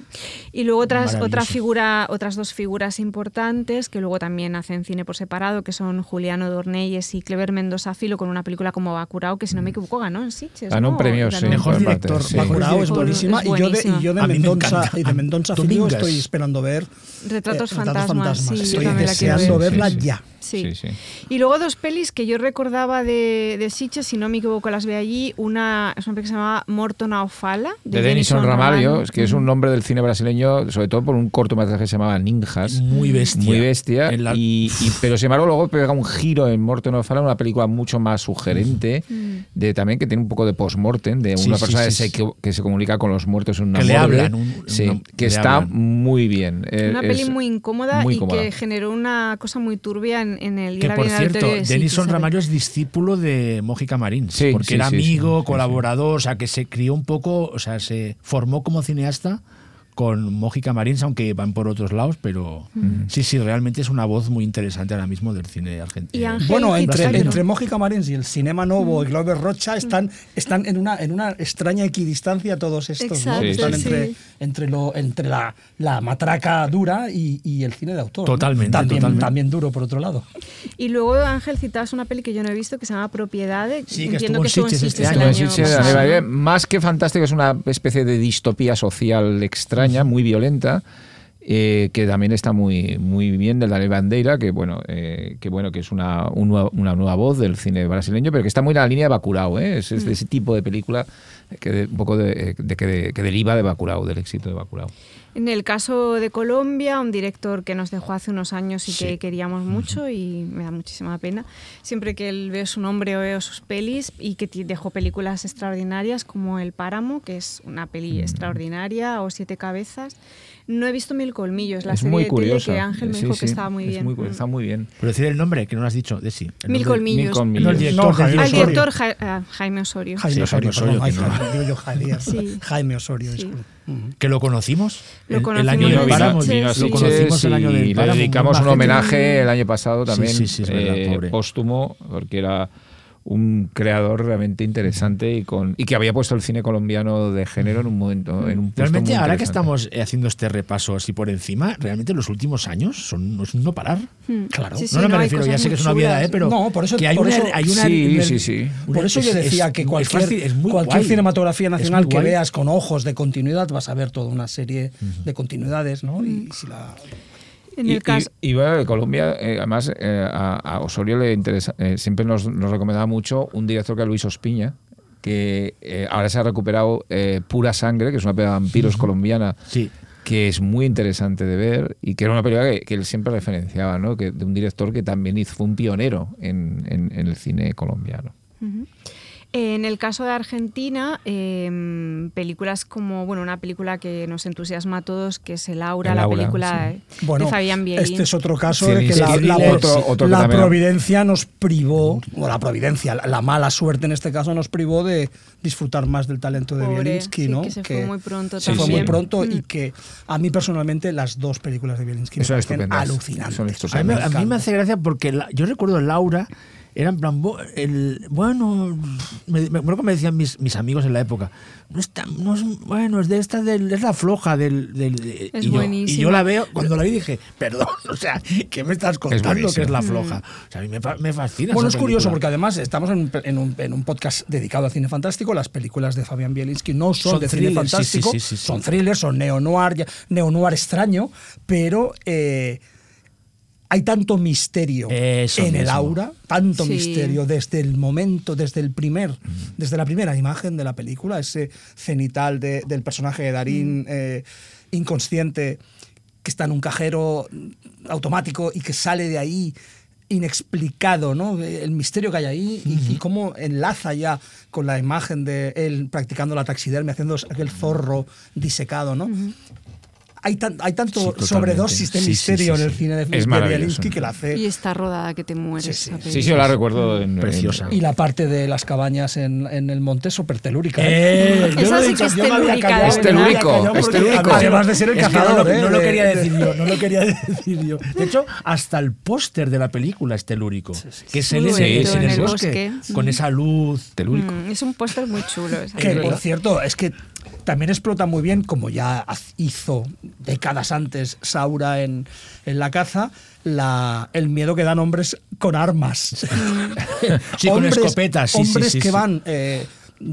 [SPEAKER 3] Y luego otras, otra figura, otras dos figuras importantes que luego también hacen cine por separado, que son Juliano Dornelles y Clever Mendoza Filo con una película como Bacurao, que si no me equivoco ganó en Sitges.
[SPEAKER 4] Ganó un premio, sí.
[SPEAKER 6] Mejor director,
[SPEAKER 4] sí.
[SPEAKER 6] Bacurao
[SPEAKER 5] es
[SPEAKER 3] Es
[SPEAKER 5] buenísima. Y yo de, y yo de
[SPEAKER 6] me
[SPEAKER 5] y de Mendonza
[SPEAKER 6] Domingas.
[SPEAKER 5] estoy esperando ver
[SPEAKER 3] Retratos
[SPEAKER 5] eh,
[SPEAKER 3] fantasmas, sí, yo
[SPEAKER 5] Estoy deseando
[SPEAKER 3] ver.
[SPEAKER 5] verla
[SPEAKER 4] Sí, sí.
[SPEAKER 5] ya.
[SPEAKER 3] Sí.
[SPEAKER 4] Sí, sí.
[SPEAKER 3] Y luego dos pelis que yo recordaba de, de Sitges, si no me equivoco, las ve allí. Una es una peli que se llamaba Morton a Ofala,
[SPEAKER 4] De Denison Ramalho, es que es un nombre del cine brasileño, sobre todo por un cortometraje que se llamaba Ninjas.
[SPEAKER 6] Muy bestia.
[SPEAKER 4] Muy bestia.
[SPEAKER 6] La-
[SPEAKER 4] Y, y- pero sin embargo, luego pega un giro en Morton O'Fallon, una película mucho más sugerente, de también que tiene un poco de post-mortem, de una
[SPEAKER 6] sí,
[SPEAKER 4] persona
[SPEAKER 6] sí,
[SPEAKER 4] que, se,
[SPEAKER 6] sí.
[SPEAKER 4] que, que se comunica con los muertos en una
[SPEAKER 6] Que le hablan, un-
[SPEAKER 4] sí,
[SPEAKER 6] una-
[SPEAKER 4] que está
[SPEAKER 6] hablan.
[SPEAKER 4] muy bien. Eh,
[SPEAKER 3] Una
[SPEAKER 4] es
[SPEAKER 3] peli muy incómoda
[SPEAKER 4] muy
[SPEAKER 3] y
[SPEAKER 4] cómoda.
[SPEAKER 3] que generó una cosa muy turbia en, en el
[SPEAKER 6] Que por cierto,
[SPEAKER 3] de
[SPEAKER 6] Denison
[SPEAKER 3] ¿sabes?
[SPEAKER 6] Ramalho es discípulo de Mójica Marín,
[SPEAKER 4] Sí,
[SPEAKER 6] porque
[SPEAKER 4] sí,
[SPEAKER 6] era
[SPEAKER 4] sí, sí,
[SPEAKER 6] amigo,
[SPEAKER 4] sí, sí.
[SPEAKER 6] colaborador, o sea, que se crió un poco, o sea, se formó como cineasta con Mójica Marins, aunque van por otros lados, pero sí, sí, realmente es una voz muy interesante ahora mismo del cine argentino.
[SPEAKER 3] Y Ángel
[SPEAKER 5] Bueno, entre, entre Mójica Marins y el Cinema Novo y Glover Rocha están, están en, una, en una extraña equidistancia todos estos, ¿no?
[SPEAKER 3] Exacto,
[SPEAKER 5] Están
[SPEAKER 4] sí.
[SPEAKER 5] entre,
[SPEAKER 3] sí.
[SPEAKER 5] entre, lo, entre la, la matraca dura y, y el cine de autor. ¿no?
[SPEAKER 6] Totalmente,
[SPEAKER 5] También,
[SPEAKER 6] totalmente.
[SPEAKER 5] también duro, por otro lado.
[SPEAKER 3] Y luego, Ángel, citabas una peli que yo no he visto que se llama Propiedades.
[SPEAKER 6] Sí, que
[SPEAKER 3] Entiendo
[SPEAKER 6] estuvo
[SPEAKER 3] que en
[SPEAKER 6] Sitges este año.
[SPEAKER 3] año ¿no?
[SPEAKER 4] más que fantástico, es una especie de distopía social extraña, muy violenta. eh, que también está muy, muy bien de Daniel Bandeira, que bueno, eh, que bueno, que es una, un nueva- una nueva voz del cine brasileño, pero que está muy en la línea de Bacurao, ¿eh? es, es de ese tipo de película que de- un poco de, de- que, de- que deriva de Bacurao, del éxito de Bacurao.
[SPEAKER 3] En el caso de Colombia, un director que nos dejó hace unos años y que queríamos mucho y me da muchísima pena. Siempre que él veo su nombre o veo sus pelis y que dejó películas extraordinarias como El Páramo, que es una peli extraordinaria, o Siete Cabezas. No he visto Mil Colmillos, la
[SPEAKER 4] es
[SPEAKER 3] serie
[SPEAKER 4] muy
[SPEAKER 3] de que Ángel me
[SPEAKER 4] Sí,
[SPEAKER 3] dijo
[SPEAKER 4] sí,
[SPEAKER 3] que estaba muy
[SPEAKER 4] es
[SPEAKER 3] bien.
[SPEAKER 4] muy está muy bien.
[SPEAKER 6] Pero decir el nombre, que no lo has dicho, de sí.
[SPEAKER 3] Mil Colmillos.
[SPEAKER 4] Mil Colmillos.
[SPEAKER 6] No, el director,
[SPEAKER 5] No, Jaime
[SPEAKER 3] Al
[SPEAKER 6] director.
[SPEAKER 3] Ja- ah, Jaime Osorio.
[SPEAKER 5] Jaime
[SPEAKER 6] Sí,
[SPEAKER 5] Osorio,
[SPEAKER 6] Jaime Osorio.
[SPEAKER 3] Sí.
[SPEAKER 5] Jaime Osorio,
[SPEAKER 3] Sí.
[SPEAKER 5] disculpe. Ujú.
[SPEAKER 6] Que lo conocimos.
[SPEAKER 3] Lo
[SPEAKER 6] el- año del páramo. Lo conocimos el del
[SPEAKER 4] le dedicamos un homenaje el año pasado también,
[SPEAKER 6] sí, sí, es verdad,
[SPEAKER 4] eh, póstumo, porque era un creador realmente interesante y con y que había puesto el cine colombiano de género en un momento en un puesto
[SPEAKER 6] Realmente, ahora que estamos eh, haciendo este repaso así por encima, realmente los últimos años son no parar.
[SPEAKER 5] Claro.
[SPEAKER 3] Sí, sí,
[SPEAKER 6] no, no, me refiero, ya sé que es una obviedad. ¿eh? pero
[SPEAKER 5] No, por eso-
[SPEAKER 6] que hay
[SPEAKER 5] por
[SPEAKER 6] una,
[SPEAKER 5] eso-
[SPEAKER 6] hay una
[SPEAKER 4] Sí, sí, sí.
[SPEAKER 5] Por eso yo decía
[SPEAKER 6] es-
[SPEAKER 5] que
[SPEAKER 6] es
[SPEAKER 5] cualquier,
[SPEAKER 6] fácil, es muy
[SPEAKER 5] cualquier
[SPEAKER 6] guay.
[SPEAKER 5] cinematografía
[SPEAKER 6] Es muy
[SPEAKER 5] nacional que
[SPEAKER 6] guay.
[SPEAKER 5] veas con ojos de continuidad vas a ver toda una serie de continuidades, ¿no? Y si la-
[SPEAKER 3] En
[SPEAKER 4] y,
[SPEAKER 3] el caso,
[SPEAKER 4] y- Colombia, eh, además, eh, a, a Osorio le interesa, eh, siempre nos, nos recomendaba mucho un director que era Luis Ospiña, que eh, ahora se ha recuperado eh, Pura Sangre, que es una película de vampiros colombiana,
[SPEAKER 6] Sí.
[SPEAKER 4] que es muy interesante de ver y que era una película que, que él siempre referenciaba, ¿no? que, de un director que también hizo, fue un pionero en, en- en el cine colombiano.
[SPEAKER 3] En el caso de Argentina, eh, películas como, bueno, una película que nos entusiasma a todos, que es El Aura,
[SPEAKER 4] El
[SPEAKER 3] la
[SPEAKER 4] Aura,
[SPEAKER 3] película
[SPEAKER 4] sí.
[SPEAKER 5] Bueno,
[SPEAKER 3] de Fabián
[SPEAKER 5] este es otro caso
[SPEAKER 4] Sí,
[SPEAKER 5] de que
[SPEAKER 4] sí,
[SPEAKER 5] la,
[SPEAKER 4] sí,
[SPEAKER 5] la-
[SPEAKER 4] otro- otro
[SPEAKER 5] la providencia nos privó, o la providencia, la, la mala suerte en este caso nos privó de disfrutar más del talento de
[SPEAKER 3] Pobre,
[SPEAKER 5] Bielinski,
[SPEAKER 3] sí,
[SPEAKER 5] ¿no?
[SPEAKER 3] que se fue muy pronto
[SPEAKER 5] se fue muy pronto y
[SPEAKER 3] Mm.
[SPEAKER 5] que a mí personalmente las dos películas de Bielinski me
[SPEAKER 4] Son
[SPEAKER 5] parecen alucinantes.
[SPEAKER 4] Son
[SPEAKER 6] A mí, me- a mí me hace gracia porque la- yo recuerdo Laura, era en plan, el, bueno, me, me acuerdo que me decían mis, mis amigos en la época, no está, no es, bueno, es de esta, del, es la floja del... del- de-".
[SPEAKER 3] Es
[SPEAKER 6] y, yo, y yo la veo, cuando la vi dije, perdón, *laughs* o sea, ¿qué me estás contando que es la floja? O sea, a mí me, fa- me fascina.
[SPEAKER 5] Bueno,
[SPEAKER 6] esa
[SPEAKER 5] es curioso porque además estamos en, un- en un, en un podcast dedicado al cine fantástico. Las películas de Fabián Bielinski no son,
[SPEAKER 6] Son
[SPEAKER 5] de cine
[SPEAKER 6] thrillers,
[SPEAKER 5] fantástico,
[SPEAKER 6] sí, sí, sí, sí.
[SPEAKER 5] son thrillers, son neo-noir, neo-noir extraño, pero eh, hay tanto misterio
[SPEAKER 6] Eso
[SPEAKER 5] en el aura, tanto
[SPEAKER 3] Sí.
[SPEAKER 5] misterio desde el momento, desde el primer, desde la primera imagen de la película, ese cenital de- del personaje de Darín eh, inconsciente que está en un cajero automático y que sale de ahí inexplicado, ¿no? El misterio que hay ahí y, y cómo enlaza ya con la imagen de él practicando la taxidermia, haciendo aquel zorro disecado, ¿no? Hay, tan- hay tanto
[SPEAKER 6] Sí,
[SPEAKER 5] sobredosis de misterio
[SPEAKER 6] sí,
[SPEAKER 5] en el cine de,
[SPEAKER 4] Es.
[SPEAKER 5] Bielinski que la hace.
[SPEAKER 3] Y está rodada que te mueres.
[SPEAKER 5] Sí, sí.
[SPEAKER 4] yo la recuerdo. En,
[SPEAKER 6] Preciosa.
[SPEAKER 5] Y la parte de las cabañas en, en el monte es súper telúrica.
[SPEAKER 6] Eh, yo
[SPEAKER 3] Esa sí que es telúrica,
[SPEAKER 4] verdad.
[SPEAKER 6] callado
[SPEAKER 4] Es telúrico.
[SPEAKER 5] Además de ser el
[SPEAKER 6] Es
[SPEAKER 5] cazador,
[SPEAKER 6] no, lo-
[SPEAKER 5] ¿eh?
[SPEAKER 6] quería
[SPEAKER 5] de-
[SPEAKER 6] decir yo, no lo quería decir yo. De hecho, hasta el póster de la película es telúrico, que se
[SPEAKER 3] Muy
[SPEAKER 6] lee
[SPEAKER 3] bonito,
[SPEAKER 6] en el bosque, con
[SPEAKER 3] Mm.
[SPEAKER 6] esa luz.
[SPEAKER 4] Telúrico.
[SPEAKER 3] Mm, es un póster muy chulo. esa
[SPEAKER 5] Que, por cierto, es que también explota muy bien, como ya hizo décadas antes Saura en, en la caza, la, el miedo que dan hombres con armas.
[SPEAKER 6] Sí, *laughs* con escopetas, sí,
[SPEAKER 5] hombres
[SPEAKER 6] sí,
[SPEAKER 5] que van eh,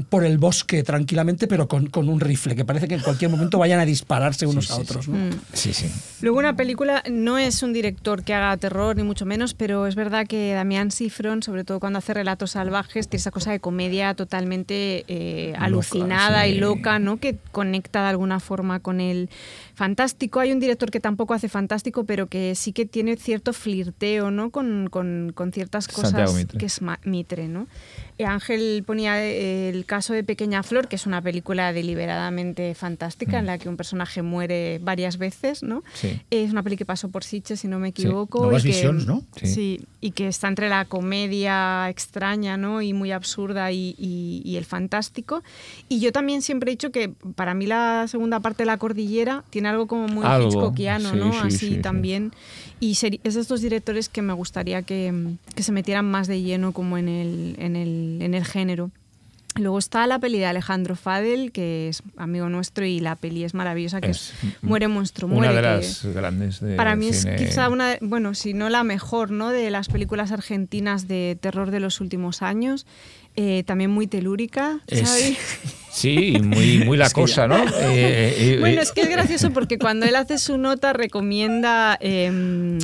[SPEAKER 5] por el bosque tranquilamente, pero con, con un rifle, que parece que en cualquier momento vayan a dispararse unos a otros. ¿no?
[SPEAKER 4] Sí, sí.
[SPEAKER 3] Luego una película no es un director que haga terror ni mucho menos, pero es verdad que Damián Sifron, sobre todo cuando hace relatos salvajes, tiene esa cosa de comedia totalmente eh, alucinada
[SPEAKER 4] sí.
[SPEAKER 3] y loca, ¿no? Que conecta de alguna forma con el fantástico. Hay un director que tampoco hace fantástico, pero que sí que tiene cierto flirteo, ¿no? Con, con- con ciertas cosas que es Mitre, ¿no? Eh, Ángel ponía eh, el caso de Pequeña Flor, que es una película deliberadamente fantástica en la que un personaje muere varias veces, ¿no?
[SPEAKER 4] Sí.
[SPEAKER 3] Es una peli que pasó por Sitges, si no me equivoco.
[SPEAKER 6] Nuevas
[SPEAKER 3] y que,
[SPEAKER 6] Visions, ¿no?
[SPEAKER 3] Sí.
[SPEAKER 4] Sí.
[SPEAKER 3] y que está entre la comedia extraña, ¿no? Y muy absurda y, y- y el fantástico. Y yo también siempre he dicho que para mí la segunda parte de La Cordillera tiene algo como muy
[SPEAKER 4] Algo,
[SPEAKER 3] Hitchcockiano,
[SPEAKER 4] sí,
[SPEAKER 3] ¿no?
[SPEAKER 4] sí,
[SPEAKER 3] Así
[SPEAKER 4] sí, sí.
[SPEAKER 3] también. Y es de estos directores que me gustaría que, que se metieran más de lleno como en el, en el, en el género. Luego está la peli de Alejandro Fadel, que es amigo nuestro y la peli es maravillosa, que es,
[SPEAKER 4] Es
[SPEAKER 3] Muere Monstruo Muere.
[SPEAKER 4] Una de las grandes de
[SPEAKER 3] para mí es quizá una, de- bueno, si no la mejor, ¿no? De las películas argentinas de terror de los últimos años. Eh, también muy telúrica,
[SPEAKER 6] Es-
[SPEAKER 3] ¿sabes? *laughs*
[SPEAKER 4] Sí, muy, muy la cosa, ¿no? *laughs* Eh, eh,
[SPEAKER 3] Bueno, es que es gracioso porque cuando él hace su nota recomienda em,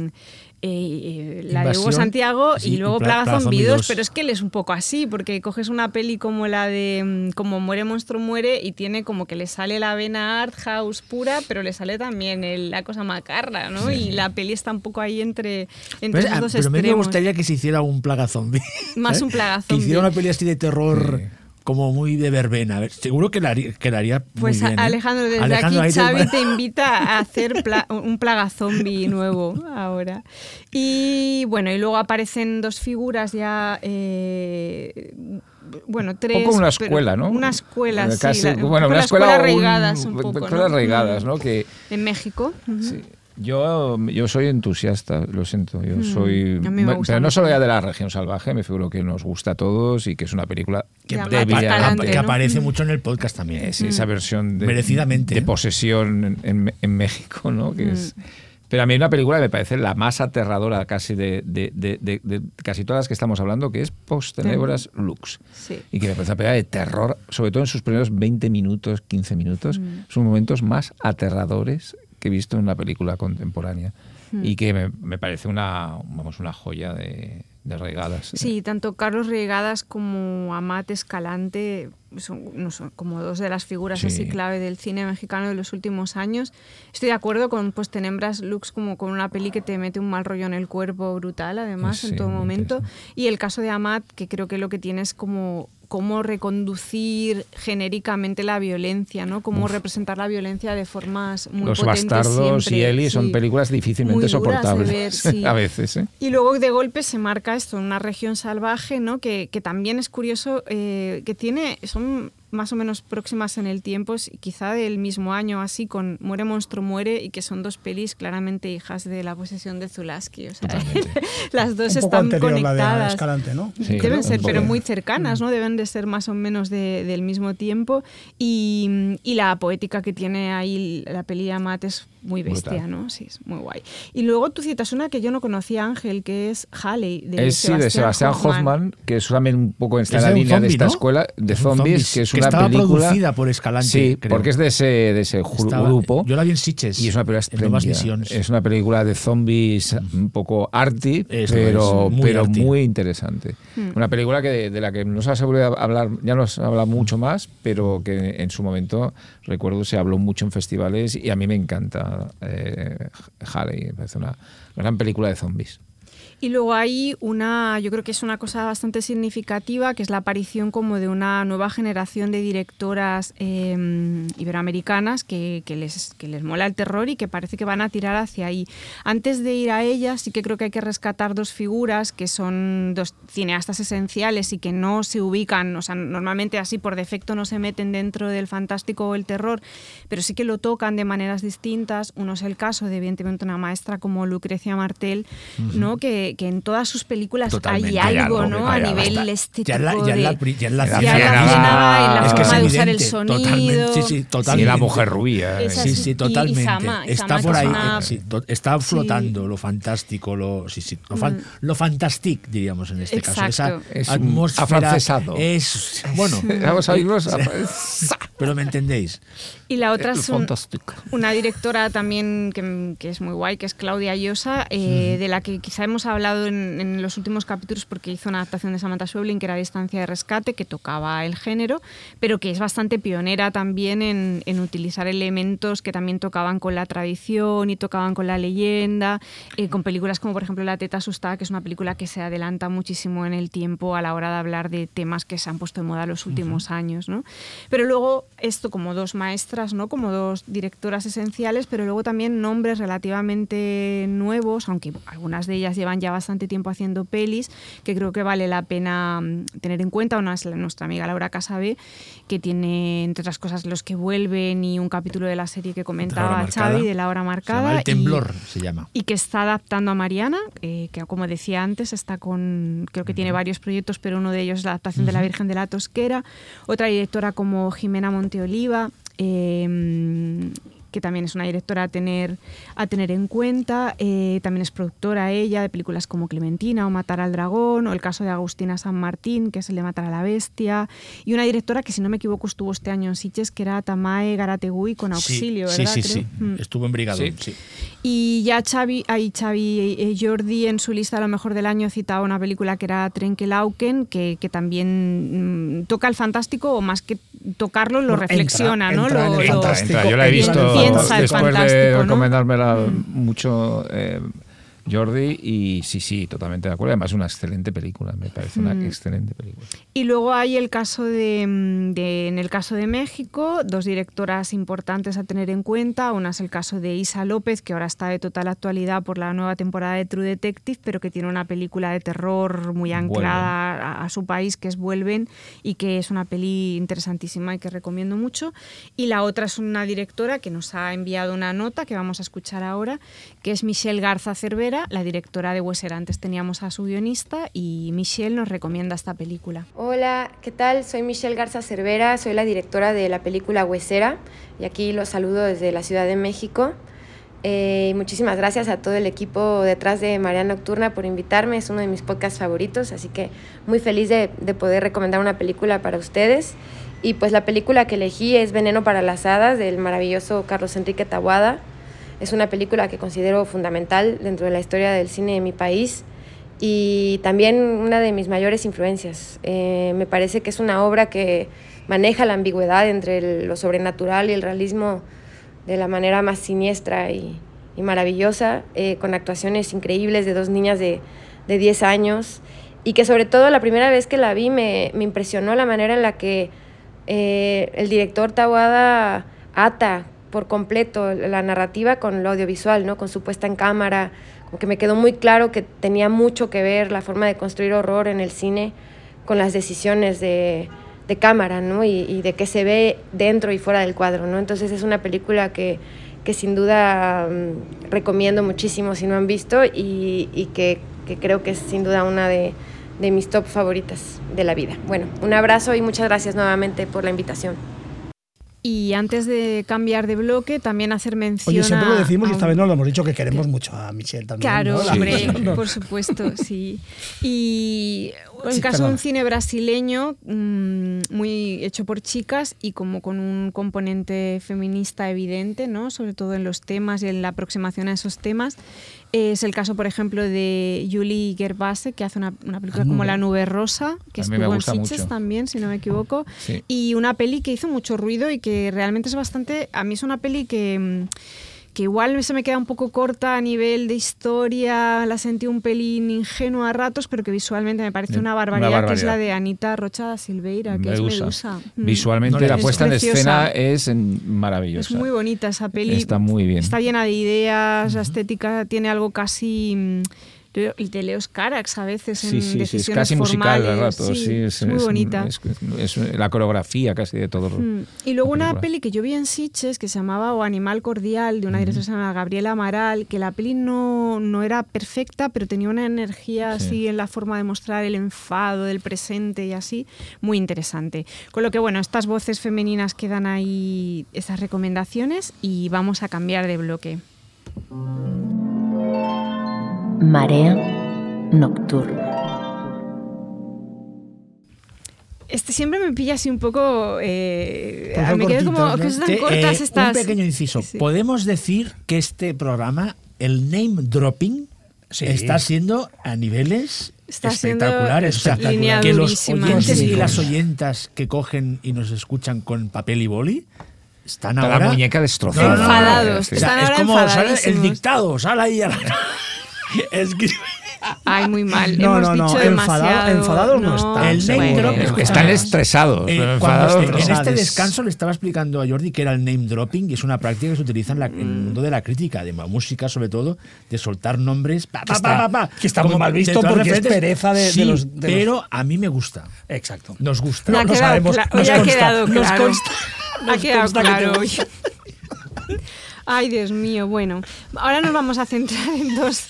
[SPEAKER 3] eh, la de Hugo Santiago
[SPEAKER 6] sí,
[SPEAKER 3] y luego
[SPEAKER 6] Pla-
[SPEAKER 3] Plaga
[SPEAKER 6] Plaga
[SPEAKER 3] Zombie
[SPEAKER 6] Zombie
[SPEAKER 3] 2,
[SPEAKER 6] 2.
[SPEAKER 3] pero es que él es un poco así, porque coges una peli como la de mm, Como muere monstruo muere y tiene como que le sale la vena art house pura, pero le sale también el- la cosa macarra, ¿no? Y la peli está un poco ahí entre, entre
[SPEAKER 6] Pero,
[SPEAKER 3] esos
[SPEAKER 6] ah,
[SPEAKER 3] dos
[SPEAKER 6] pero a mí me
[SPEAKER 3] extremos.
[SPEAKER 6] gustaría que se hiciera un plaga zombie.
[SPEAKER 3] Más
[SPEAKER 6] ¿eh?
[SPEAKER 3] un plaga
[SPEAKER 6] Que
[SPEAKER 3] zombie.
[SPEAKER 6] hiciera una peli así de terror
[SPEAKER 4] Sí.
[SPEAKER 6] Como muy de verbena. A ver, seguro que la haría, que la haría muy
[SPEAKER 3] Pues
[SPEAKER 6] bien. ¿eh?
[SPEAKER 3] Alejandro, desde
[SPEAKER 6] Alejandro,
[SPEAKER 3] aquí Xavi te invita a hacer pla- un plaga zombie nuevo ahora. Y bueno, y luego aparecen dos figuras ya. eh, bueno, tres.
[SPEAKER 4] un poco una escuela, ¿no?
[SPEAKER 3] Una escuela,
[SPEAKER 4] Eh,
[SPEAKER 3] sí.
[SPEAKER 4] casi-
[SPEAKER 3] la-
[SPEAKER 4] bueno, una escuela
[SPEAKER 3] escuelas
[SPEAKER 4] o un-
[SPEAKER 3] un poco.
[SPEAKER 4] escuelas
[SPEAKER 3] ¿no?
[SPEAKER 4] regadas, ¿no? Que
[SPEAKER 3] En México.
[SPEAKER 4] Sí. Yo, yo soy entusiasta, lo siento. Yo soy.
[SPEAKER 3] Mm, a mí me
[SPEAKER 4] bueno,
[SPEAKER 3] gusta
[SPEAKER 4] pero no solo ya de la región salvaje, me figuro que nos gusta a todos y que es una película
[SPEAKER 6] que, que- aparece mucho en el podcast también.
[SPEAKER 4] es esa versión de,
[SPEAKER 6] Merecidamente,
[SPEAKER 4] de
[SPEAKER 6] ¿eh?
[SPEAKER 4] posesión en, en- en México, ¿no? Que es, pero a mí hay una película que me parece la más aterradora casi de, de- de- de- de casi todas las que estamos hablando, que es Post Tenebras Lux.
[SPEAKER 3] Sí.
[SPEAKER 4] Y que me parece una película de terror, sobre todo en sus primeros 20 minutos, 15 minutos. Son momentos más aterradores que he visto en una película contemporánea. Y que me, me parece una, vamos, una joya de, de regadas.
[SPEAKER 3] Sí, tanto Carlos Regadas como Amat Escalante son, no son como dos de las figuras
[SPEAKER 4] Sí.
[SPEAKER 3] así clave del cine mexicano de los últimos años. Estoy de acuerdo con pues Tenebras Lux como con una peli que te mete un mal rollo en el cuerpo brutal, además,
[SPEAKER 4] Sí,
[SPEAKER 3] en todo momento. Y el caso de Amat, que creo que lo que tiene es como cómo reconducir genéricamente la violencia, ¿no? Cómo representar la violencia de formas muy
[SPEAKER 4] Los
[SPEAKER 3] potentes
[SPEAKER 4] bastardos
[SPEAKER 3] siempre.
[SPEAKER 4] y Eli son películas difícilmente
[SPEAKER 3] Muy
[SPEAKER 4] soportables
[SPEAKER 3] ver, *laughs* sí.
[SPEAKER 4] a veces. ¿eh?
[SPEAKER 3] Y luego de golpe se marca esto, una región salvaje, ¿no? Que, que también es curioso, eh, que tiene, son más o menos próximas en el tiempo, quizá del mismo año, así con Muere Monstruo Muere, y que son dos pelis claramente hijas de la posesión de Zulaski. O sea, *laughs* las dos
[SPEAKER 5] un poco
[SPEAKER 3] están
[SPEAKER 5] anterior la de
[SPEAKER 3] conectadas.
[SPEAKER 5] Escalante, ¿no?
[SPEAKER 4] Sí,
[SPEAKER 3] Deben
[SPEAKER 4] un
[SPEAKER 3] ser, pero muy cercanas, ¿no? Deben de ser más o menos de- del mismo tiempo. Y, y la poética que tiene ahí la peli de Amat es muy bestia,
[SPEAKER 4] Brutal.
[SPEAKER 3] ¿no? Sí, es muy guay. Y luego tú citas una que yo no conocía, Ángel, que es Halley, de
[SPEAKER 4] Es sí, de Sebastián Hoffman, que es también un poco en la
[SPEAKER 6] de un
[SPEAKER 4] línea de
[SPEAKER 6] zombie,
[SPEAKER 4] esta
[SPEAKER 6] ¿no?
[SPEAKER 4] escuela de
[SPEAKER 6] Es un
[SPEAKER 4] zombies,
[SPEAKER 6] zombies,
[SPEAKER 4] que es
[SPEAKER 6] que
[SPEAKER 4] una
[SPEAKER 6] estaba
[SPEAKER 4] película
[SPEAKER 6] producida por Escalante,
[SPEAKER 4] Sí,
[SPEAKER 6] creo.
[SPEAKER 4] porque es de ese, de ese
[SPEAKER 6] Estaba-
[SPEAKER 4] grupo.
[SPEAKER 6] Yo la vi en Sitges.
[SPEAKER 4] Y es una película espléndida. Es una película de zombies un poco arty,
[SPEAKER 6] Eso
[SPEAKER 4] pero,
[SPEAKER 6] es, muy
[SPEAKER 4] pero
[SPEAKER 6] arty.
[SPEAKER 4] muy interesante. Una película que de, de la que no se ha sabido hablar, ya no se habla mucho más, pero que en su momento, recuerdo, se habló mucho en festivales y a mí me encanta eh, Halley. Me parece una gran película de zombies.
[SPEAKER 3] Y luego hay una, yo creo que es una cosa bastante significativa, que es la aparición como de una nueva generación de directoras eh, iberoamericanas que, que les, que les mola el terror y que parece que van a tirar hacia ahí. Antes de ir a ellas, sí que creo que hay que rescatar dos figuras que son dos cineastas esenciales y que no se ubican, o sea, normalmente así por defecto no se meten dentro del fantástico o el terror, pero sí que lo tocan de maneras distintas. Uno es el caso de, evidentemente, una maestra como Lucrecia Martel, ¿no? que, que, que en todas sus películas
[SPEAKER 6] Totalmente,
[SPEAKER 3] hay
[SPEAKER 6] hay
[SPEAKER 3] algo,
[SPEAKER 6] algo,
[SPEAKER 3] ¿no? A nivel estético.
[SPEAKER 6] Ya en la, ya en la, ya en la
[SPEAKER 4] Ya
[SPEAKER 3] la ciénaga, en la
[SPEAKER 6] es que
[SPEAKER 3] forma
[SPEAKER 6] es
[SPEAKER 3] de usar el
[SPEAKER 6] evidente,
[SPEAKER 3] sonido.
[SPEAKER 6] Totalmente, sí, sí,
[SPEAKER 4] Y
[SPEAKER 6] totalmente.
[SPEAKER 4] la mujer rubia.
[SPEAKER 3] Esa
[SPEAKER 6] Sí,
[SPEAKER 3] sí. Y- y
[SPEAKER 6] totalmente.
[SPEAKER 3] Sama,
[SPEAKER 6] está
[SPEAKER 3] Sama,
[SPEAKER 6] por ahí,
[SPEAKER 3] es una-
[SPEAKER 6] eh, sí, to- está flotando lo fantástico, lo, sí, sí, lo, fan-
[SPEAKER 3] Mm.
[SPEAKER 6] lo fantastic, diríamos en este caso. Esa
[SPEAKER 4] Es
[SPEAKER 6] atmósfera
[SPEAKER 4] afrancesado.
[SPEAKER 6] es, bueno, *laughs*
[SPEAKER 4] Vamos a oírlos. *laughs* *laughs*
[SPEAKER 6] pero me entendéis.
[SPEAKER 3] Y la otra es un- una directora también que, que es muy guay, que es Claudia Llosa, eh, de la que quizá hemos hablado en, en los últimos capítulos porque hizo una adaptación de Samantha Schweblin que era Distancia de Rescate, que tocaba el género, pero que es bastante pionera también en, en utilizar elementos que también tocaban con la tradición y tocaban con la leyenda, eh, con películas como por ejemplo La Teta Asustada, que es una película que se adelanta muchísimo en el tiempo a la hora de hablar de temas que se han puesto de moda los últimos años. ¿no? Pero luego esto como dos maestras, ¿no? como dos directoras esenciales, pero luego también nombres relativamente nuevos, aunque algunas de ellas llevan ya bastante tiempo haciendo pelis, que creo que vale la pena mm, tener en cuenta. Una es nuestra amiga Laura Casabé, que tiene, entre otras cosas, Los que vuelven y un capítulo de la serie que comentaba. Xavi, de la hora
[SPEAKER 6] Se
[SPEAKER 3] marcada.
[SPEAKER 6] llama El
[SPEAKER 3] y-
[SPEAKER 6] temblor, se llama.
[SPEAKER 3] y que está adaptando a Mariana, eh, que como decía antes, está con, creo que tiene varios proyectos, pero uno de ellos es la adaptación de La Virgen de la Tosquera, otra directora como Jimena Monteoliva, eh, que también es una directora a tener, a tener en cuenta, eh, también es productora ella de películas como Clementina o Matar al Dragón, o el caso de Agustina San Martín, que es el de Matar a la Bestia, y una directora que si no me equivoco estuvo este año en Sitges, que era Tamae Garategui con Auxilio,
[SPEAKER 6] sí,
[SPEAKER 3] ¿verdad?
[SPEAKER 6] sí, sí,
[SPEAKER 3] Creo.
[SPEAKER 6] sí.
[SPEAKER 3] Mm.
[SPEAKER 6] Estuvo en Brigadón,
[SPEAKER 4] Sí.
[SPEAKER 6] sí.
[SPEAKER 3] Y ya Xavi, ahí Xavi eh, Jordi en su lista a lo mejor del año citaba una película que era Trenkelauken, que, que también mm, toca el fantástico, o más que tocarlo, lo
[SPEAKER 5] entra-
[SPEAKER 3] reflexiona, ¿no?
[SPEAKER 5] entra
[SPEAKER 3] Lo-.
[SPEAKER 4] Entra, yo la he visto después de recomendármela mucho eh, Jordi y sí, sí, totalmente de acuerdo. Además es una excelente película, me parece una
[SPEAKER 3] Mm.
[SPEAKER 4] excelente película.
[SPEAKER 3] Y luego hay el caso de, mm, de- en el caso de México, dos directoras importantes a tener en cuenta. Una es el caso de Isa López, que ahora está de total actualidad por la nueva temporada de True Detective, pero que tiene una película de terror muy anclada a, a su país, que es Vuelven, y que es una peli interesantísima y que recomiendo mucho. Y la otra es una directora que nos ha enviado una nota que vamos a escuchar ahora, que es Michelle Garza Cervera, la directora de Huesera. Antes teníamos a su guionista y Michelle nos recomienda esta película.
[SPEAKER 10] Hola, ¿qué tal? Soy Michelle Garza Cervera, soy la directora de la película Huesera y aquí los saludo desde la Ciudad de México. Eh, muchísimas gracias a todo el equipo detrás de María Nocturna por invitarme, es uno de mis podcasts favoritos, así que muy feliz de, de poder recomendar una película para ustedes. Y pues la película que elegí es Veneno para las Hadas del maravilloso Carlos Enrique Tawada. Es una película que considero fundamental dentro de la historia del cine de mi país y también una de mis mayores influencias. Eh, me parece que es una obra que maneja la ambigüedad entre lo sobrenatural y el realismo de la manera más siniestra y, y maravillosa, eh, con actuaciones increíbles de dos niñas de, de 10 años y que sobre todo la primera vez que la vi me, me impresionó la manera en la que eh, el director Tawada ata por completo la narrativa con lo audiovisual, ¿no? con su puesta en cámara, como que me quedó muy claro que tenía mucho que ver la forma de construir horror en el cine con las decisiones de, de cámara ¿no? y, y de qué se ve dentro y fuera del cuadro. ¿no? Entonces es una película que, que sin duda mm, recomiendo muchísimo si no han visto y, y que, que creo que es sin duda una de, de mis top favoritas de la vida. Bueno, un abrazo y muchas gracias nuevamente por la invitación.
[SPEAKER 3] Y antes de cambiar de bloque, también hacer mención
[SPEAKER 5] Oye, siempre
[SPEAKER 3] a-
[SPEAKER 5] lo decimos y esta vez no lo hemos dicho que queremos mucho a Michelle también.
[SPEAKER 3] Claro,
[SPEAKER 5] ¿no?
[SPEAKER 3] Hombre,
[SPEAKER 5] no.
[SPEAKER 3] por supuesto, sí. Y en
[SPEAKER 5] Sí,
[SPEAKER 3] caso de un cine brasileño, mm, muy hecho por chicas y como con un componente feminista evidente, ¿no? Sobre todo en los temas y en la aproximación a esos temas. Es el caso, por ejemplo, de Julie Gerbase, que hace una, una película
[SPEAKER 4] La
[SPEAKER 3] como. La Nube Rosa, que estuvo en Sitges
[SPEAKER 4] mucho.
[SPEAKER 3] también, si no me equivoco.
[SPEAKER 4] Sí.
[SPEAKER 3] Y una peli que hizo mucho ruido y que realmente es bastante. A mí es una peli que. mm, que igual se me queda un poco corta a nivel de historia, la sentí un pelín ingenua a ratos, pero que visualmente me parece
[SPEAKER 4] Una
[SPEAKER 3] una barbaridad, que es la de Anita Rocha Silveira, que es
[SPEAKER 4] Medusa.
[SPEAKER 3] Medusa. Mm.
[SPEAKER 4] Visualmente
[SPEAKER 6] No
[SPEAKER 4] la
[SPEAKER 6] Es
[SPEAKER 4] puesta en escena es maravillosa.
[SPEAKER 3] Es muy bonita esa peli.
[SPEAKER 4] Está muy bien.
[SPEAKER 3] Está llena de ideas, la estética tiene algo casi mm, de Leos Carax a veces en
[SPEAKER 4] Sí, sí, sí, es
[SPEAKER 3] decisiones
[SPEAKER 4] casi musical al
[SPEAKER 3] formales.
[SPEAKER 4] rato.
[SPEAKER 3] Sí,
[SPEAKER 4] Sí,
[SPEAKER 3] es, muy bonita.
[SPEAKER 4] Es, es la coreografía casi de todo.
[SPEAKER 3] Mm. Y luego una
[SPEAKER 4] película.
[SPEAKER 3] peli que yo vi en Sitges que se llamaba O Animal Cordial, de una directora que se llama Gabriela Amaral, que la peli no, no era perfecta, pero tenía una energía
[SPEAKER 4] Sí.
[SPEAKER 3] así en la forma de mostrar el enfado del presente y así, muy interesante. Con lo que, bueno, estas voces femeninas quedan ahí, esas recomendaciones, y vamos a cambiar de bloque.
[SPEAKER 2] Marea nocturna.
[SPEAKER 3] Este siempre me pilla así un poco... eh,
[SPEAKER 6] Pues
[SPEAKER 3] me quedo como
[SPEAKER 6] cortitas,
[SPEAKER 3] que
[SPEAKER 6] ¿no?
[SPEAKER 3] son tan
[SPEAKER 6] Te-
[SPEAKER 3] cortas
[SPEAKER 6] eh,
[SPEAKER 3] estas...
[SPEAKER 6] Un pequeño inciso.
[SPEAKER 3] Sí.
[SPEAKER 6] Podemos decir que este programa, el name dropping,
[SPEAKER 5] Sí.
[SPEAKER 6] está siendo a niveles
[SPEAKER 3] Está
[SPEAKER 6] espectaculares. O sea,
[SPEAKER 3] línea
[SPEAKER 6] que los oyentes y las oyentas que cogen y nos escuchan con papel y boli están
[SPEAKER 4] Está
[SPEAKER 6] ahora
[SPEAKER 4] la muñeca destrozada.
[SPEAKER 3] Enfadados.
[SPEAKER 4] Sí.
[SPEAKER 6] O sea,
[SPEAKER 3] Están
[SPEAKER 6] es
[SPEAKER 3] ahora
[SPEAKER 6] como sale el dictado, sale ahí a la... *laughs* Escribe.
[SPEAKER 3] Ay, muy mal.
[SPEAKER 5] No,
[SPEAKER 3] Hemos
[SPEAKER 5] no, no,
[SPEAKER 3] dicho
[SPEAKER 5] enfadado-
[SPEAKER 3] demasiado.
[SPEAKER 5] enfadados no están,
[SPEAKER 6] El name
[SPEAKER 3] bueno.
[SPEAKER 6] dropping.
[SPEAKER 4] Están estresados.
[SPEAKER 6] Eh,
[SPEAKER 4] enfadados
[SPEAKER 6] este-
[SPEAKER 4] no.
[SPEAKER 6] en este
[SPEAKER 5] Des-
[SPEAKER 6] descanso le estaba explicando a Jordi que era el name dropping y es una práctica que se utiliza en, la- en el mundo de la crítica, de la música sobre todo, de soltar nombres. pa,
[SPEAKER 5] Que
[SPEAKER 6] pa,
[SPEAKER 5] está-
[SPEAKER 6] pa, pa, pa,
[SPEAKER 5] que está muy mal
[SPEAKER 6] de
[SPEAKER 5] visto porque es pereza de- de
[SPEAKER 6] Sí,
[SPEAKER 5] los- de los-
[SPEAKER 6] pero a mí me gusta.
[SPEAKER 5] Exacto.
[SPEAKER 6] Nos gusta.
[SPEAKER 3] Ha
[SPEAKER 5] lo
[SPEAKER 3] quedado
[SPEAKER 5] sabemos,
[SPEAKER 3] cla-
[SPEAKER 5] nos
[SPEAKER 3] ha
[SPEAKER 5] consta,
[SPEAKER 3] quedado
[SPEAKER 5] nos
[SPEAKER 3] claro.
[SPEAKER 5] consta,
[SPEAKER 3] ha
[SPEAKER 5] nos
[SPEAKER 3] quedado
[SPEAKER 5] consta que te
[SPEAKER 3] claro hoy.
[SPEAKER 5] gusta.
[SPEAKER 3] Ay, Dios mío. Bueno, ahora nos vamos a centrar en dos,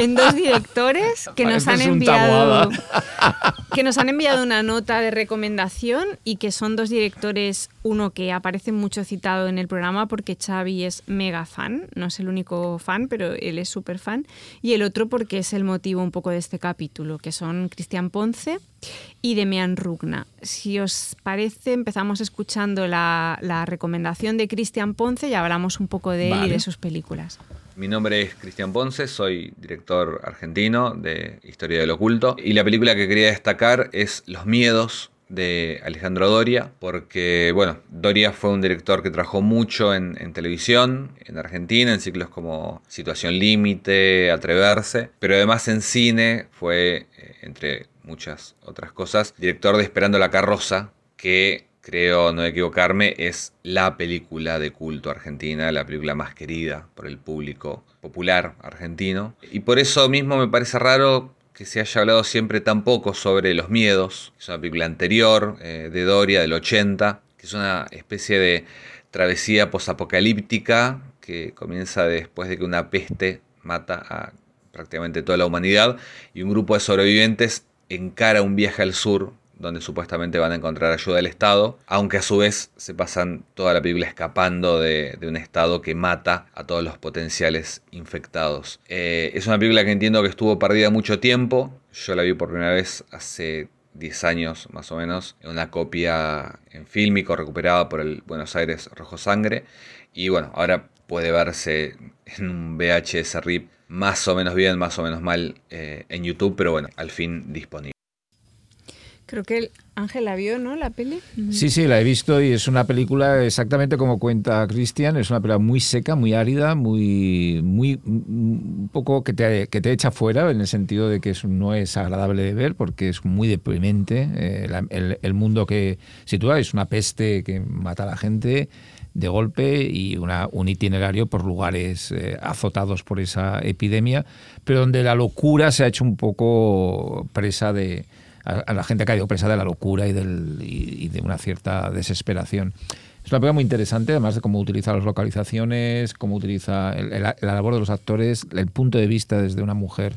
[SPEAKER 3] en dos directores que nos han enviado que nos han enviado una nota de recomendación y que son dos directores, uno que aparece mucho citado en el programa porque Xavi es mega fan, no es el único fan, pero él es súper fan, y el otro porque es el motivo un poco de este capítulo, que son Cristian Ponce y Demian Rugna. Si os parece, empezamos escuchando la, la recomendación de Cristian Ponce y hablamos un poco de él y de sus películas.
[SPEAKER 11] Mi nombre es Cristian Ponce, soy director argentino de Historia del Oculto y la película que quería destacar es Los Miedos de Alejandro Doria, porque bueno, Doria fue un director que trabajó mucho en, televisión, en Argentina, en ciclos como Situación Límite, Atreverse, pero además en cine fue, eh, entre muchas otras cosas, director de Esperando la Carroza, que creo no equivocarme, es la película de culto argentina, la película más querida por el público popular argentino. Y por eso mismo me parece raro que se haya hablado siempre tan poco sobre Los Miedos, es una película anterior eh, de Doria del 80, que es una especie de travesía posapocalíptica que comienza después de que una peste mata a prácticamente toda la humanidad y un grupo de sobrevivientes encara un viaje al sur donde supuestamente van a encontrar ayuda del Estado, aunque a su vez se pasan toda la película escapando de, un Estado que mata a todos los potenciales infectados. Eh, es una película que entiendo que estuvo perdida mucho tiempo, yo la vi por primera vez hace 10 años más o menos, en una copia en fílmico recuperada por el Buenos Aires Rojo Sangre, y bueno, ahora puede verse en un VHS RIP más o menos bien, más o menos mal eh, en YouTube, pero bueno, al fin disponible.
[SPEAKER 3] Creo que el- Ángel la vio, ¿no? La peli.
[SPEAKER 4] Sí, sí, la he visto y es una película exactamente como cuenta Cristian. Es una película muy seca, muy árida, muy, muy un poco que te, que te echa fuera en el sentido de que no es agradable de ver porque es muy deprimente. Eh, el, el mundo que sitúa es una peste que mata a la gente de golpe y una, un itinerario por lugares eh, azotados por esa epidemia, pero donde la locura se ha hecho un poco presa de, a, a la gente que ha ido presa de la locura y, del, y, y de una cierta desesperación. Es una película muy interesante, además de cómo utiliza las localizaciones, cómo utiliza el- el- la labor de los actores, el punto de vista desde una mujer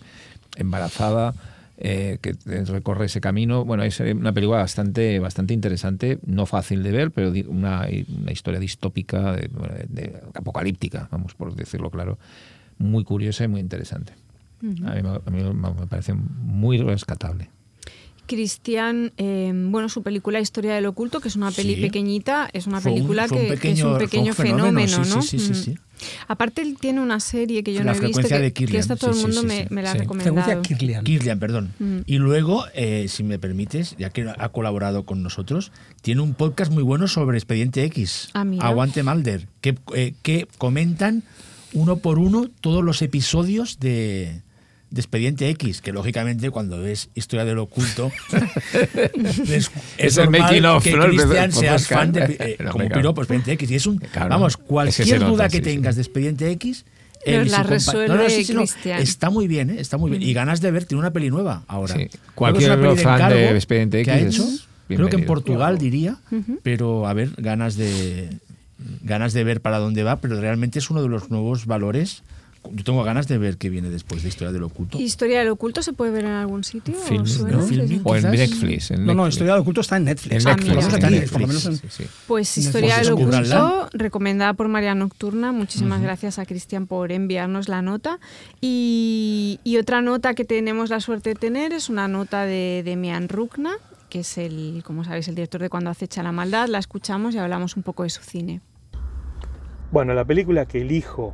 [SPEAKER 4] embarazada eh, que recorre ese camino. Bueno, es una película bastante, bastante interesante, no fácil de ver, pero una, una historia distópica, de- de- de- apocalíptica, vamos por decirlo claro, muy curiosa y muy interesante. A mí, me- a mí me parece muy rescatable.
[SPEAKER 3] Cristian, eh, bueno, su película Historia del Oculto, que es una peli
[SPEAKER 6] Sí.
[SPEAKER 3] pequeñita, es una
[SPEAKER 6] Fue
[SPEAKER 3] película
[SPEAKER 6] un
[SPEAKER 3] que, que es un pequeño
[SPEAKER 6] un fenómeno,
[SPEAKER 3] fenómeno,
[SPEAKER 6] sí,
[SPEAKER 3] ¿no?
[SPEAKER 6] sí, sí, sí,
[SPEAKER 3] Mm.
[SPEAKER 6] sí.
[SPEAKER 3] Aparte, él tiene una serie que yo
[SPEAKER 6] La
[SPEAKER 3] no he visto,
[SPEAKER 6] frecuencia
[SPEAKER 3] que,
[SPEAKER 6] de
[SPEAKER 3] que
[SPEAKER 6] Kirlian,
[SPEAKER 3] esta todo
[SPEAKER 6] sí,
[SPEAKER 3] el mundo
[SPEAKER 6] sí,
[SPEAKER 3] me,
[SPEAKER 6] sí.
[SPEAKER 3] me la ha recomendado.
[SPEAKER 5] Frecuencia Kirlian.
[SPEAKER 6] Kirlian, perdón.
[SPEAKER 3] Mm.
[SPEAKER 6] Y luego, eh, si me permites, ya que ha colaborado con nosotros, tiene un podcast muy bueno sobre Expediente X.
[SPEAKER 3] Ah.
[SPEAKER 6] Aguante Malder, que, eh, que comentan uno por uno todos los episodios de, de Expediente X, que lógicamente cuando ves Historia del Oculto *laughs* es,
[SPEAKER 4] Es el making of,
[SPEAKER 6] que Cristian seas fan de eh, *laughs*
[SPEAKER 4] No,
[SPEAKER 6] como piropo Expediente X. Y es un,
[SPEAKER 4] Claro,
[SPEAKER 6] vamos, cualquier duda que
[SPEAKER 4] sí, sí.
[SPEAKER 6] tengas de Expediente X él y
[SPEAKER 3] la resuelve
[SPEAKER 6] sí, sí, no. Está muy bien, ¿eh? está muy bien. Y ganas de ver, tiene una peli nueva ahora.
[SPEAKER 4] Sí. Cualquier
[SPEAKER 6] de
[SPEAKER 4] fan de
[SPEAKER 6] encargo
[SPEAKER 4] Expediente
[SPEAKER 6] que ha
[SPEAKER 4] X
[SPEAKER 6] hecho. Creo que en. Portugal diría, pero a ver, ganas de ganas de ver para dónde va, pero realmente es uno de los nuevos valores. Yo tengo ganas de ver qué viene después de Historia del Oculto.
[SPEAKER 3] ¿Historia del oculto se puede ver en algún sitio?
[SPEAKER 6] ¿no?
[SPEAKER 4] O en. Netflix. en
[SPEAKER 5] No, no,
[SPEAKER 4] Netflix.
[SPEAKER 5] Historia del Oculto está en Netflix.
[SPEAKER 4] Netflix. Netflix.
[SPEAKER 3] Pues
[SPEAKER 5] Netflix.
[SPEAKER 3] Historia del. Oculto, recomendada por María Nocturna. Muchísimas gracias a Cristian por enviarnos la nota. Y, y otra nota que tenemos la suerte de tener es una nota de Demian Rukna, que es el, como sabéis, el director de Cuando acecha la maldad. La escuchamos y hablamos un poco de su cine.
[SPEAKER 12] Bueno, la película que elijo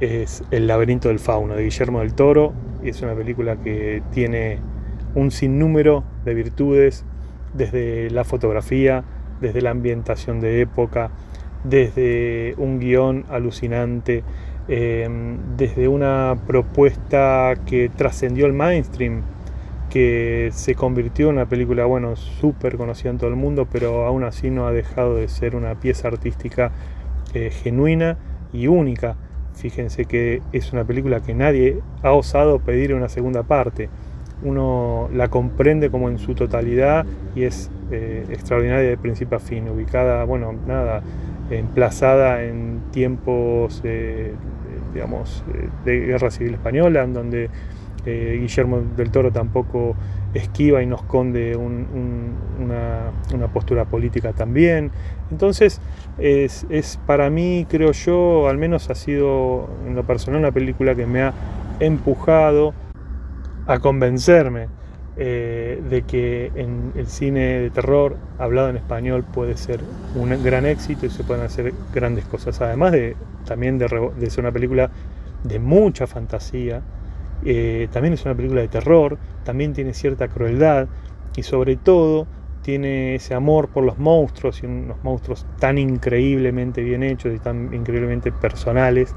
[SPEAKER 12] es El laberinto del fauno de Guillermo del Toro y es una película que tiene un sinnúmero de virtudes desde la fotografía, desde la ambientación de época, desde un guion alucinante, eh, desde una propuesta que trascendió el mainstream, que se convirtió en una película, bueno, súper conocida en todo el mundo, pero aún así no ha dejado de ser una pieza artística eh, genuina y única. Fíjense que es una película que nadie ha osado pedir una segunda parte. Uno la comprende como en su totalidad y es eh, extraordinaria de principio a fin, ubicada, bueno, nada, emplazada en tiempos, eh, digamos, eh, de guerra civil española, en donde Guillermo del Toro tampoco esquiva y no esconde un- un- una, una postura política también. Entonces, es, es para mí, creo yo, al menos ha sido en lo personal una película que me ha empujado a convencerme eh, de que en el cine de terror hablado en español puede ser un gran éxito y se pueden hacer grandes cosas. Además de también de, de ser una película de mucha fantasía, eh, también es una película de terror, también tiene cierta crueldad y sobre todo tiene ese amor por los monstruos y unos monstruos tan increíblemente bien hechos y tan increíblemente personales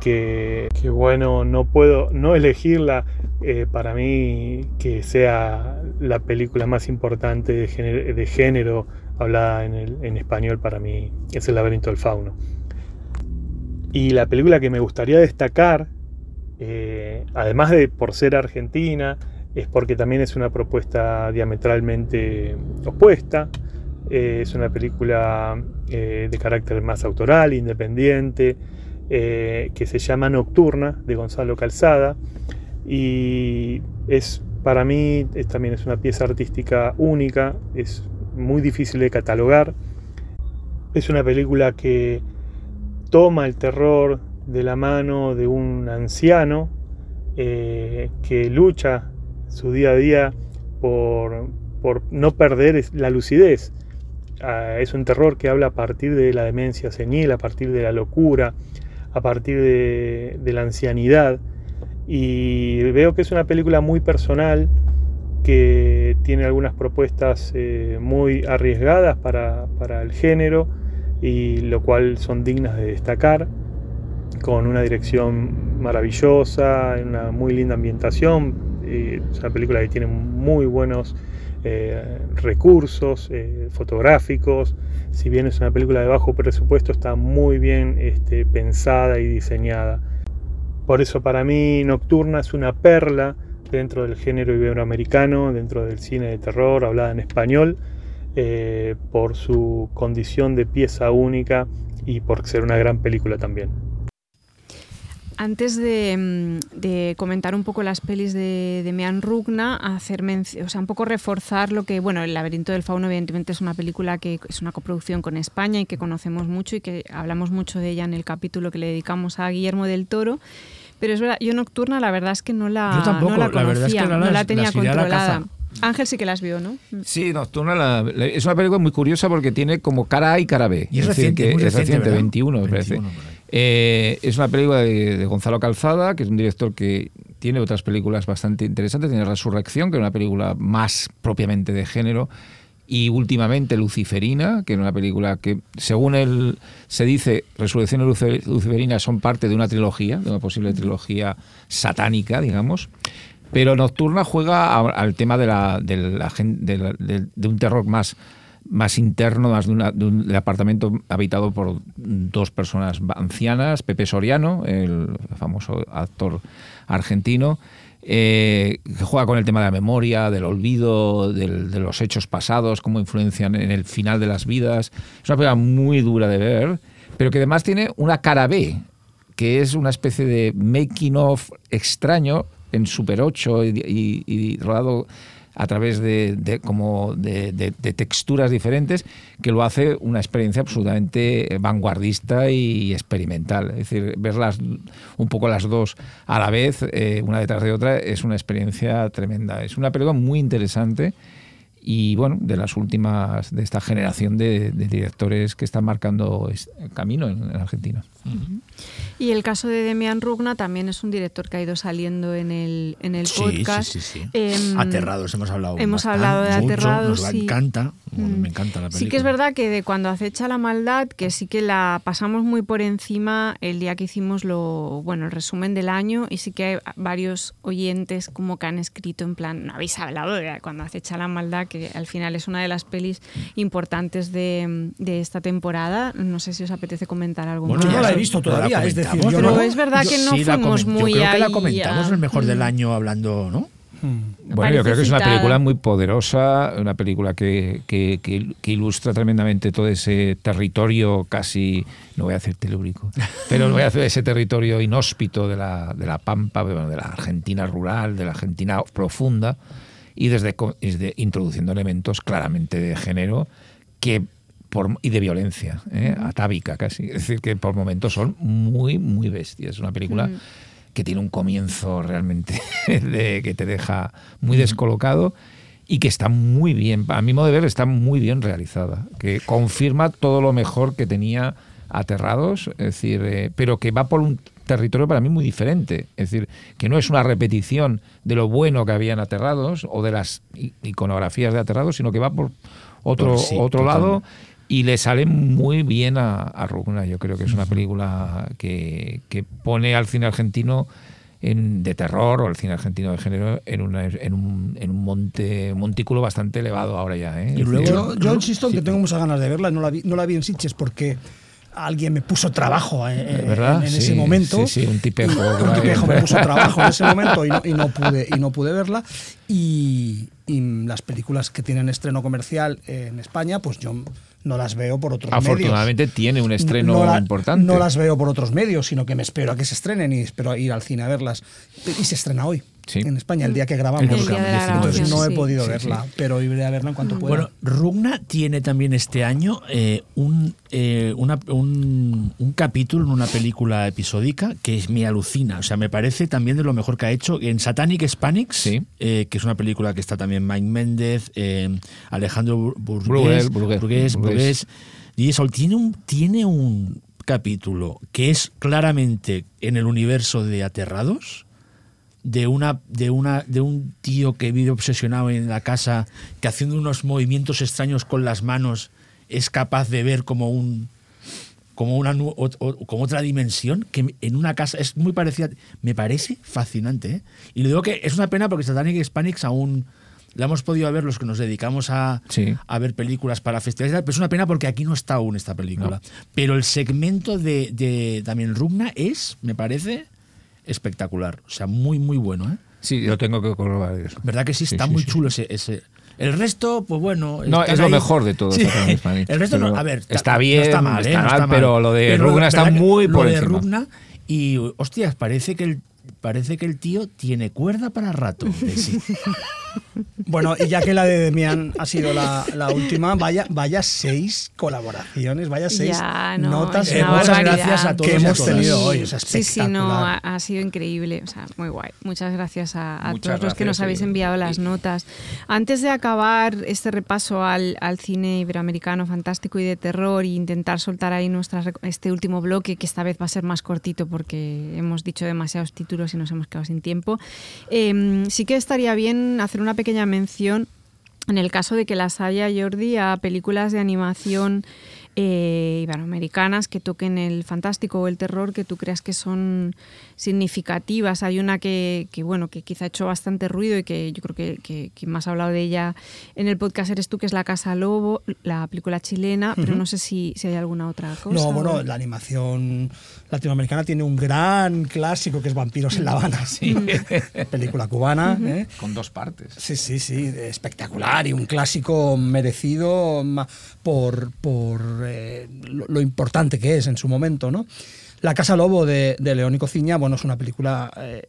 [SPEAKER 12] que, que, bueno, no puedo no elegirla eh, para mí que sea la película más importante de género, hablada en español para mí es El laberinto del fauno. Y la película que me gustaría destacar, eh, además de por ser argentina, es porque también es una propuesta diametralmente opuesta. Eh, es una película eh, de carácter más autoral, independiente, que se llama Nocturna, de Gonzalo Calzada. Y es para mí también es una pieza artística única, es muy difícil de catalogar. Es una película que toma el terror de la mano de un anciano eh, que lucha su día a día por, por no perder la lucidez. Ah, es un terror que habla a partir de la demencia senil, a partir de la locura, a partir de, de la ancianidad. Y veo que es una película muy personal, que tiene algunas propuestas eh, muy arriesgadas para, para el género, y lo cual son dignas de destacar, con una dirección maravillosa, una muy linda ambientación. eh, es una película que tiene muy buenos eh, recursos eh, fotográficos. Si bien es una película de bajo presupuesto, está muy bien este, pensada y diseñada. Por eso para mí Nocturna es una perla dentro del género iberoamericano, dentro del cine de terror hablada en español, eh, por su condición de pieza única y por ser una gran película también.
[SPEAKER 3] Antes de, mm, de comentar un poco las pelis de, de Mean Rugna, hacer o sea, un poco reforzar lo que, bueno, El laberinto del fauno evidentemente es una película que es una coproducción con España y que conocemos mucho y que hablamos mucho de ella en el capítulo que le dedicamos a Guillermo del Toro. Pero es verdad, yo Nocturna la verdad es que no la,
[SPEAKER 6] Yo tampoco,
[SPEAKER 3] no la
[SPEAKER 6] la verdad es que
[SPEAKER 3] conocía, no la tenía controlada. Ángel sí que las vio, ¿no?
[SPEAKER 4] Sí, Nocturna la- la- es una película muy curiosa porque tiene como cara A y cara B.
[SPEAKER 6] Y es
[SPEAKER 4] decir,
[SPEAKER 6] reciente,
[SPEAKER 4] que
[SPEAKER 6] muy
[SPEAKER 4] es
[SPEAKER 6] reciente,
[SPEAKER 4] reciente,
[SPEAKER 6] ¿verdad?
[SPEAKER 4] 21 me parece.
[SPEAKER 6] 21 por ahí.
[SPEAKER 4] Eh, es una película de, Gonzalo Calzada, que es un director que tiene otras películas bastante interesantes. Tiene Resurrección, que es una película más propiamente de género. Y últimamente Luciferina, que es una película que, según él se dice, Resurrección y Luciferina son parte de una trilogía, de una posible trilogía satánica, digamos. Pero Nocturna juega al tema de un terror más más interno, más de, un apartamento habitado por dos personas ancianas, Pepe Soriano, el famoso actor argentino, eh, que juega con el tema de la memoria, del olvido, de los hechos pasados, cómo influencian en el final de las vidas. Es una película muy dura de ver, pero que además tiene una cara B, que es una especie de making of extraño en Super 8 y, y- y rodado a través de, como de, texturas diferentes que lo hace una experiencia absolutamente vanguardista y experimental. Es decir, verlas un poco las dos a la vez, eh, una detrás de otra, es una experiencia tremenda. Es una película muy interesante y bueno, de las últimas de esta generación de, directores que están marcando camino en Argentina.
[SPEAKER 3] Y el caso de Demian Rugna también es un director que ha ido saliendo en el, en el
[SPEAKER 6] Sí,
[SPEAKER 3] podcast.
[SPEAKER 6] sí, sí, sí.
[SPEAKER 3] Em,
[SPEAKER 6] Aterrados, hemos hablado.
[SPEAKER 3] Hemos
[SPEAKER 6] bastante,
[SPEAKER 3] hablado de
[SPEAKER 6] mucho,
[SPEAKER 3] Aterrados.
[SPEAKER 6] Nos
[SPEAKER 3] sí.
[SPEAKER 6] encanta, bueno,
[SPEAKER 3] Mm.
[SPEAKER 6] me encanta la película.
[SPEAKER 3] Sí que es verdad que de cuando acecha la maldad, que sí que la pasamos muy por encima el día que hicimos lo, bueno, el resumen del año y sí que hay varios oyentes como que han escrito en plan, no habéis hablado de cuando acecha la maldad, que al final es una de las pelis importantes de, de esta temporada. No sé si os apetece comentar algo
[SPEAKER 6] Bueno,
[SPEAKER 3] más.
[SPEAKER 5] La he visto
[SPEAKER 6] la
[SPEAKER 5] todavía, es decir, yo
[SPEAKER 3] Pero
[SPEAKER 5] no-
[SPEAKER 3] es verdad que no
[SPEAKER 6] Sí, la
[SPEAKER 3] fuimos muy
[SPEAKER 6] Yo creo que la comentamos
[SPEAKER 3] a-
[SPEAKER 6] el mejor del año hablando, ¿no?
[SPEAKER 4] Bueno, yo creo que es una película muy poderosa, una película que, que- que- que ilustra tremendamente todo ese territorio casi, no voy a decir telúrico, pero no voy a hacer ese territorio inhóspito de la, de la Pampa, bueno, de la Argentina rural, de la Argentina profunda, y desde introduciendo elementos claramente de género que por, y de violencia, ¿eh? atávica casi. Es decir, que por momentos son muy, muy bestias. Es una película
[SPEAKER 3] Mm.
[SPEAKER 4] que tiene un comienzo realmente *laughs* de, que te deja muy descolocado y que está muy bien, a mi modo de ver, está muy bien realizada, que confirma todo lo mejor que tenía Aterrados, es decir, eh, pero que va por un territorio para mí muy diferente, es decir, que no es una repetición de lo bueno que había en Aterrados o de las iconografías de Aterrados, sino que va por otro,
[SPEAKER 6] sí,
[SPEAKER 4] otro lado. Y le sale muy bien a, a Rugna. Yo creo que es una película que, que pone al cine argentino en- de terror o el cine argentino de género en, una- en un, en un monte montículo bastante elevado ahora ya. ¿eh?
[SPEAKER 6] Y luego-
[SPEAKER 5] Yo, insisto en
[SPEAKER 6] Sí,
[SPEAKER 5] que tengo muchas ganas de verla, no la vi, no la vi en Sitges porque alguien me puso trabajo eh, en, en
[SPEAKER 4] Sí,
[SPEAKER 5] ese momento.
[SPEAKER 4] sí, sí, un tipejo.
[SPEAKER 5] Y- un tipejo me *laughs* puso trabajo en ese momento y no, y no pude, y no pude verla. Y, y las películas que tienen estreno comercial en España, pues yo no las veo por otros medios.
[SPEAKER 4] Afortunadamente tiene un estreno
[SPEAKER 5] No la-
[SPEAKER 4] importante.
[SPEAKER 5] No las veo por otros medios, sino que me espero a que se estrenen y espero ir al cine a verlas. Y se estrena hoy.
[SPEAKER 4] Sí.
[SPEAKER 5] En España, el día que grabamos.
[SPEAKER 6] El día de la
[SPEAKER 5] Entonces
[SPEAKER 6] grabación,
[SPEAKER 5] no he podido
[SPEAKER 4] Sí,
[SPEAKER 5] verla,
[SPEAKER 4] sí.
[SPEAKER 5] pero iré a verla en cuanto pueda.
[SPEAKER 6] Bueno, Rugna tiene también este año eh, un, eh, una- un, un capítulo en una película episódica que es, me alucina. O sea, me parece también de lo mejor que ha hecho. En Satanic Hispanics,
[SPEAKER 4] Sí.
[SPEAKER 6] eh, que es una película que está también Mike Méndez, eh, Alejandro Burgués, Burgués. Burgués. Y eso, tiene un, tiene un capítulo que es claramente en el universo de Aterrados de una de una de un tío que vive obsesionado en la casa que haciendo unos movimientos extraños con las manos es capaz de ver como un como una o- como otra dimensión que en una casa es muy parecida me parece fascinante ¿eh? y le digo que es una pena porque Satanic Hispanics aún la hemos podido ver los que nos dedicamos a,
[SPEAKER 4] Sí.
[SPEAKER 6] a ver películas para festivales, pero es una pena porque aquí no está aún esta película. Pero el segmento de, de también Rugna es, me parece, espectacular. O sea, muy, muy bueno. ¿eh?
[SPEAKER 4] Sí, yo tengo que eso.
[SPEAKER 6] ¿Verdad que sí? Está
[SPEAKER 4] sí,
[SPEAKER 6] muy
[SPEAKER 4] sí.
[SPEAKER 6] chulo ese, ese. El resto, pues bueno.
[SPEAKER 4] No, es lo
[SPEAKER 6] ahí.
[SPEAKER 4] mejor de todo.
[SPEAKER 6] Sí. El resto, no,
[SPEAKER 4] pero
[SPEAKER 6] a ver.
[SPEAKER 4] está
[SPEAKER 6] no
[SPEAKER 4] bien,
[SPEAKER 6] está mal, ¿eh?
[SPEAKER 4] está
[SPEAKER 6] No
[SPEAKER 4] mal, pero lo de Rugna está
[SPEAKER 6] ¿verdad que
[SPEAKER 4] muy por
[SPEAKER 6] Lo de
[SPEAKER 4] encima.
[SPEAKER 6] Rugna, y hostias, parece que el, parece que el tío tiene cuerda para rato. *laughs*
[SPEAKER 5] Bueno, y ya que la de Demian ha sido la, la última, vaya, vaya seis colaboraciones, vaya seis
[SPEAKER 3] Ya, no,
[SPEAKER 5] notas
[SPEAKER 3] es
[SPEAKER 6] Eh,
[SPEAKER 3] una
[SPEAKER 6] muchas
[SPEAKER 3] barbaridad.
[SPEAKER 6] gracias a todos
[SPEAKER 5] que hemos tenido hoy. Es
[SPEAKER 3] Sí, sí, no, ha, ha sido increíble, o sea, muy guay. Muchas gracias a, a
[SPEAKER 4] Muchas
[SPEAKER 3] todos los que
[SPEAKER 4] gracias,
[SPEAKER 3] nos habéis enviado las notas. Antes de acabar este repaso al, al cine iberoamericano fantástico y de terror e intentar soltar ahí nuestras, este último bloque, que esta vez va a ser más cortito porque hemos dicho demasiados títulos y nos hemos quedado sin tiempo, eh, sí que estaría bien hacer una pequeña mención en el caso de que las haya Jordi a películas de animación eh, iberoamericanas que toquen el fantástico o el terror que tú creas que son significativas. Hay una que, que, bueno, que quizá ha hecho bastante ruido y que yo creo que, que, que más ha hablado de ella en el podcast eres tú, que es La Casa Lobo, la película chilena, pero no sé si, si hay alguna otra cosa.
[SPEAKER 5] No,
[SPEAKER 3] o-
[SPEAKER 5] bueno, la animación latinoamericana tiene un gran clásico que es Vampiros en La Habana. Sí. Película cubana. ¿eh?
[SPEAKER 4] Con dos partes.
[SPEAKER 5] Sí, sí, sí, espectacular y un clásico merecido por, por eh, lo, lo importante que es en su momento, ¿no? La Casa Lobo de, de Leónico Ciña, bueno, es una película, eh,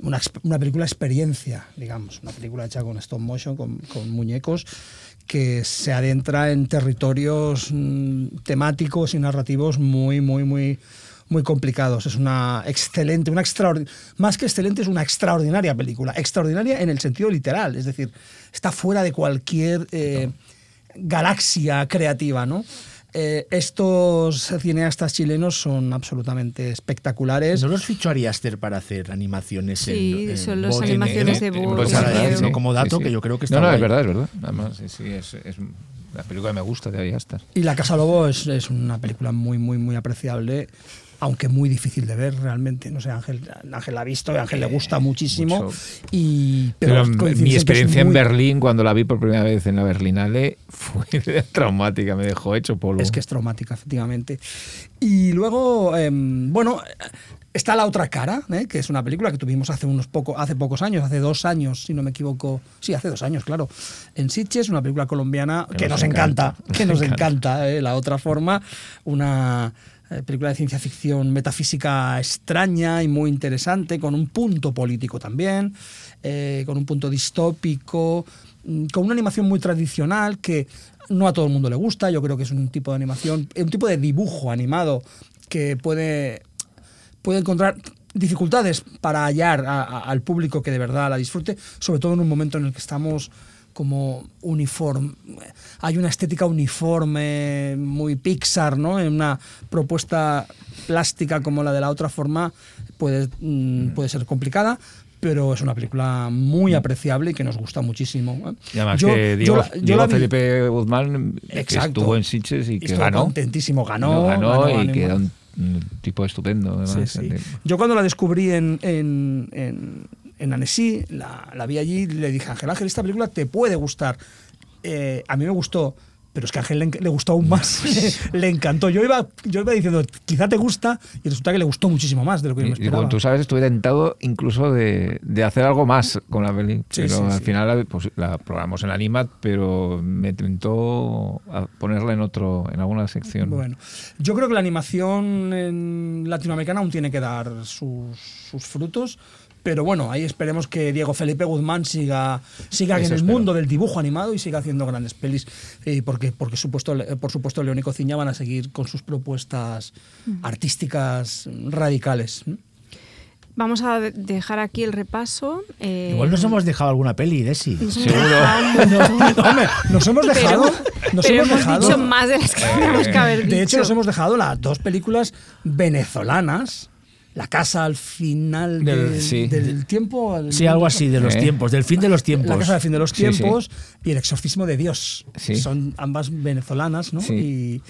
[SPEAKER 5] una, una película experiencia, digamos, una película hecha con stop motion, con, con muñecos, que se adentra en territorios mm, temáticos y narrativos muy, muy, muy, muy complicados. Es una excelente, una extraordinaria, más que excelente, es una extraordinaria película. Extraordinaria en el sentido literal, es decir, está fuera de cualquier eh, galaxia creativa, ¿no? Eh, estos cineastas chilenos son absolutamente espectaculares.
[SPEAKER 6] ¿No los fichó Ari Aster para hacer animaciones
[SPEAKER 3] Sí,
[SPEAKER 6] en, en
[SPEAKER 3] son las animaciones de
[SPEAKER 4] en-
[SPEAKER 3] sí, sí.
[SPEAKER 4] sí,
[SPEAKER 6] como dato
[SPEAKER 4] sí,
[SPEAKER 6] que
[SPEAKER 4] sí.
[SPEAKER 6] yo creo que está
[SPEAKER 4] No, no, es verdad, es verdad. Además, sí, sí, es, es la película que me gusta de.
[SPEAKER 5] Y La Casa Lobo es, es una película muy, muy, muy apreciable, aunque muy difícil de ver realmente. No sé, Ángel, Ángel la ha visto, a Ángel le gusta muchísimo.
[SPEAKER 4] mucho.
[SPEAKER 5] Y,
[SPEAKER 4] Pero,
[SPEAKER 5] en
[SPEAKER 4] mi experiencia en
[SPEAKER 5] muy-
[SPEAKER 4] Berlín, cuando la vi por primera vez en la Berlinale, *laughs* fue traumática, me dejó hecho polvo.
[SPEAKER 5] Es que es traumática, efectivamente. Y luego, em, bueno, está La Otra Cara, ¿eh? que es una película que tuvimos hace, unos poco, hace pocos años, hace dos años, si no me equivoco. Sí, hace dos años, claro. En Sitges, una película colombiana que, nos encanta, que nos *laughs* encanta, ¿eh? La Otra Forma, una eh, película de ciencia ficción metafísica extraña y muy interesante, con un punto político también, eh, con un punto distópico, mm, con una animación muy tradicional que no a todo el mundo le gusta. Yo creo que es un tipo de animación, un tipo de dibujo animado que puede, puede encontrar dificultades para hallar al público que de verdad la disfrute, sobre todo en un momento en el que estamos como uniforme. Hay una estética uniforme, muy Pixar, ¿no? En una propuesta plástica como la de la otra forma puede, mm, puede ser complicada, pero es una película muy apreciable y que nos gusta muchísimo. ¿eh?
[SPEAKER 4] Y además
[SPEAKER 5] Yo-
[SPEAKER 4] que
[SPEAKER 5] yo
[SPEAKER 4] Diego,
[SPEAKER 5] la- yo
[SPEAKER 4] Diego
[SPEAKER 5] la vi-
[SPEAKER 4] Felipe Guzmán que
[SPEAKER 5] Exacto.
[SPEAKER 4] estuvo en Sitges y que
[SPEAKER 5] Estuvo
[SPEAKER 4] ganó.
[SPEAKER 5] contentísimo, ganó,
[SPEAKER 4] ganó,
[SPEAKER 5] ganó,
[SPEAKER 4] y
[SPEAKER 5] ganó.
[SPEAKER 4] que era un, un tipo estupendo.
[SPEAKER 5] sí. Yo cuando la descubrí en, en, en, en Annecy, la, la vi allí y le dije, Ángel Ángel, esta película te puede gustar. Eh, a mí me gustó, pero es que a Ángel le, le gustó aún más. *laughs* le encantó. Yo iba, yo iba diciendo, quizá te gusta, y resulta que le gustó muchísimo más de lo que yo me
[SPEAKER 4] Y, y
[SPEAKER 5] esperaba.
[SPEAKER 4] como tú sabes, estuve tentado incluso de, de hacer algo más con la peli.
[SPEAKER 5] Sí,
[SPEAKER 4] pero
[SPEAKER 5] sí,
[SPEAKER 4] al
[SPEAKER 5] sí.
[SPEAKER 4] final pues, la programamos en Animat, pero me tentó a ponerla en otro, en alguna sección.
[SPEAKER 5] Bueno, yo creo que la animación en latinoamericana aún tiene que dar sus, sus frutos. Pero bueno, ahí esperemos que Diego Felipe Guzmán siga, siga
[SPEAKER 4] Eso
[SPEAKER 5] en el
[SPEAKER 4] espero.
[SPEAKER 5] mundo del dibujo animado y siga haciendo grandes pelis. eh, porque, porque supuesto, eh, por supuesto, León y Cociña van a seguir con sus propuestas artísticas radicales.
[SPEAKER 3] Vamos a de- dejar aquí el repaso. eh,
[SPEAKER 6] Igual nos hemos dejado alguna peli, Desi.
[SPEAKER 3] nos hemos dejado un *laughs* montón.
[SPEAKER 5] Hombre, nos hemos dejado.
[SPEAKER 3] Pero-
[SPEAKER 5] nos
[SPEAKER 3] pero
[SPEAKER 5] hemos
[SPEAKER 3] hemos
[SPEAKER 5] dejado
[SPEAKER 3] dicho más de las que teníamos que haber
[SPEAKER 5] De hecho,
[SPEAKER 3] dicho.
[SPEAKER 5] nos hemos dejado las dos películas venezolanas. La casa al final
[SPEAKER 4] Del-
[SPEAKER 5] del,
[SPEAKER 4] sí.
[SPEAKER 5] del tiempo. al-
[SPEAKER 6] Sí, algo así, de los
[SPEAKER 4] Eh.
[SPEAKER 6] tiempos, del fin de los tiempos.
[SPEAKER 5] La casa del fin de los
[SPEAKER 4] Sí, sí.
[SPEAKER 5] tiempos y El exorcismo de Dios.
[SPEAKER 4] Sí.
[SPEAKER 5] Son ambas venezolanas, ¿no?
[SPEAKER 4] Sí.
[SPEAKER 5] Y,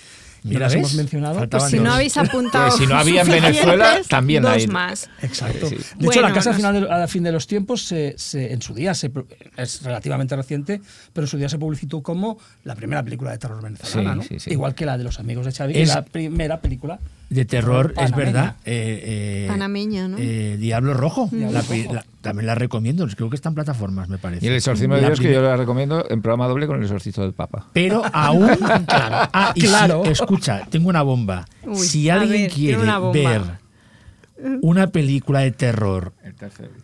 [SPEAKER 5] y las
[SPEAKER 6] ¿ves?
[SPEAKER 5] hemos mencionado.
[SPEAKER 3] Pues si
[SPEAKER 6] dos.
[SPEAKER 3] no habéis *laughs* apuntado.
[SPEAKER 4] Pues si no había en Venezuela, también
[SPEAKER 3] dos
[SPEAKER 4] hay.
[SPEAKER 3] más.
[SPEAKER 5] Exacto. De hecho,
[SPEAKER 3] Bueno,
[SPEAKER 5] la casa al
[SPEAKER 3] nos-
[SPEAKER 5] final de- al fin de los tiempos, se, se- en su día, se, es relativamente reciente, pero en su día se publicitó como la primera película de terror venezolana,
[SPEAKER 4] Sí,
[SPEAKER 5] ¿no?
[SPEAKER 4] sí, sí.
[SPEAKER 5] Igual que la de los amigos de Xavi,
[SPEAKER 6] es
[SPEAKER 5] la primera película.
[SPEAKER 6] De terror, es verdad. Eh, eh,
[SPEAKER 3] Panameña, ¿no?
[SPEAKER 6] eh, Diablo Rojo.
[SPEAKER 5] Diablo
[SPEAKER 6] La pe-
[SPEAKER 5] Rojo.
[SPEAKER 6] la- también la recomiendo. Creo que está en plataformas, me parece.
[SPEAKER 4] Y el exorcismo de Dios, que yo la recomiendo en programa doble con el exorcista del Papa.
[SPEAKER 6] Pero *laughs* aún. claro. Ah, y si-
[SPEAKER 5] Claro.
[SPEAKER 6] escucha, tengo una bomba.
[SPEAKER 3] Uy,
[SPEAKER 6] si alguien
[SPEAKER 3] ver,
[SPEAKER 6] quiere ver una película de terror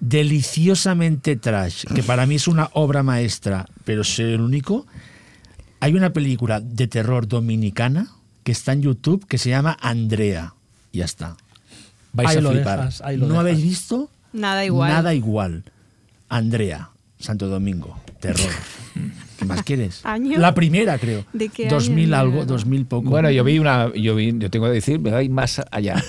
[SPEAKER 6] deliciosamente trash, que para mí es una obra maestra, pero soy el único, hay una película de terror dominicana que está en YouTube que se llama Andrea. Ya está. Vais
[SPEAKER 5] Ahí
[SPEAKER 6] a
[SPEAKER 5] lo
[SPEAKER 6] flipar.
[SPEAKER 5] dejas, ahí lo
[SPEAKER 6] ¿No
[SPEAKER 5] dejas.
[SPEAKER 6] habéis visto?
[SPEAKER 3] Nada igual.
[SPEAKER 6] Nada igual. Andrea, Santo Domingo, terror. *laughs* ¿Qué más quieres? *laughs*
[SPEAKER 3] ¿Año?
[SPEAKER 6] La primera, creo.
[SPEAKER 3] ¿De qué
[SPEAKER 6] 2000
[SPEAKER 3] año?
[SPEAKER 6] algo, 2000 poco.
[SPEAKER 4] Bueno, yo vi una, yo vi, yo tengo que decir, me voy más allá.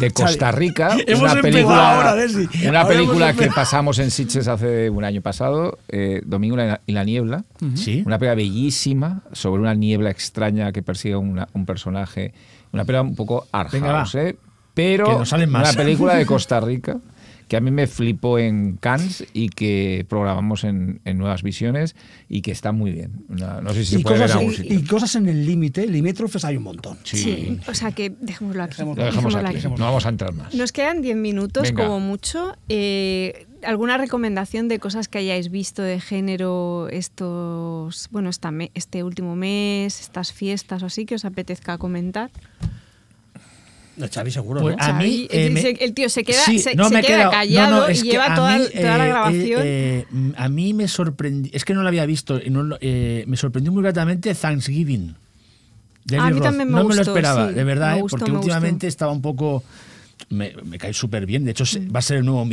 [SPEAKER 4] de Costa Rica. *laughs*
[SPEAKER 6] Hemos
[SPEAKER 4] una película,
[SPEAKER 6] ahora, Desi.
[SPEAKER 4] una
[SPEAKER 6] Ahora
[SPEAKER 4] película que pasamos en Sitges hace un año pasado, eh, Domingo y la- niebla.
[SPEAKER 6] Sí.
[SPEAKER 4] Una película bellísima sobre una niebla extraña que persigue a una- un personaje. Una película un poco
[SPEAKER 6] Venga, va.
[SPEAKER 4] house, ¿eh? pero
[SPEAKER 6] Que nos salen más.
[SPEAKER 4] una película de *laughs* Costa Rica que a mí me flipó en Cannes y que programamos en, en Nuevas Visiones y que está muy bien. Una- no sé si se
[SPEAKER 5] y,
[SPEAKER 4] puede ver
[SPEAKER 5] cosas,
[SPEAKER 4] en
[SPEAKER 5] y, y cosas en el límite, limítrofes hay un montón.
[SPEAKER 4] Sí.
[SPEAKER 3] O sea que dejémoslo aquí.
[SPEAKER 4] Lo dejamos
[SPEAKER 3] dejémoslo
[SPEAKER 4] aquí.
[SPEAKER 3] aquí.
[SPEAKER 4] No vamos a entrar más.
[SPEAKER 3] Nos quedan 10 minutos
[SPEAKER 4] Venga.
[SPEAKER 3] como mucho. Eh, ¿Alguna recomendación de cosas que hayáis visto de género estos, bueno, esta me- este último mes, estas fiestas o así que os apetezca comentar?
[SPEAKER 5] De Xavi seguro,
[SPEAKER 6] Pues
[SPEAKER 5] ¿no?
[SPEAKER 6] a mí, eh,
[SPEAKER 3] el,
[SPEAKER 6] me-
[SPEAKER 3] se- el tío se queda,
[SPEAKER 6] Sí,
[SPEAKER 3] se,
[SPEAKER 6] no,
[SPEAKER 3] se
[SPEAKER 6] me he
[SPEAKER 3] queda
[SPEAKER 6] quedado-
[SPEAKER 3] callado
[SPEAKER 6] no, no,
[SPEAKER 3] y lleva toda,
[SPEAKER 6] mí,
[SPEAKER 3] toda la
[SPEAKER 6] eh,
[SPEAKER 3] grabación.
[SPEAKER 6] eh, eh, a mí me sorprendió, es que no lo había visto, y no lo- eh, me sorprendió muy gratamente Thanksgiving. de
[SPEAKER 3] A mí
[SPEAKER 6] Roth.
[SPEAKER 3] también me
[SPEAKER 6] no me lo esperaba,
[SPEAKER 3] sí,
[SPEAKER 6] de verdad, eh,
[SPEAKER 3] gustó,
[SPEAKER 6] porque
[SPEAKER 3] gustó.
[SPEAKER 6] últimamente estaba un poco... Me, me cae súper bien. De hecho, se- va a ser el nuevo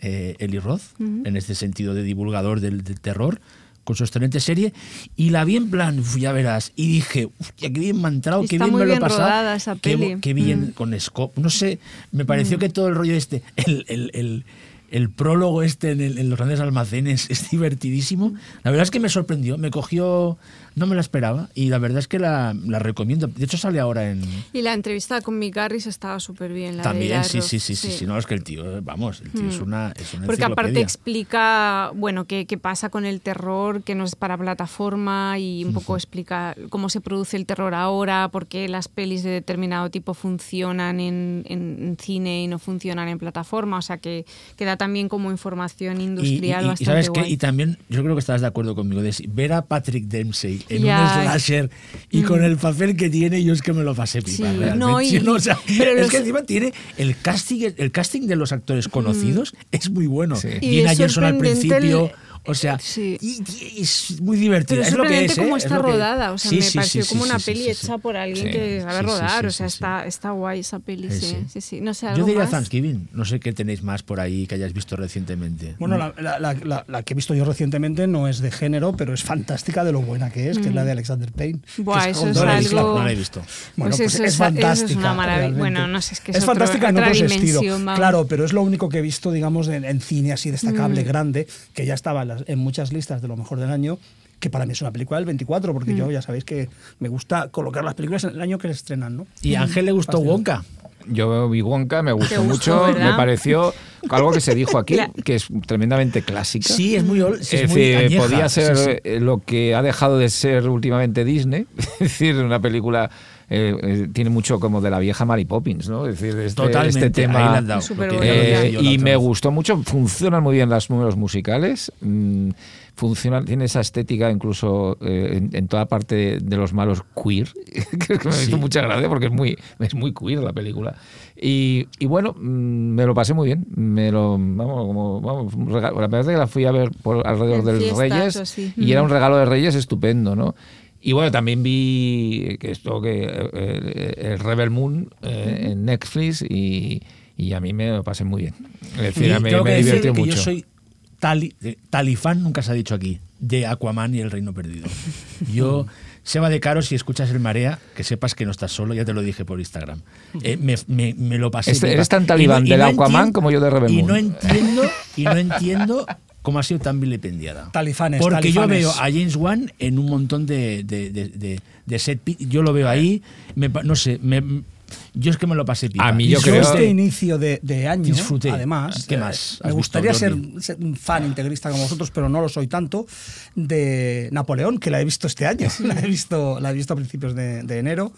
[SPEAKER 6] eh, Eli Roth, en este sentido de divulgador del, del terror, con su excelente serie. Y la vi en plan, uf, ya verás. Y dije, hostia, qué bien me ha entrado, qué bien me lo he pasado.
[SPEAKER 3] esa
[SPEAKER 6] qué,
[SPEAKER 3] peli.
[SPEAKER 6] qué bien
[SPEAKER 3] Mm.
[SPEAKER 6] con Scope. No sé, me pareció
[SPEAKER 3] Mm.
[SPEAKER 6] que todo el rollo este, el, el- el- el prólogo este en, el- en los grandes almacenes es divertidísimo. La verdad es que me sorprendió, me cogió, no me la esperaba y la verdad es que la, la recomiendo. De hecho sale ahora en...
[SPEAKER 3] Y la entrevista con Mick Garris estaba súper bien. La
[SPEAKER 6] También, sí, sí, sí, sí, sí, no, es que el tío, vamos, el tío es
[SPEAKER 3] Mm.
[SPEAKER 6] una, es una
[SPEAKER 3] Porque aparte explica, bueno, qué, qué pasa con el terror, que no es para plataforma y un poco explica cómo se produce el terror ahora, por qué las pelis de determinado tipo funcionan en, en- en cine y no funcionan en plataforma. O sea, que, que da también como información industrial
[SPEAKER 6] y, y
[SPEAKER 3] bastante
[SPEAKER 6] sabes qué?
[SPEAKER 3] guay.
[SPEAKER 6] y también yo creo que estarás de acuerdo conmigo de si- ver a Patrick Dempsey en
[SPEAKER 3] Ya.
[SPEAKER 6] un slasher y
[SPEAKER 3] Mm.
[SPEAKER 6] con el papel que tiene yo es que me lo pasé pipa
[SPEAKER 3] Sí,
[SPEAKER 6] realmente.
[SPEAKER 3] no, *laughs* y-
[SPEAKER 6] O sea,
[SPEAKER 3] pero
[SPEAKER 6] es
[SPEAKER 3] los-
[SPEAKER 6] que encima tiene el casting el casting de los actores conocidos es muy bueno
[SPEAKER 3] Y
[SPEAKER 6] Gina Gerson al principio
[SPEAKER 3] el-
[SPEAKER 6] o sea
[SPEAKER 3] Sí.
[SPEAKER 6] y, y es muy divertido
[SPEAKER 3] Pero es
[SPEAKER 6] es lo que es ¿eh?
[SPEAKER 3] cómo
[SPEAKER 6] Es
[SPEAKER 3] está
[SPEAKER 6] que-
[SPEAKER 3] rodada, o sea,
[SPEAKER 6] Sí,
[SPEAKER 3] me
[SPEAKER 6] sí,
[SPEAKER 3] pareció
[SPEAKER 6] sí,
[SPEAKER 3] como
[SPEAKER 6] sí,
[SPEAKER 3] una
[SPEAKER 6] sí,
[SPEAKER 3] peli
[SPEAKER 6] sí,
[SPEAKER 3] hecha
[SPEAKER 6] sí.
[SPEAKER 3] por alguien
[SPEAKER 6] Sí,
[SPEAKER 3] que sabe rodar,
[SPEAKER 6] sí,
[SPEAKER 3] o sea,
[SPEAKER 6] sí, sí.
[SPEAKER 3] está, está guay esa peli,
[SPEAKER 6] Sí,
[SPEAKER 3] sí,
[SPEAKER 6] sí.
[SPEAKER 3] sí, sí. No sé,
[SPEAKER 6] yo
[SPEAKER 3] ¿algo
[SPEAKER 6] diría
[SPEAKER 3] más?
[SPEAKER 6] Thanksgiving no sé qué tenéis más por ahí que hayáis visto recientemente
[SPEAKER 5] Bueno, la, la- la- la- la que he visto yo recientemente no es de género, pero es fantástica de lo buena que es, que es la de Alexander Payne. que
[SPEAKER 3] Buah,
[SPEAKER 5] es
[SPEAKER 3] eso es
[SPEAKER 6] no la he
[SPEAKER 5] Donald
[SPEAKER 6] visto
[SPEAKER 3] algo-
[SPEAKER 6] no la he visto
[SPEAKER 5] Bueno,
[SPEAKER 3] Pues
[SPEAKER 5] pues,
[SPEAKER 3] eso
[SPEAKER 5] es,
[SPEAKER 3] es- eso es
[SPEAKER 5] fantástica.
[SPEAKER 3] una maravilla.
[SPEAKER 5] realmente.
[SPEAKER 3] Bueno, no sé, es que es
[SPEAKER 5] es
[SPEAKER 3] otro-
[SPEAKER 5] fantástica en otro
[SPEAKER 3] vamos.
[SPEAKER 5] Claro, pero es lo único que he visto, digamos, en, en cine así destacable,
[SPEAKER 3] Mm.
[SPEAKER 5] grande, que ya estaba en, las- en muchas listas de lo mejor del año, que para mí es una película del 24, porque
[SPEAKER 3] Mm.
[SPEAKER 5] yo ya sabéis que me gusta colocar las películas en el año que se estrenan, ¿no?
[SPEAKER 6] y a Ángel le gustó
[SPEAKER 5] Fascinante.
[SPEAKER 6] Wonka
[SPEAKER 4] Yo vi Wonka, me gustó,
[SPEAKER 3] gustó,
[SPEAKER 4] mucho,
[SPEAKER 3] ¿verdad?
[SPEAKER 4] me pareció algo que se dijo aquí, *laughs*
[SPEAKER 3] La-
[SPEAKER 4] que es tremendamente clásica.
[SPEAKER 6] sí es muy
[SPEAKER 4] es
[SPEAKER 6] es muy
[SPEAKER 4] decir,
[SPEAKER 6] añeja,
[SPEAKER 4] podía ser
[SPEAKER 6] sí.
[SPEAKER 4] eh, lo que ha dejado de ser últimamente Disney, *laughs* es decir, una película eh, eh, tiene mucho como de la vieja Mary Poppins, ¿no? Es decir, este,
[SPEAKER 6] Totalmente,
[SPEAKER 4] este tema
[SPEAKER 6] dado,
[SPEAKER 4] eh, y me gustó mucho, funcionan muy bien los números musicales, mm, funcionan, tiene esa estética incluso eh, en, en toda parte de, de los malos queer, *laughs* que me
[SPEAKER 6] Sí.
[SPEAKER 4] hizo mucha gracia porque es muy, es muy queer la película. Y, y bueno, mm, me lo pasé muy bien, me lo, vamos, como, vamos, un regalo. la verdad es que la fui a ver por alrededor
[SPEAKER 3] En
[SPEAKER 4] de los
[SPEAKER 3] fiestas
[SPEAKER 4] Reyes y era un regalo de Reyes estupendo, ¿no? Y bueno, también vi que esto que eh, eh, el Rebel Moon eh, en Netflix y, y a mí me lo pasé muy bien. Es decir,
[SPEAKER 6] Y
[SPEAKER 4] me, divirtió mucho.
[SPEAKER 6] yo soy tali- talifán, nunca se ha dicho aquí, de Aquaman y el Reino Perdido. *laughs* Yo, Seba de Caro, si escuchas el Marea, que sepas que no estás solo, ya te lo dije por Instagram. Eh, me, me- me lo pasé.
[SPEAKER 4] Este- eres tan talibán del Aquaman como yo de Rebel
[SPEAKER 6] Y
[SPEAKER 4] Moon.
[SPEAKER 6] no entiendo, y no entiendo cómo ha sido tan vilipendiada.
[SPEAKER 5] Talifanes,
[SPEAKER 6] Porque yo
[SPEAKER 5] talifanes.
[SPEAKER 6] veo a James Wan en un montón de, de, de- de- de set yo lo veo ahí, me pa- no sé, me- yo es que me lo pasé pipa.
[SPEAKER 4] A mí yo
[SPEAKER 5] Yo
[SPEAKER 4] creo-
[SPEAKER 5] este inicio de, de año,
[SPEAKER 6] Disfruté.
[SPEAKER 5] además,
[SPEAKER 6] ¿Qué
[SPEAKER 5] eh,
[SPEAKER 6] más
[SPEAKER 5] me gustaría
[SPEAKER 6] visto,
[SPEAKER 5] ser,
[SPEAKER 6] Jordi?
[SPEAKER 5] ser un fan integrista como vosotros, pero no lo soy tanto, de Napoleón, que la he visto este año, *laughs* la he visto, la he visto a principios de, de enero.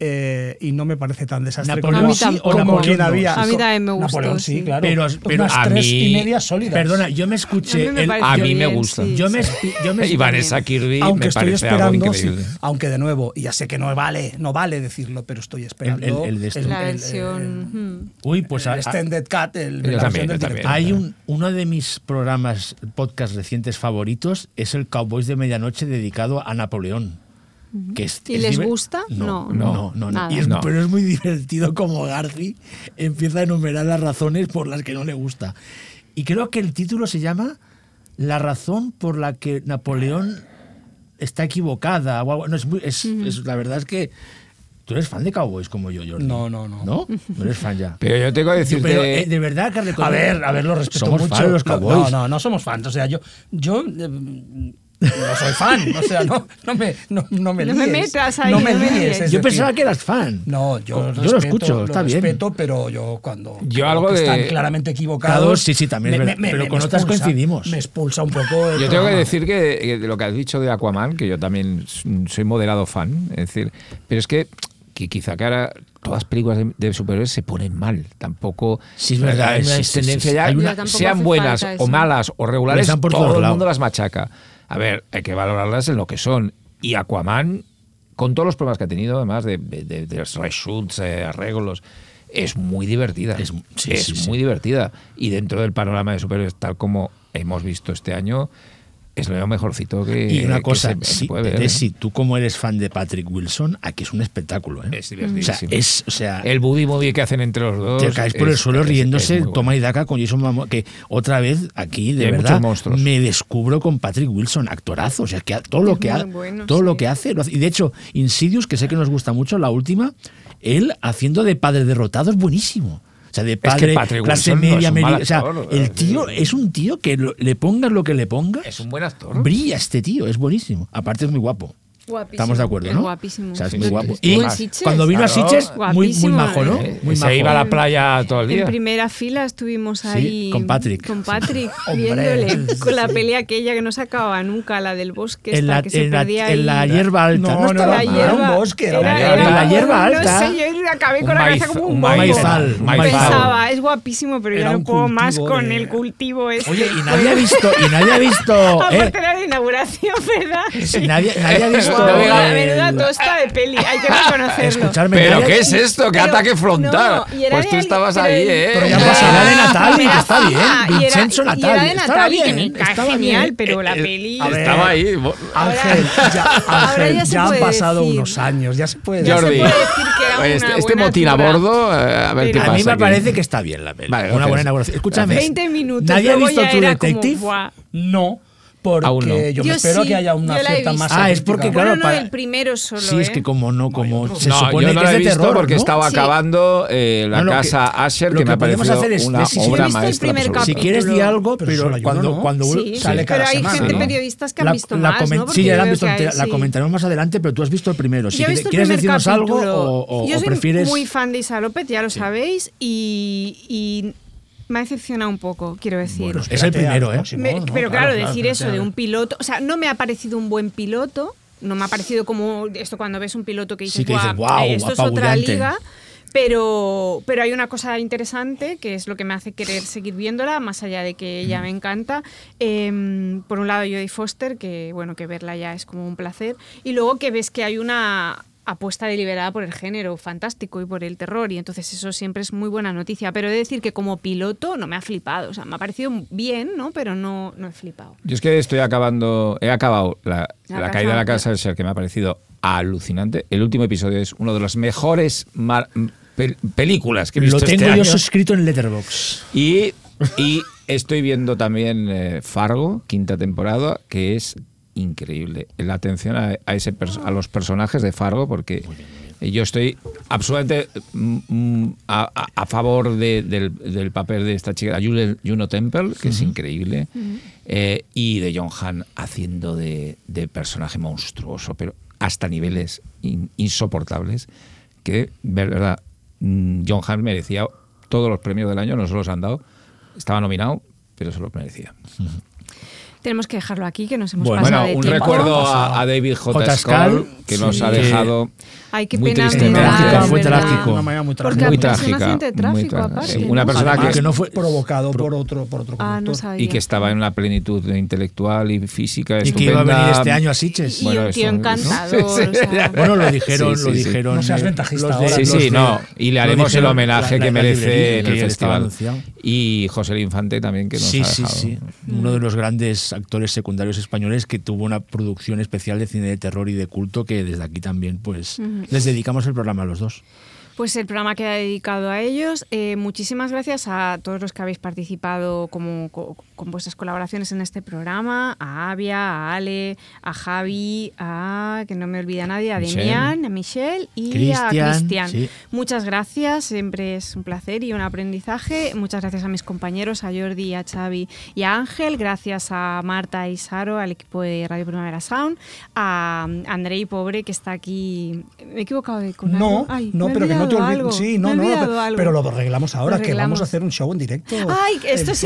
[SPEAKER 5] Eh, y no me parece tan desastre
[SPEAKER 6] Napoleón
[SPEAKER 5] como,
[SPEAKER 3] sí o
[SPEAKER 5] como
[SPEAKER 6] Napoleón
[SPEAKER 5] quien había.
[SPEAKER 3] A mí también me gustó,
[SPEAKER 5] Napoleón, sí,
[SPEAKER 3] sí.
[SPEAKER 5] claro.
[SPEAKER 6] Pero- pero
[SPEAKER 5] unas
[SPEAKER 4] a
[SPEAKER 5] tres
[SPEAKER 4] mí-
[SPEAKER 5] y media sólidas.
[SPEAKER 6] Perdona, yo me
[SPEAKER 3] A
[SPEAKER 6] escuché.
[SPEAKER 3] mí me
[SPEAKER 6] el-
[SPEAKER 4] a mí me gusta.
[SPEAKER 3] sí,
[SPEAKER 6] yo me,
[SPEAKER 3] sí.
[SPEAKER 6] yo me
[SPEAKER 4] y Vanessa Kirby
[SPEAKER 5] aunque
[SPEAKER 4] me
[SPEAKER 5] estoy
[SPEAKER 4] parece algo
[SPEAKER 5] esperando, sí,
[SPEAKER 4] increíble.
[SPEAKER 5] aunque de nuevo, y ya sé que no vale, no vale decirlo, pero estoy esperando
[SPEAKER 6] El- el de esto.
[SPEAKER 3] La
[SPEAKER 5] el-
[SPEAKER 3] versión.
[SPEAKER 5] el-
[SPEAKER 3] hmm.
[SPEAKER 6] Uy, pues
[SPEAKER 5] el
[SPEAKER 6] a- a-
[SPEAKER 5] Extended Cut, el,
[SPEAKER 4] Yo
[SPEAKER 5] la
[SPEAKER 4] también,
[SPEAKER 5] versión del
[SPEAKER 4] yo también.
[SPEAKER 5] director.
[SPEAKER 6] hay un, uno de mis programas, podcast recientes favoritos, es el Cowboys de Medianoche dedicado a Napoleón. Que es-
[SPEAKER 3] ¿Y
[SPEAKER 6] es
[SPEAKER 3] les gusta?
[SPEAKER 6] No,
[SPEAKER 3] No,
[SPEAKER 6] no,
[SPEAKER 3] no,
[SPEAKER 6] no. no,
[SPEAKER 3] nada.
[SPEAKER 6] Y es-
[SPEAKER 4] No.
[SPEAKER 6] Pero es muy divertido como Garci empieza a enumerar las razones por las que no le gusta. Y creo que el título se llama La razón por la que Napoleón está equivocada. o algo- no, es muy- es- es- la verdad es que Tú eres fan de Cowboys como yo, Jordi.
[SPEAKER 5] No, no, no.
[SPEAKER 6] ¿No? No eres fan ya.
[SPEAKER 4] Pero yo tengo que decirte...
[SPEAKER 6] Pero, eh, de verdad,
[SPEAKER 5] A ver, a ver, lo respeto
[SPEAKER 6] Somos
[SPEAKER 5] mucho.
[SPEAKER 6] fans de los
[SPEAKER 5] No,
[SPEAKER 6] Cowboys.
[SPEAKER 5] No, no, no somos fans. O sea, yo, yo eh, no soy fan. O sea, no, no me, no, no me
[SPEAKER 3] No me metas ahí,
[SPEAKER 5] No me
[SPEAKER 3] me
[SPEAKER 5] líes.
[SPEAKER 6] Yo
[SPEAKER 5] decir,
[SPEAKER 6] pensaba que eras fan.
[SPEAKER 5] No, yo,
[SPEAKER 6] Yo lo escucho, está bien.
[SPEAKER 5] respeto, pero yo cuando
[SPEAKER 4] Yo algo
[SPEAKER 5] que
[SPEAKER 4] de-
[SPEAKER 5] están claramente equivocados.
[SPEAKER 6] Claro, sí, sí, también es verdad, pero con otras
[SPEAKER 5] expulsa-
[SPEAKER 6] coincidimos.
[SPEAKER 5] Me expulsa un poco.
[SPEAKER 4] Yo tengo que decir que, que de lo que has dicho de Aquaman, que yo también soy moderado fan, es decir, pero es que, que quizá que ahora todas las películas de, de superhéroes se ponen mal. Tampoco
[SPEAKER 6] Sí, es verdad,
[SPEAKER 4] Hay una
[SPEAKER 6] sí, sí, sí,
[SPEAKER 4] tendencia
[SPEAKER 6] sí.
[SPEAKER 4] ya,
[SPEAKER 6] una-
[SPEAKER 4] sean buenas o malas o regulares, todo el mundo las machaca. A ver, hay que valorarlas en lo que son. Y Aquaman, con todos los problemas que ha tenido, además de, de, de- reshoots, eh, arreglos, es muy divertida.
[SPEAKER 6] Es- sí,
[SPEAKER 4] Es
[SPEAKER 6] sí, sí.
[SPEAKER 4] muy divertida. Y dentro del panorama de superhéroes, tal como hemos visto este año, es lo mejorcito que,
[SPEAKER 6] Y una
[SPEAKER 4] que
[SPEAKER 6] cosa,
[SPEAKER 4] se, se
[SPEAKER 6] sí,
[SPEAKER 4] puede ver. ¿eh?
[SPEAKER 6] Desi, tú como eres fan de Patrick Wilson, aquí es un espectáculo, ¿eh?
[SPEAKER 4] Es
[SPEAKER 6] o sea, es, o sea,
[SPEAKER 4] El buddy movie que hacen entre los dos.
[SPEAKER 6] te caes por el suelo
[SPEAKER 4] es-
[SPEAKER 6] riéndose,
[SPEAKER 4] bueno.
[SPEAKER 6] toma y daca con Jason Momoa, que otra vez aquí, de verdad,
[SPEAKER 4] muchos monstruos.
[SPEAKER 6] me descubro con Patrick Wilson, actorazo, o sea, que todo lo
[SPEAKER 3] Es
[SPEAKER 6] que, ha-
[SPEAKER 3] muy bueno,
[SPEAKER 6] todo lo que hace, lo hace. y de hecho, Insidious, que sé que nos gusta mucho, la última, él haciendo de padre derrotado es buenísimo. O sea, de padre, clase
[SPEAKER 4] Wilson no
[SPEAKER 6] media, media- o sea, el tío
[SPEAKER 4] decir,
[SPEAKER 6] es un tío que lo- le pongas lo que le pongas,
[SPEAKER 4] Es un buen actor.
[SPEAKER 6] brilla este tío, es buenísimo. Aparte es muy guapo.
[SPEAKER 3] Guapísimo.
[SPEAKER 6] Estamos de acuerdo, ¿no?
[SPEAKER 3] guapísimo.
[SPEAKER 6] O sea, es
[SPEAKER 3] Sí,
[SPEAKER 6] muy
[SPEAKER 3] sí,
[SPEAKER 6] guapo. Y
[SPEAKER 3] en
[SPEAKER 6] cuando vino a
[SPEAKER 4] Claro.
[SPEAKER 6] Sitges, muy, muy majo, ¿no?
[SPEAKER 3] ¿eh?
[SPEAKER 6] Muy
[SPEAKER 4] se
[SPEAKER 6] majo.
[SPEAKER 4] iba a la playa todo el
[SPEAKER 3] En
[SPEAKER 4] día.
[SPEAKER 3] primera fila estuvimos
[SPEAKER 6] Sí,
[SPEAKER 3] ahí
[SPEAKER 6] con Patrick.
[SPEAKER 3] con Patrick, viéndole con la pelea aquella que no se acababa nunca, la del bosque,
[SPEAKER 6] En
[SPEAKER 3] esta
[SPEAKER 6] la,
[SPEAKER 3] que se
[SPEAKER 6] en la-
[SPEAKER 3] perdía
[SPEAKER 6] en la hierba alta.
[SPEAKER 5] No, no,
[SPEAKER 6] estaba
[SPEAKER 3] la
[SPEAKER 5] no, era
[SPEAKER 3] hierba.
[SPEAKER 5] un bosque, era
[SPEAKER 3] Era- era
[SPEAKER 6] En la hierba
[SPEAKER 3] No
[SPEAKER 6] alta.
[SPEAKER 3] sé, yo acabé con la cabeza como un
[SPEAKER 6] maizal.
[SPEAKER 3] Pensaba, es guapísimo, pero
[SPEAKER 5] Era
[SPEAKER 3] ya no
[SPEAKER 5] un
[SPEAKER 3] puedo más con
[SPEAKER 5] de-
[SPEAKER 3] el cultivo este.
[SPEAKER 6] Oye, y nadie ha visto, y nadie ha visto, *laughs* eh,
[SPEAKER 3] Aparte era la inauguración, ¿verdad?
[SPEAKER 6] nadie, nadie ha visto.
[SPEAKER 3] La menuda tosta de peli, hay que reconocerlo.
[SPEAKER 6] Escucharme,
[SPEAKER 4] ¿Pero qué es esto? ¿Qué
[SPEAKER 3] Pero-
[SPEAKER 4] ataque frontal?
[SPEAKER 3] no, y era
[SPEAKER 4] pues
[SPEAKER 3] de
[SPEAKER 4] tú estabas ahí,
[SPEAKER 3] el-
[SPEAKER 4] ¿eh?
[SPEAKER 6] Pero ya pasó, era de Natali, que está bien. Vincenzo Natali,
[SPEAKER 3] de
[SPEAKER 6] estaba bien,
[SPEAKER 3] genial,
[SPEAKER 6] bien.
[SPEAKER 3] pero la
[SPEAKER 4] Eh,
[SPEAKER 3] peli...
[SPEAKER 5] a ver,
[SPEAKER 4] Estaba ahí.
[SPEAKER 5] Ángel, ya,
[SPEAKER 3] ya
[SPEAKER 5] han pasado unos años, ya se puede
[SPEAKER 3] decir que era
[SPEAKER 4] este, este motín a bordo, eh, a ver qué
[SPEAKER 6] A
[SPEAKER 4] pasa.
[SPEAKER 6] mí me
[SPEAKER 4] aquí.
[SPEAKER 6] parece que está bien la peli.
[SPEAKER 4] Vale,
[SPEAKER 6] una buena inauguración. Escúchame.
[SPEAKER 3] 20 minutos,
[SPEAKER 6] ¿Nadie ha visto
[SPEAKER 3] como,
[SPEAKER 6] Detective?
[SPEAKER 5] No, porque
[SPEAKER 4] Aún no.
[SPEAKER 5] yo me
[SPEAKER 3] Yo
[SPEAKER 5] espero
[SPEAKER 3] sí,
[SPEAKER 5] que haya una cierta más.
[SPEAKER 6] Ah, es porque,
[SPEAKER 3] Bueno,
[SPEAKER 6] claro,
[SPEAKER 3] no,
[SPEAKER 6] para-
[SPEAKER 3] el primero solo,
[SPEAKER 6] Sí, es
[SPEAKER 3] ¿eh?
[SPEAKER 6] que como no, como se
[SPEAKER 4] no,
[SPEAKER 6] supone
[SPEAKER 4] yo no
[SPEAKER 6] que es
[SPEAKER 4] he
[SPEAKER 6] de
[SPEAKER 4] visto
[SPEAKER 6] terror,
[SPEAKER 4] porque
[SPEAKER 6] ¿no?
[SPEAKER 4] estaba
[SPEAKER 3] Sí.
[SPEAKER 4] acabando eh, la
[SPEAKER 6] No, lo que-
[SPEAKER 4] casa Asher,
[SPEAKER 6] lo
[SPEAKER 4] que, me ha
[SPEAKER 6] que podemos
[SPEAKER 4] parecido
[SPEAKER 6] hacer es
[SPEAKER 4] una
[SPEAKER 6] si-
[SPEAKER 4] obra maestra.
[SPEAKER 6] Si quieres di algo,
[SPEAKER 5] Pero
[SPEAKER 6] pero,
[SPEAKER 5] solo
[SPEAKER 6] cuando,
[SPEAKER 5] ¿no?
[SPEAKER 6] cuando
[SPEAKER 3] Sí,
[SPEAKER 5] Sale cada
[SPEAKER 3] pero hay
[SPEAKER 5] semana,
[SPEAKER 3] gente
[SPEAKER 5] ¿no?
[SPEAKER 3] periodistas que han visto
[SPEAKER 6] la
[SPEAKER 3] más,
[SPEAKER 6] comen-
[SPEAKER 3] ¿no? Porque
[SPEAKER 6] Sí, la
[SPEAKER 3] que
[SPEAKER 6] comentaremos más adelante, pero tú has visto el primero. Si quieres-
[SPEAKER 3] visto el
[SPEAKER 6] ¿Quieres
[SPEAKER 3] primer
[SPEAKER 6] decirnos algo o, o-
[SPEAKER 3] Yo soy
[SPEAKER 6] prefieres...?
[SPEAKER 3] muy fan de Isa López, ya lo sabéis, y me ha decepcionado un poco, quiero decir.
[SPEAKER 6] Bueno, es el primero, ¿eh?
[SPEAKER 3] Me- pero claro, decir eso de un piloto, o sea, no me ha parecido un buen piloto, no me ha parecido como esto cuando ves un piloto que dices,
[SPEAKER 6] Sí, que dices,
[SPEAKER 3] "Guau,
[SPEAKER 6] "Guau,
[SPEAKER 3] esto es otra
[SPEAKER 6] apabullante".
[SPEAKER 3] liga. Pero, pero hay una cosa interesante que es lo que me hace querer seguir viéndola, más allá de que ella me encanta. Em, por un lado, Jodie Foster, que bueno, que verla ya es como un placer. Y luego que ves que hay una apuesta deliberada por el género fantástico y por el terror y entonces eso siempre es muy buena noticia pero he de decir que como piloto no me ha flipado o sea me ha parecido bien no pero no no he flipado
[SPEAKER 4] Yo es que estoy acabando, he acabado la,
[SPEAKER 3] La
[SPEAKER 4] la
[SPEAKER 3] casa-
[SPEAKER 4] caída de la casa del ser, que me ha parecido alucinante. El último episodio es uno de los mejores mar- pel- películas que he visto
[SPEAKER 6] Lo
[SPEAKER 4] este
[SPEAKER 6] tengo yo
[SPEAKER 4] año.
[SPEAKER 6] suscrito en Letterboxd.
[SPEAKER 4] Y, y estoy viendo también eh, Fargo, quinta temporada, que es increíble. La atención a, a ese a los personajes de Fargo, porque yo estoy absolutamente mm, mm, a, a- a favor de- del, del papel de esta chica, Juno, Juno Temple, que es increíble, eh, y de John Han haciendo de, de personaje monstruoso, pero hasta niveles in- insoportables, que, verdad, mm, John Han merecía todos los premios del año, no se los han dado. Estaba nominado, pero se los merecía.
[SPEAKER 3] Tenemos que dejarlo aquí que nos hemos
[SPEAKER 6] Bueno,
[SPEAKER 3] pasado
[SPEAKER 4] Bueno,
[SPEAKER 3] de
[SPEAKER 4] un
[SPEAKER 3] tiempo.
[SPEAKER 4] recuerdo a, a David J.
[SPEAKER 6] J.
[SPEAKER 4] Skull, que nos ha dejado
[SPEAKER 3] Ay, qué
[SPEAKER 4] muy
[SPEAKER 3] pena
[SPEAKER 4] triste.
[SPEAKER 3] me
[SPEAKER 6] Trágico, fue trágico.
[SPEAKER 5] Una manera muy
[SPEAKER 3] Porque
[SPEAKER 5] trágica.
[SPEAKER 4] muy trágica. muy
[SPEAKER 3] aparte,
[SPEAKER 4] sí,
[SPEAKER 3] ¿no?
[SPEAKER 4] Una persona
[SPEAKER 5] Además,
[SPEAKER 4] que,
[SPEAKER 6] que no fue-
[SPEAKER 5] provocado por otro, por otro
[SPEAKER 3] Ah, no
[SPEAKER 5] conductor.
[SPEAKER 3] sabía.
[SPEAKER 4] y que estaba en una plenitud intelectual y física
[SPEAKER 6] Y que iba a venir este año a Sitges.
[SPEAKER 3] Y un tío encantador, o *laughs* sea.
[SPEAKER 6] Bueno, lo dijeron,
[SPEAKER 4] Sí,
[SPEAKER 6] lo
[SPEAKER 4] sí, sí.
[SPEAKER 6] dijeron.
[SPEAKER 5] No seas ventajista
[SPEAKER 6] los de-
[SPEAKER 5] ahora.
[SPEAKER 4] Sí, sí, no. Y le haremos el
[SPEAKER 6] dijeron
[SPEAKER 4] homenaje
[SPEAKER 6] la-
[SPEAKER 4] que
[SPEAKER 6] la
[SPEAKER 4] merece en el festival. Y José el Infante también, que nos
[SPEAKER 6] Sí,
[SPEAKER 4] ha
[SPEAKER 6] sí,
[SPEAKER 4] dejado.
[SPEAKER 6] sí. Uno de los grandes actores secundarios españoles que tuvo una producción especial de cine de terror y de culto que desde aquí también pues les dedicamos el programa a los dos.
[SPEAKER 3] Pues el programa queda dedicado a ellos. Eh, muchísimas gracias a todos los que habéis participado como, co- con vuestras colaboraciones en este programa, a Avia, a Ale, a Javi, a, que no me olvida nadie, a
[SPEAKER 6] Michelle.
[SPEAKER 3] Demian, a Michelle y a Cristian.
[SPEAKER 6] sí.
[SPEAKER 3] Muchas gracias, siempre es un placer y un aprendizaje. Muchas gracias a mis compañeros, a Jordi, a Xavi y a Ángel. Gracias a Marta y Saro, al equipo de Radio Primavera Sound. A Andrei Pobre, que está aquí. ¿Me he equivocado de con
[SPEAKER 5] No?
[SPEAKER 3] Ay,
[SPEAKER 5] no, pero que no te olvides. Sí, no, no, pero, lo arreglamos ahora,
[SPEAKER 3] Lo
[SPEAKER 5] que vamos a hacer un show en directo.
[SPEAKER 3] Ay, esto es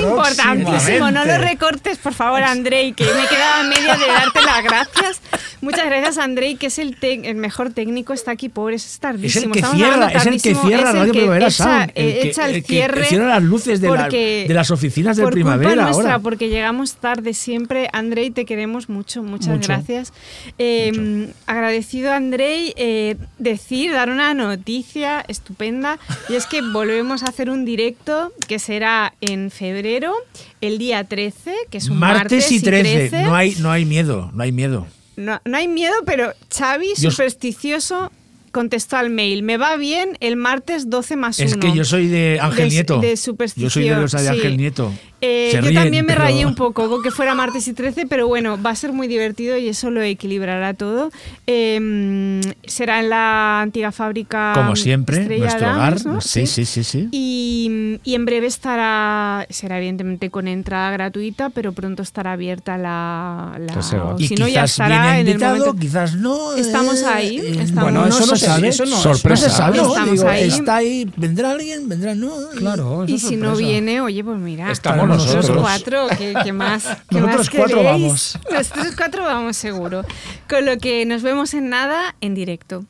[SPEAKER 3] no lo recortes, por favor, Andrei, que me quedaba media de darte las gracias. Muchas gracias, Andrei, que es el, el mejor técnico, está aquí, pobre, es tardísimo.
[SPEAKER 6] que cierra, es el que cierra
[SPEAKER 3] es el
[SPEAKER 6] Radio
[SPEAKER 3] que
[SPEAKER 6] Primavera
[SPEAKER 3] echa-
[SPEAKER 6] Sound, el
[SPEAKER 3] eh, echa el cierre.
[SPEAKER 6] cierra las luces de la- de las oficinas del
[SPEAKER 3] por
[SPEAKER 6] Primavera
[SPEAKER 3] culpa nuestra,
[SPEAKER 6] ahora.
[SPEAKER 3] porque llegamos tarde siempre. Andrei, te queremos mucho, muchas
[SPEAKER 6] Mucho.
[SPEAKER 3] gracias. Eh, Agradecido, Andrei, eh, decir, dar una noticia estupenda, y es que volvemos a hacer un directo que será en febrero, el día 13, que es un
[SPEAKER 6] Martes,
[SPEAKER 3] martes,
[SPEAKER 6] y 13. No, hay, no hay miedo, no hay miedo.
[SPEAKER 3] no, no hay miedo, pero Xavi,
[SPEAKER 6] Yo-
[SPEAKER 3] supersticioso, contestó al mail. Me va bien el martes 12 más 1.
[SPEAKER 6] Es que yo soy de Ángel Nieto.
[SPEAKER 3] de
[SPEAKER 6] yo
[SPEAKER 3] superstición,
[SPEAKER 6] soy de los de
[SPEAKER 3] sí.
[SPEAKER 6] Ángel Nieto.
[SPEAKER 3] Eh, yo
[SPEAKER 6] ríen,
[SPEAKER 3] también me
[SPEAKER 6] pero-
[SPEAKER 3] rayé un poco con que fuera martes y 13, pero bueno, va a ser muy divertido y eso lo equilibrará todo. Eh, será en la antigua fábrica
[SPEAKER 6] Como siempre,
[SPEAKER 3] Estrella
[SPEAKER 6] nuestro hogar.
[SPEAKER 3] ¿no?
[SPEAKER 6] Sí, sí, sí, sí.
[SPEAKER 3] Y, y en breve estará, será evidentemente con entrada gratuita, pero pronto estará abierta la... la o
[SPEAKER 6] Y
[SPEAKER 3] si no, ya estará en el momento...
[SPEAKER 6] quizás no.
[SPEAKER 3] Estamos
[SPEAKER 6] eh,
[SPEAKER 3] ahí,
[SPEAKER 6] eh,
[SPEAKER 3] estamos-
[SPEAKER 5] Bueno, eso no se sabe.
[SPEAKER 6] Eso no,
[SPEAKER 4] Sorpresa.
[SPEAKER 6] no se sabe. ¿no?
[SPEAKER 3] Estamos
[SPEAKER 6] Digo,
[SPEAKER 3] ahí.
[SPEAKER 6] Está ahí, vendrá alguien, vendrá no.
[SPEAKER 5] Claro,
[SPEAKER 3] Y si no viene, oye, pues mira,
[SPEAKER 4] Estamos nosotros *laughs*
[SPEAKER 3] cuatro, ¿qué, qué más? ¿Qué
[SPEAKER 5] Nosotros
[SPEAKER 3] más
[SPEAKER 5] cuatro
[SPEAKER 3] queréis?
[SPEAKER 5] vamos.
[SPEAKER 3] Nosotros cuatro vamos seguro. Con lo que nos vemos en nada en directo.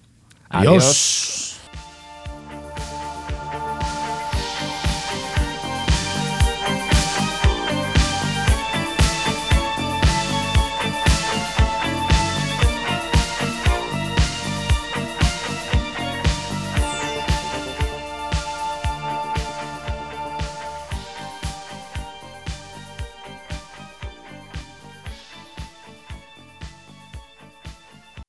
[SPEAKER 6] Adiós.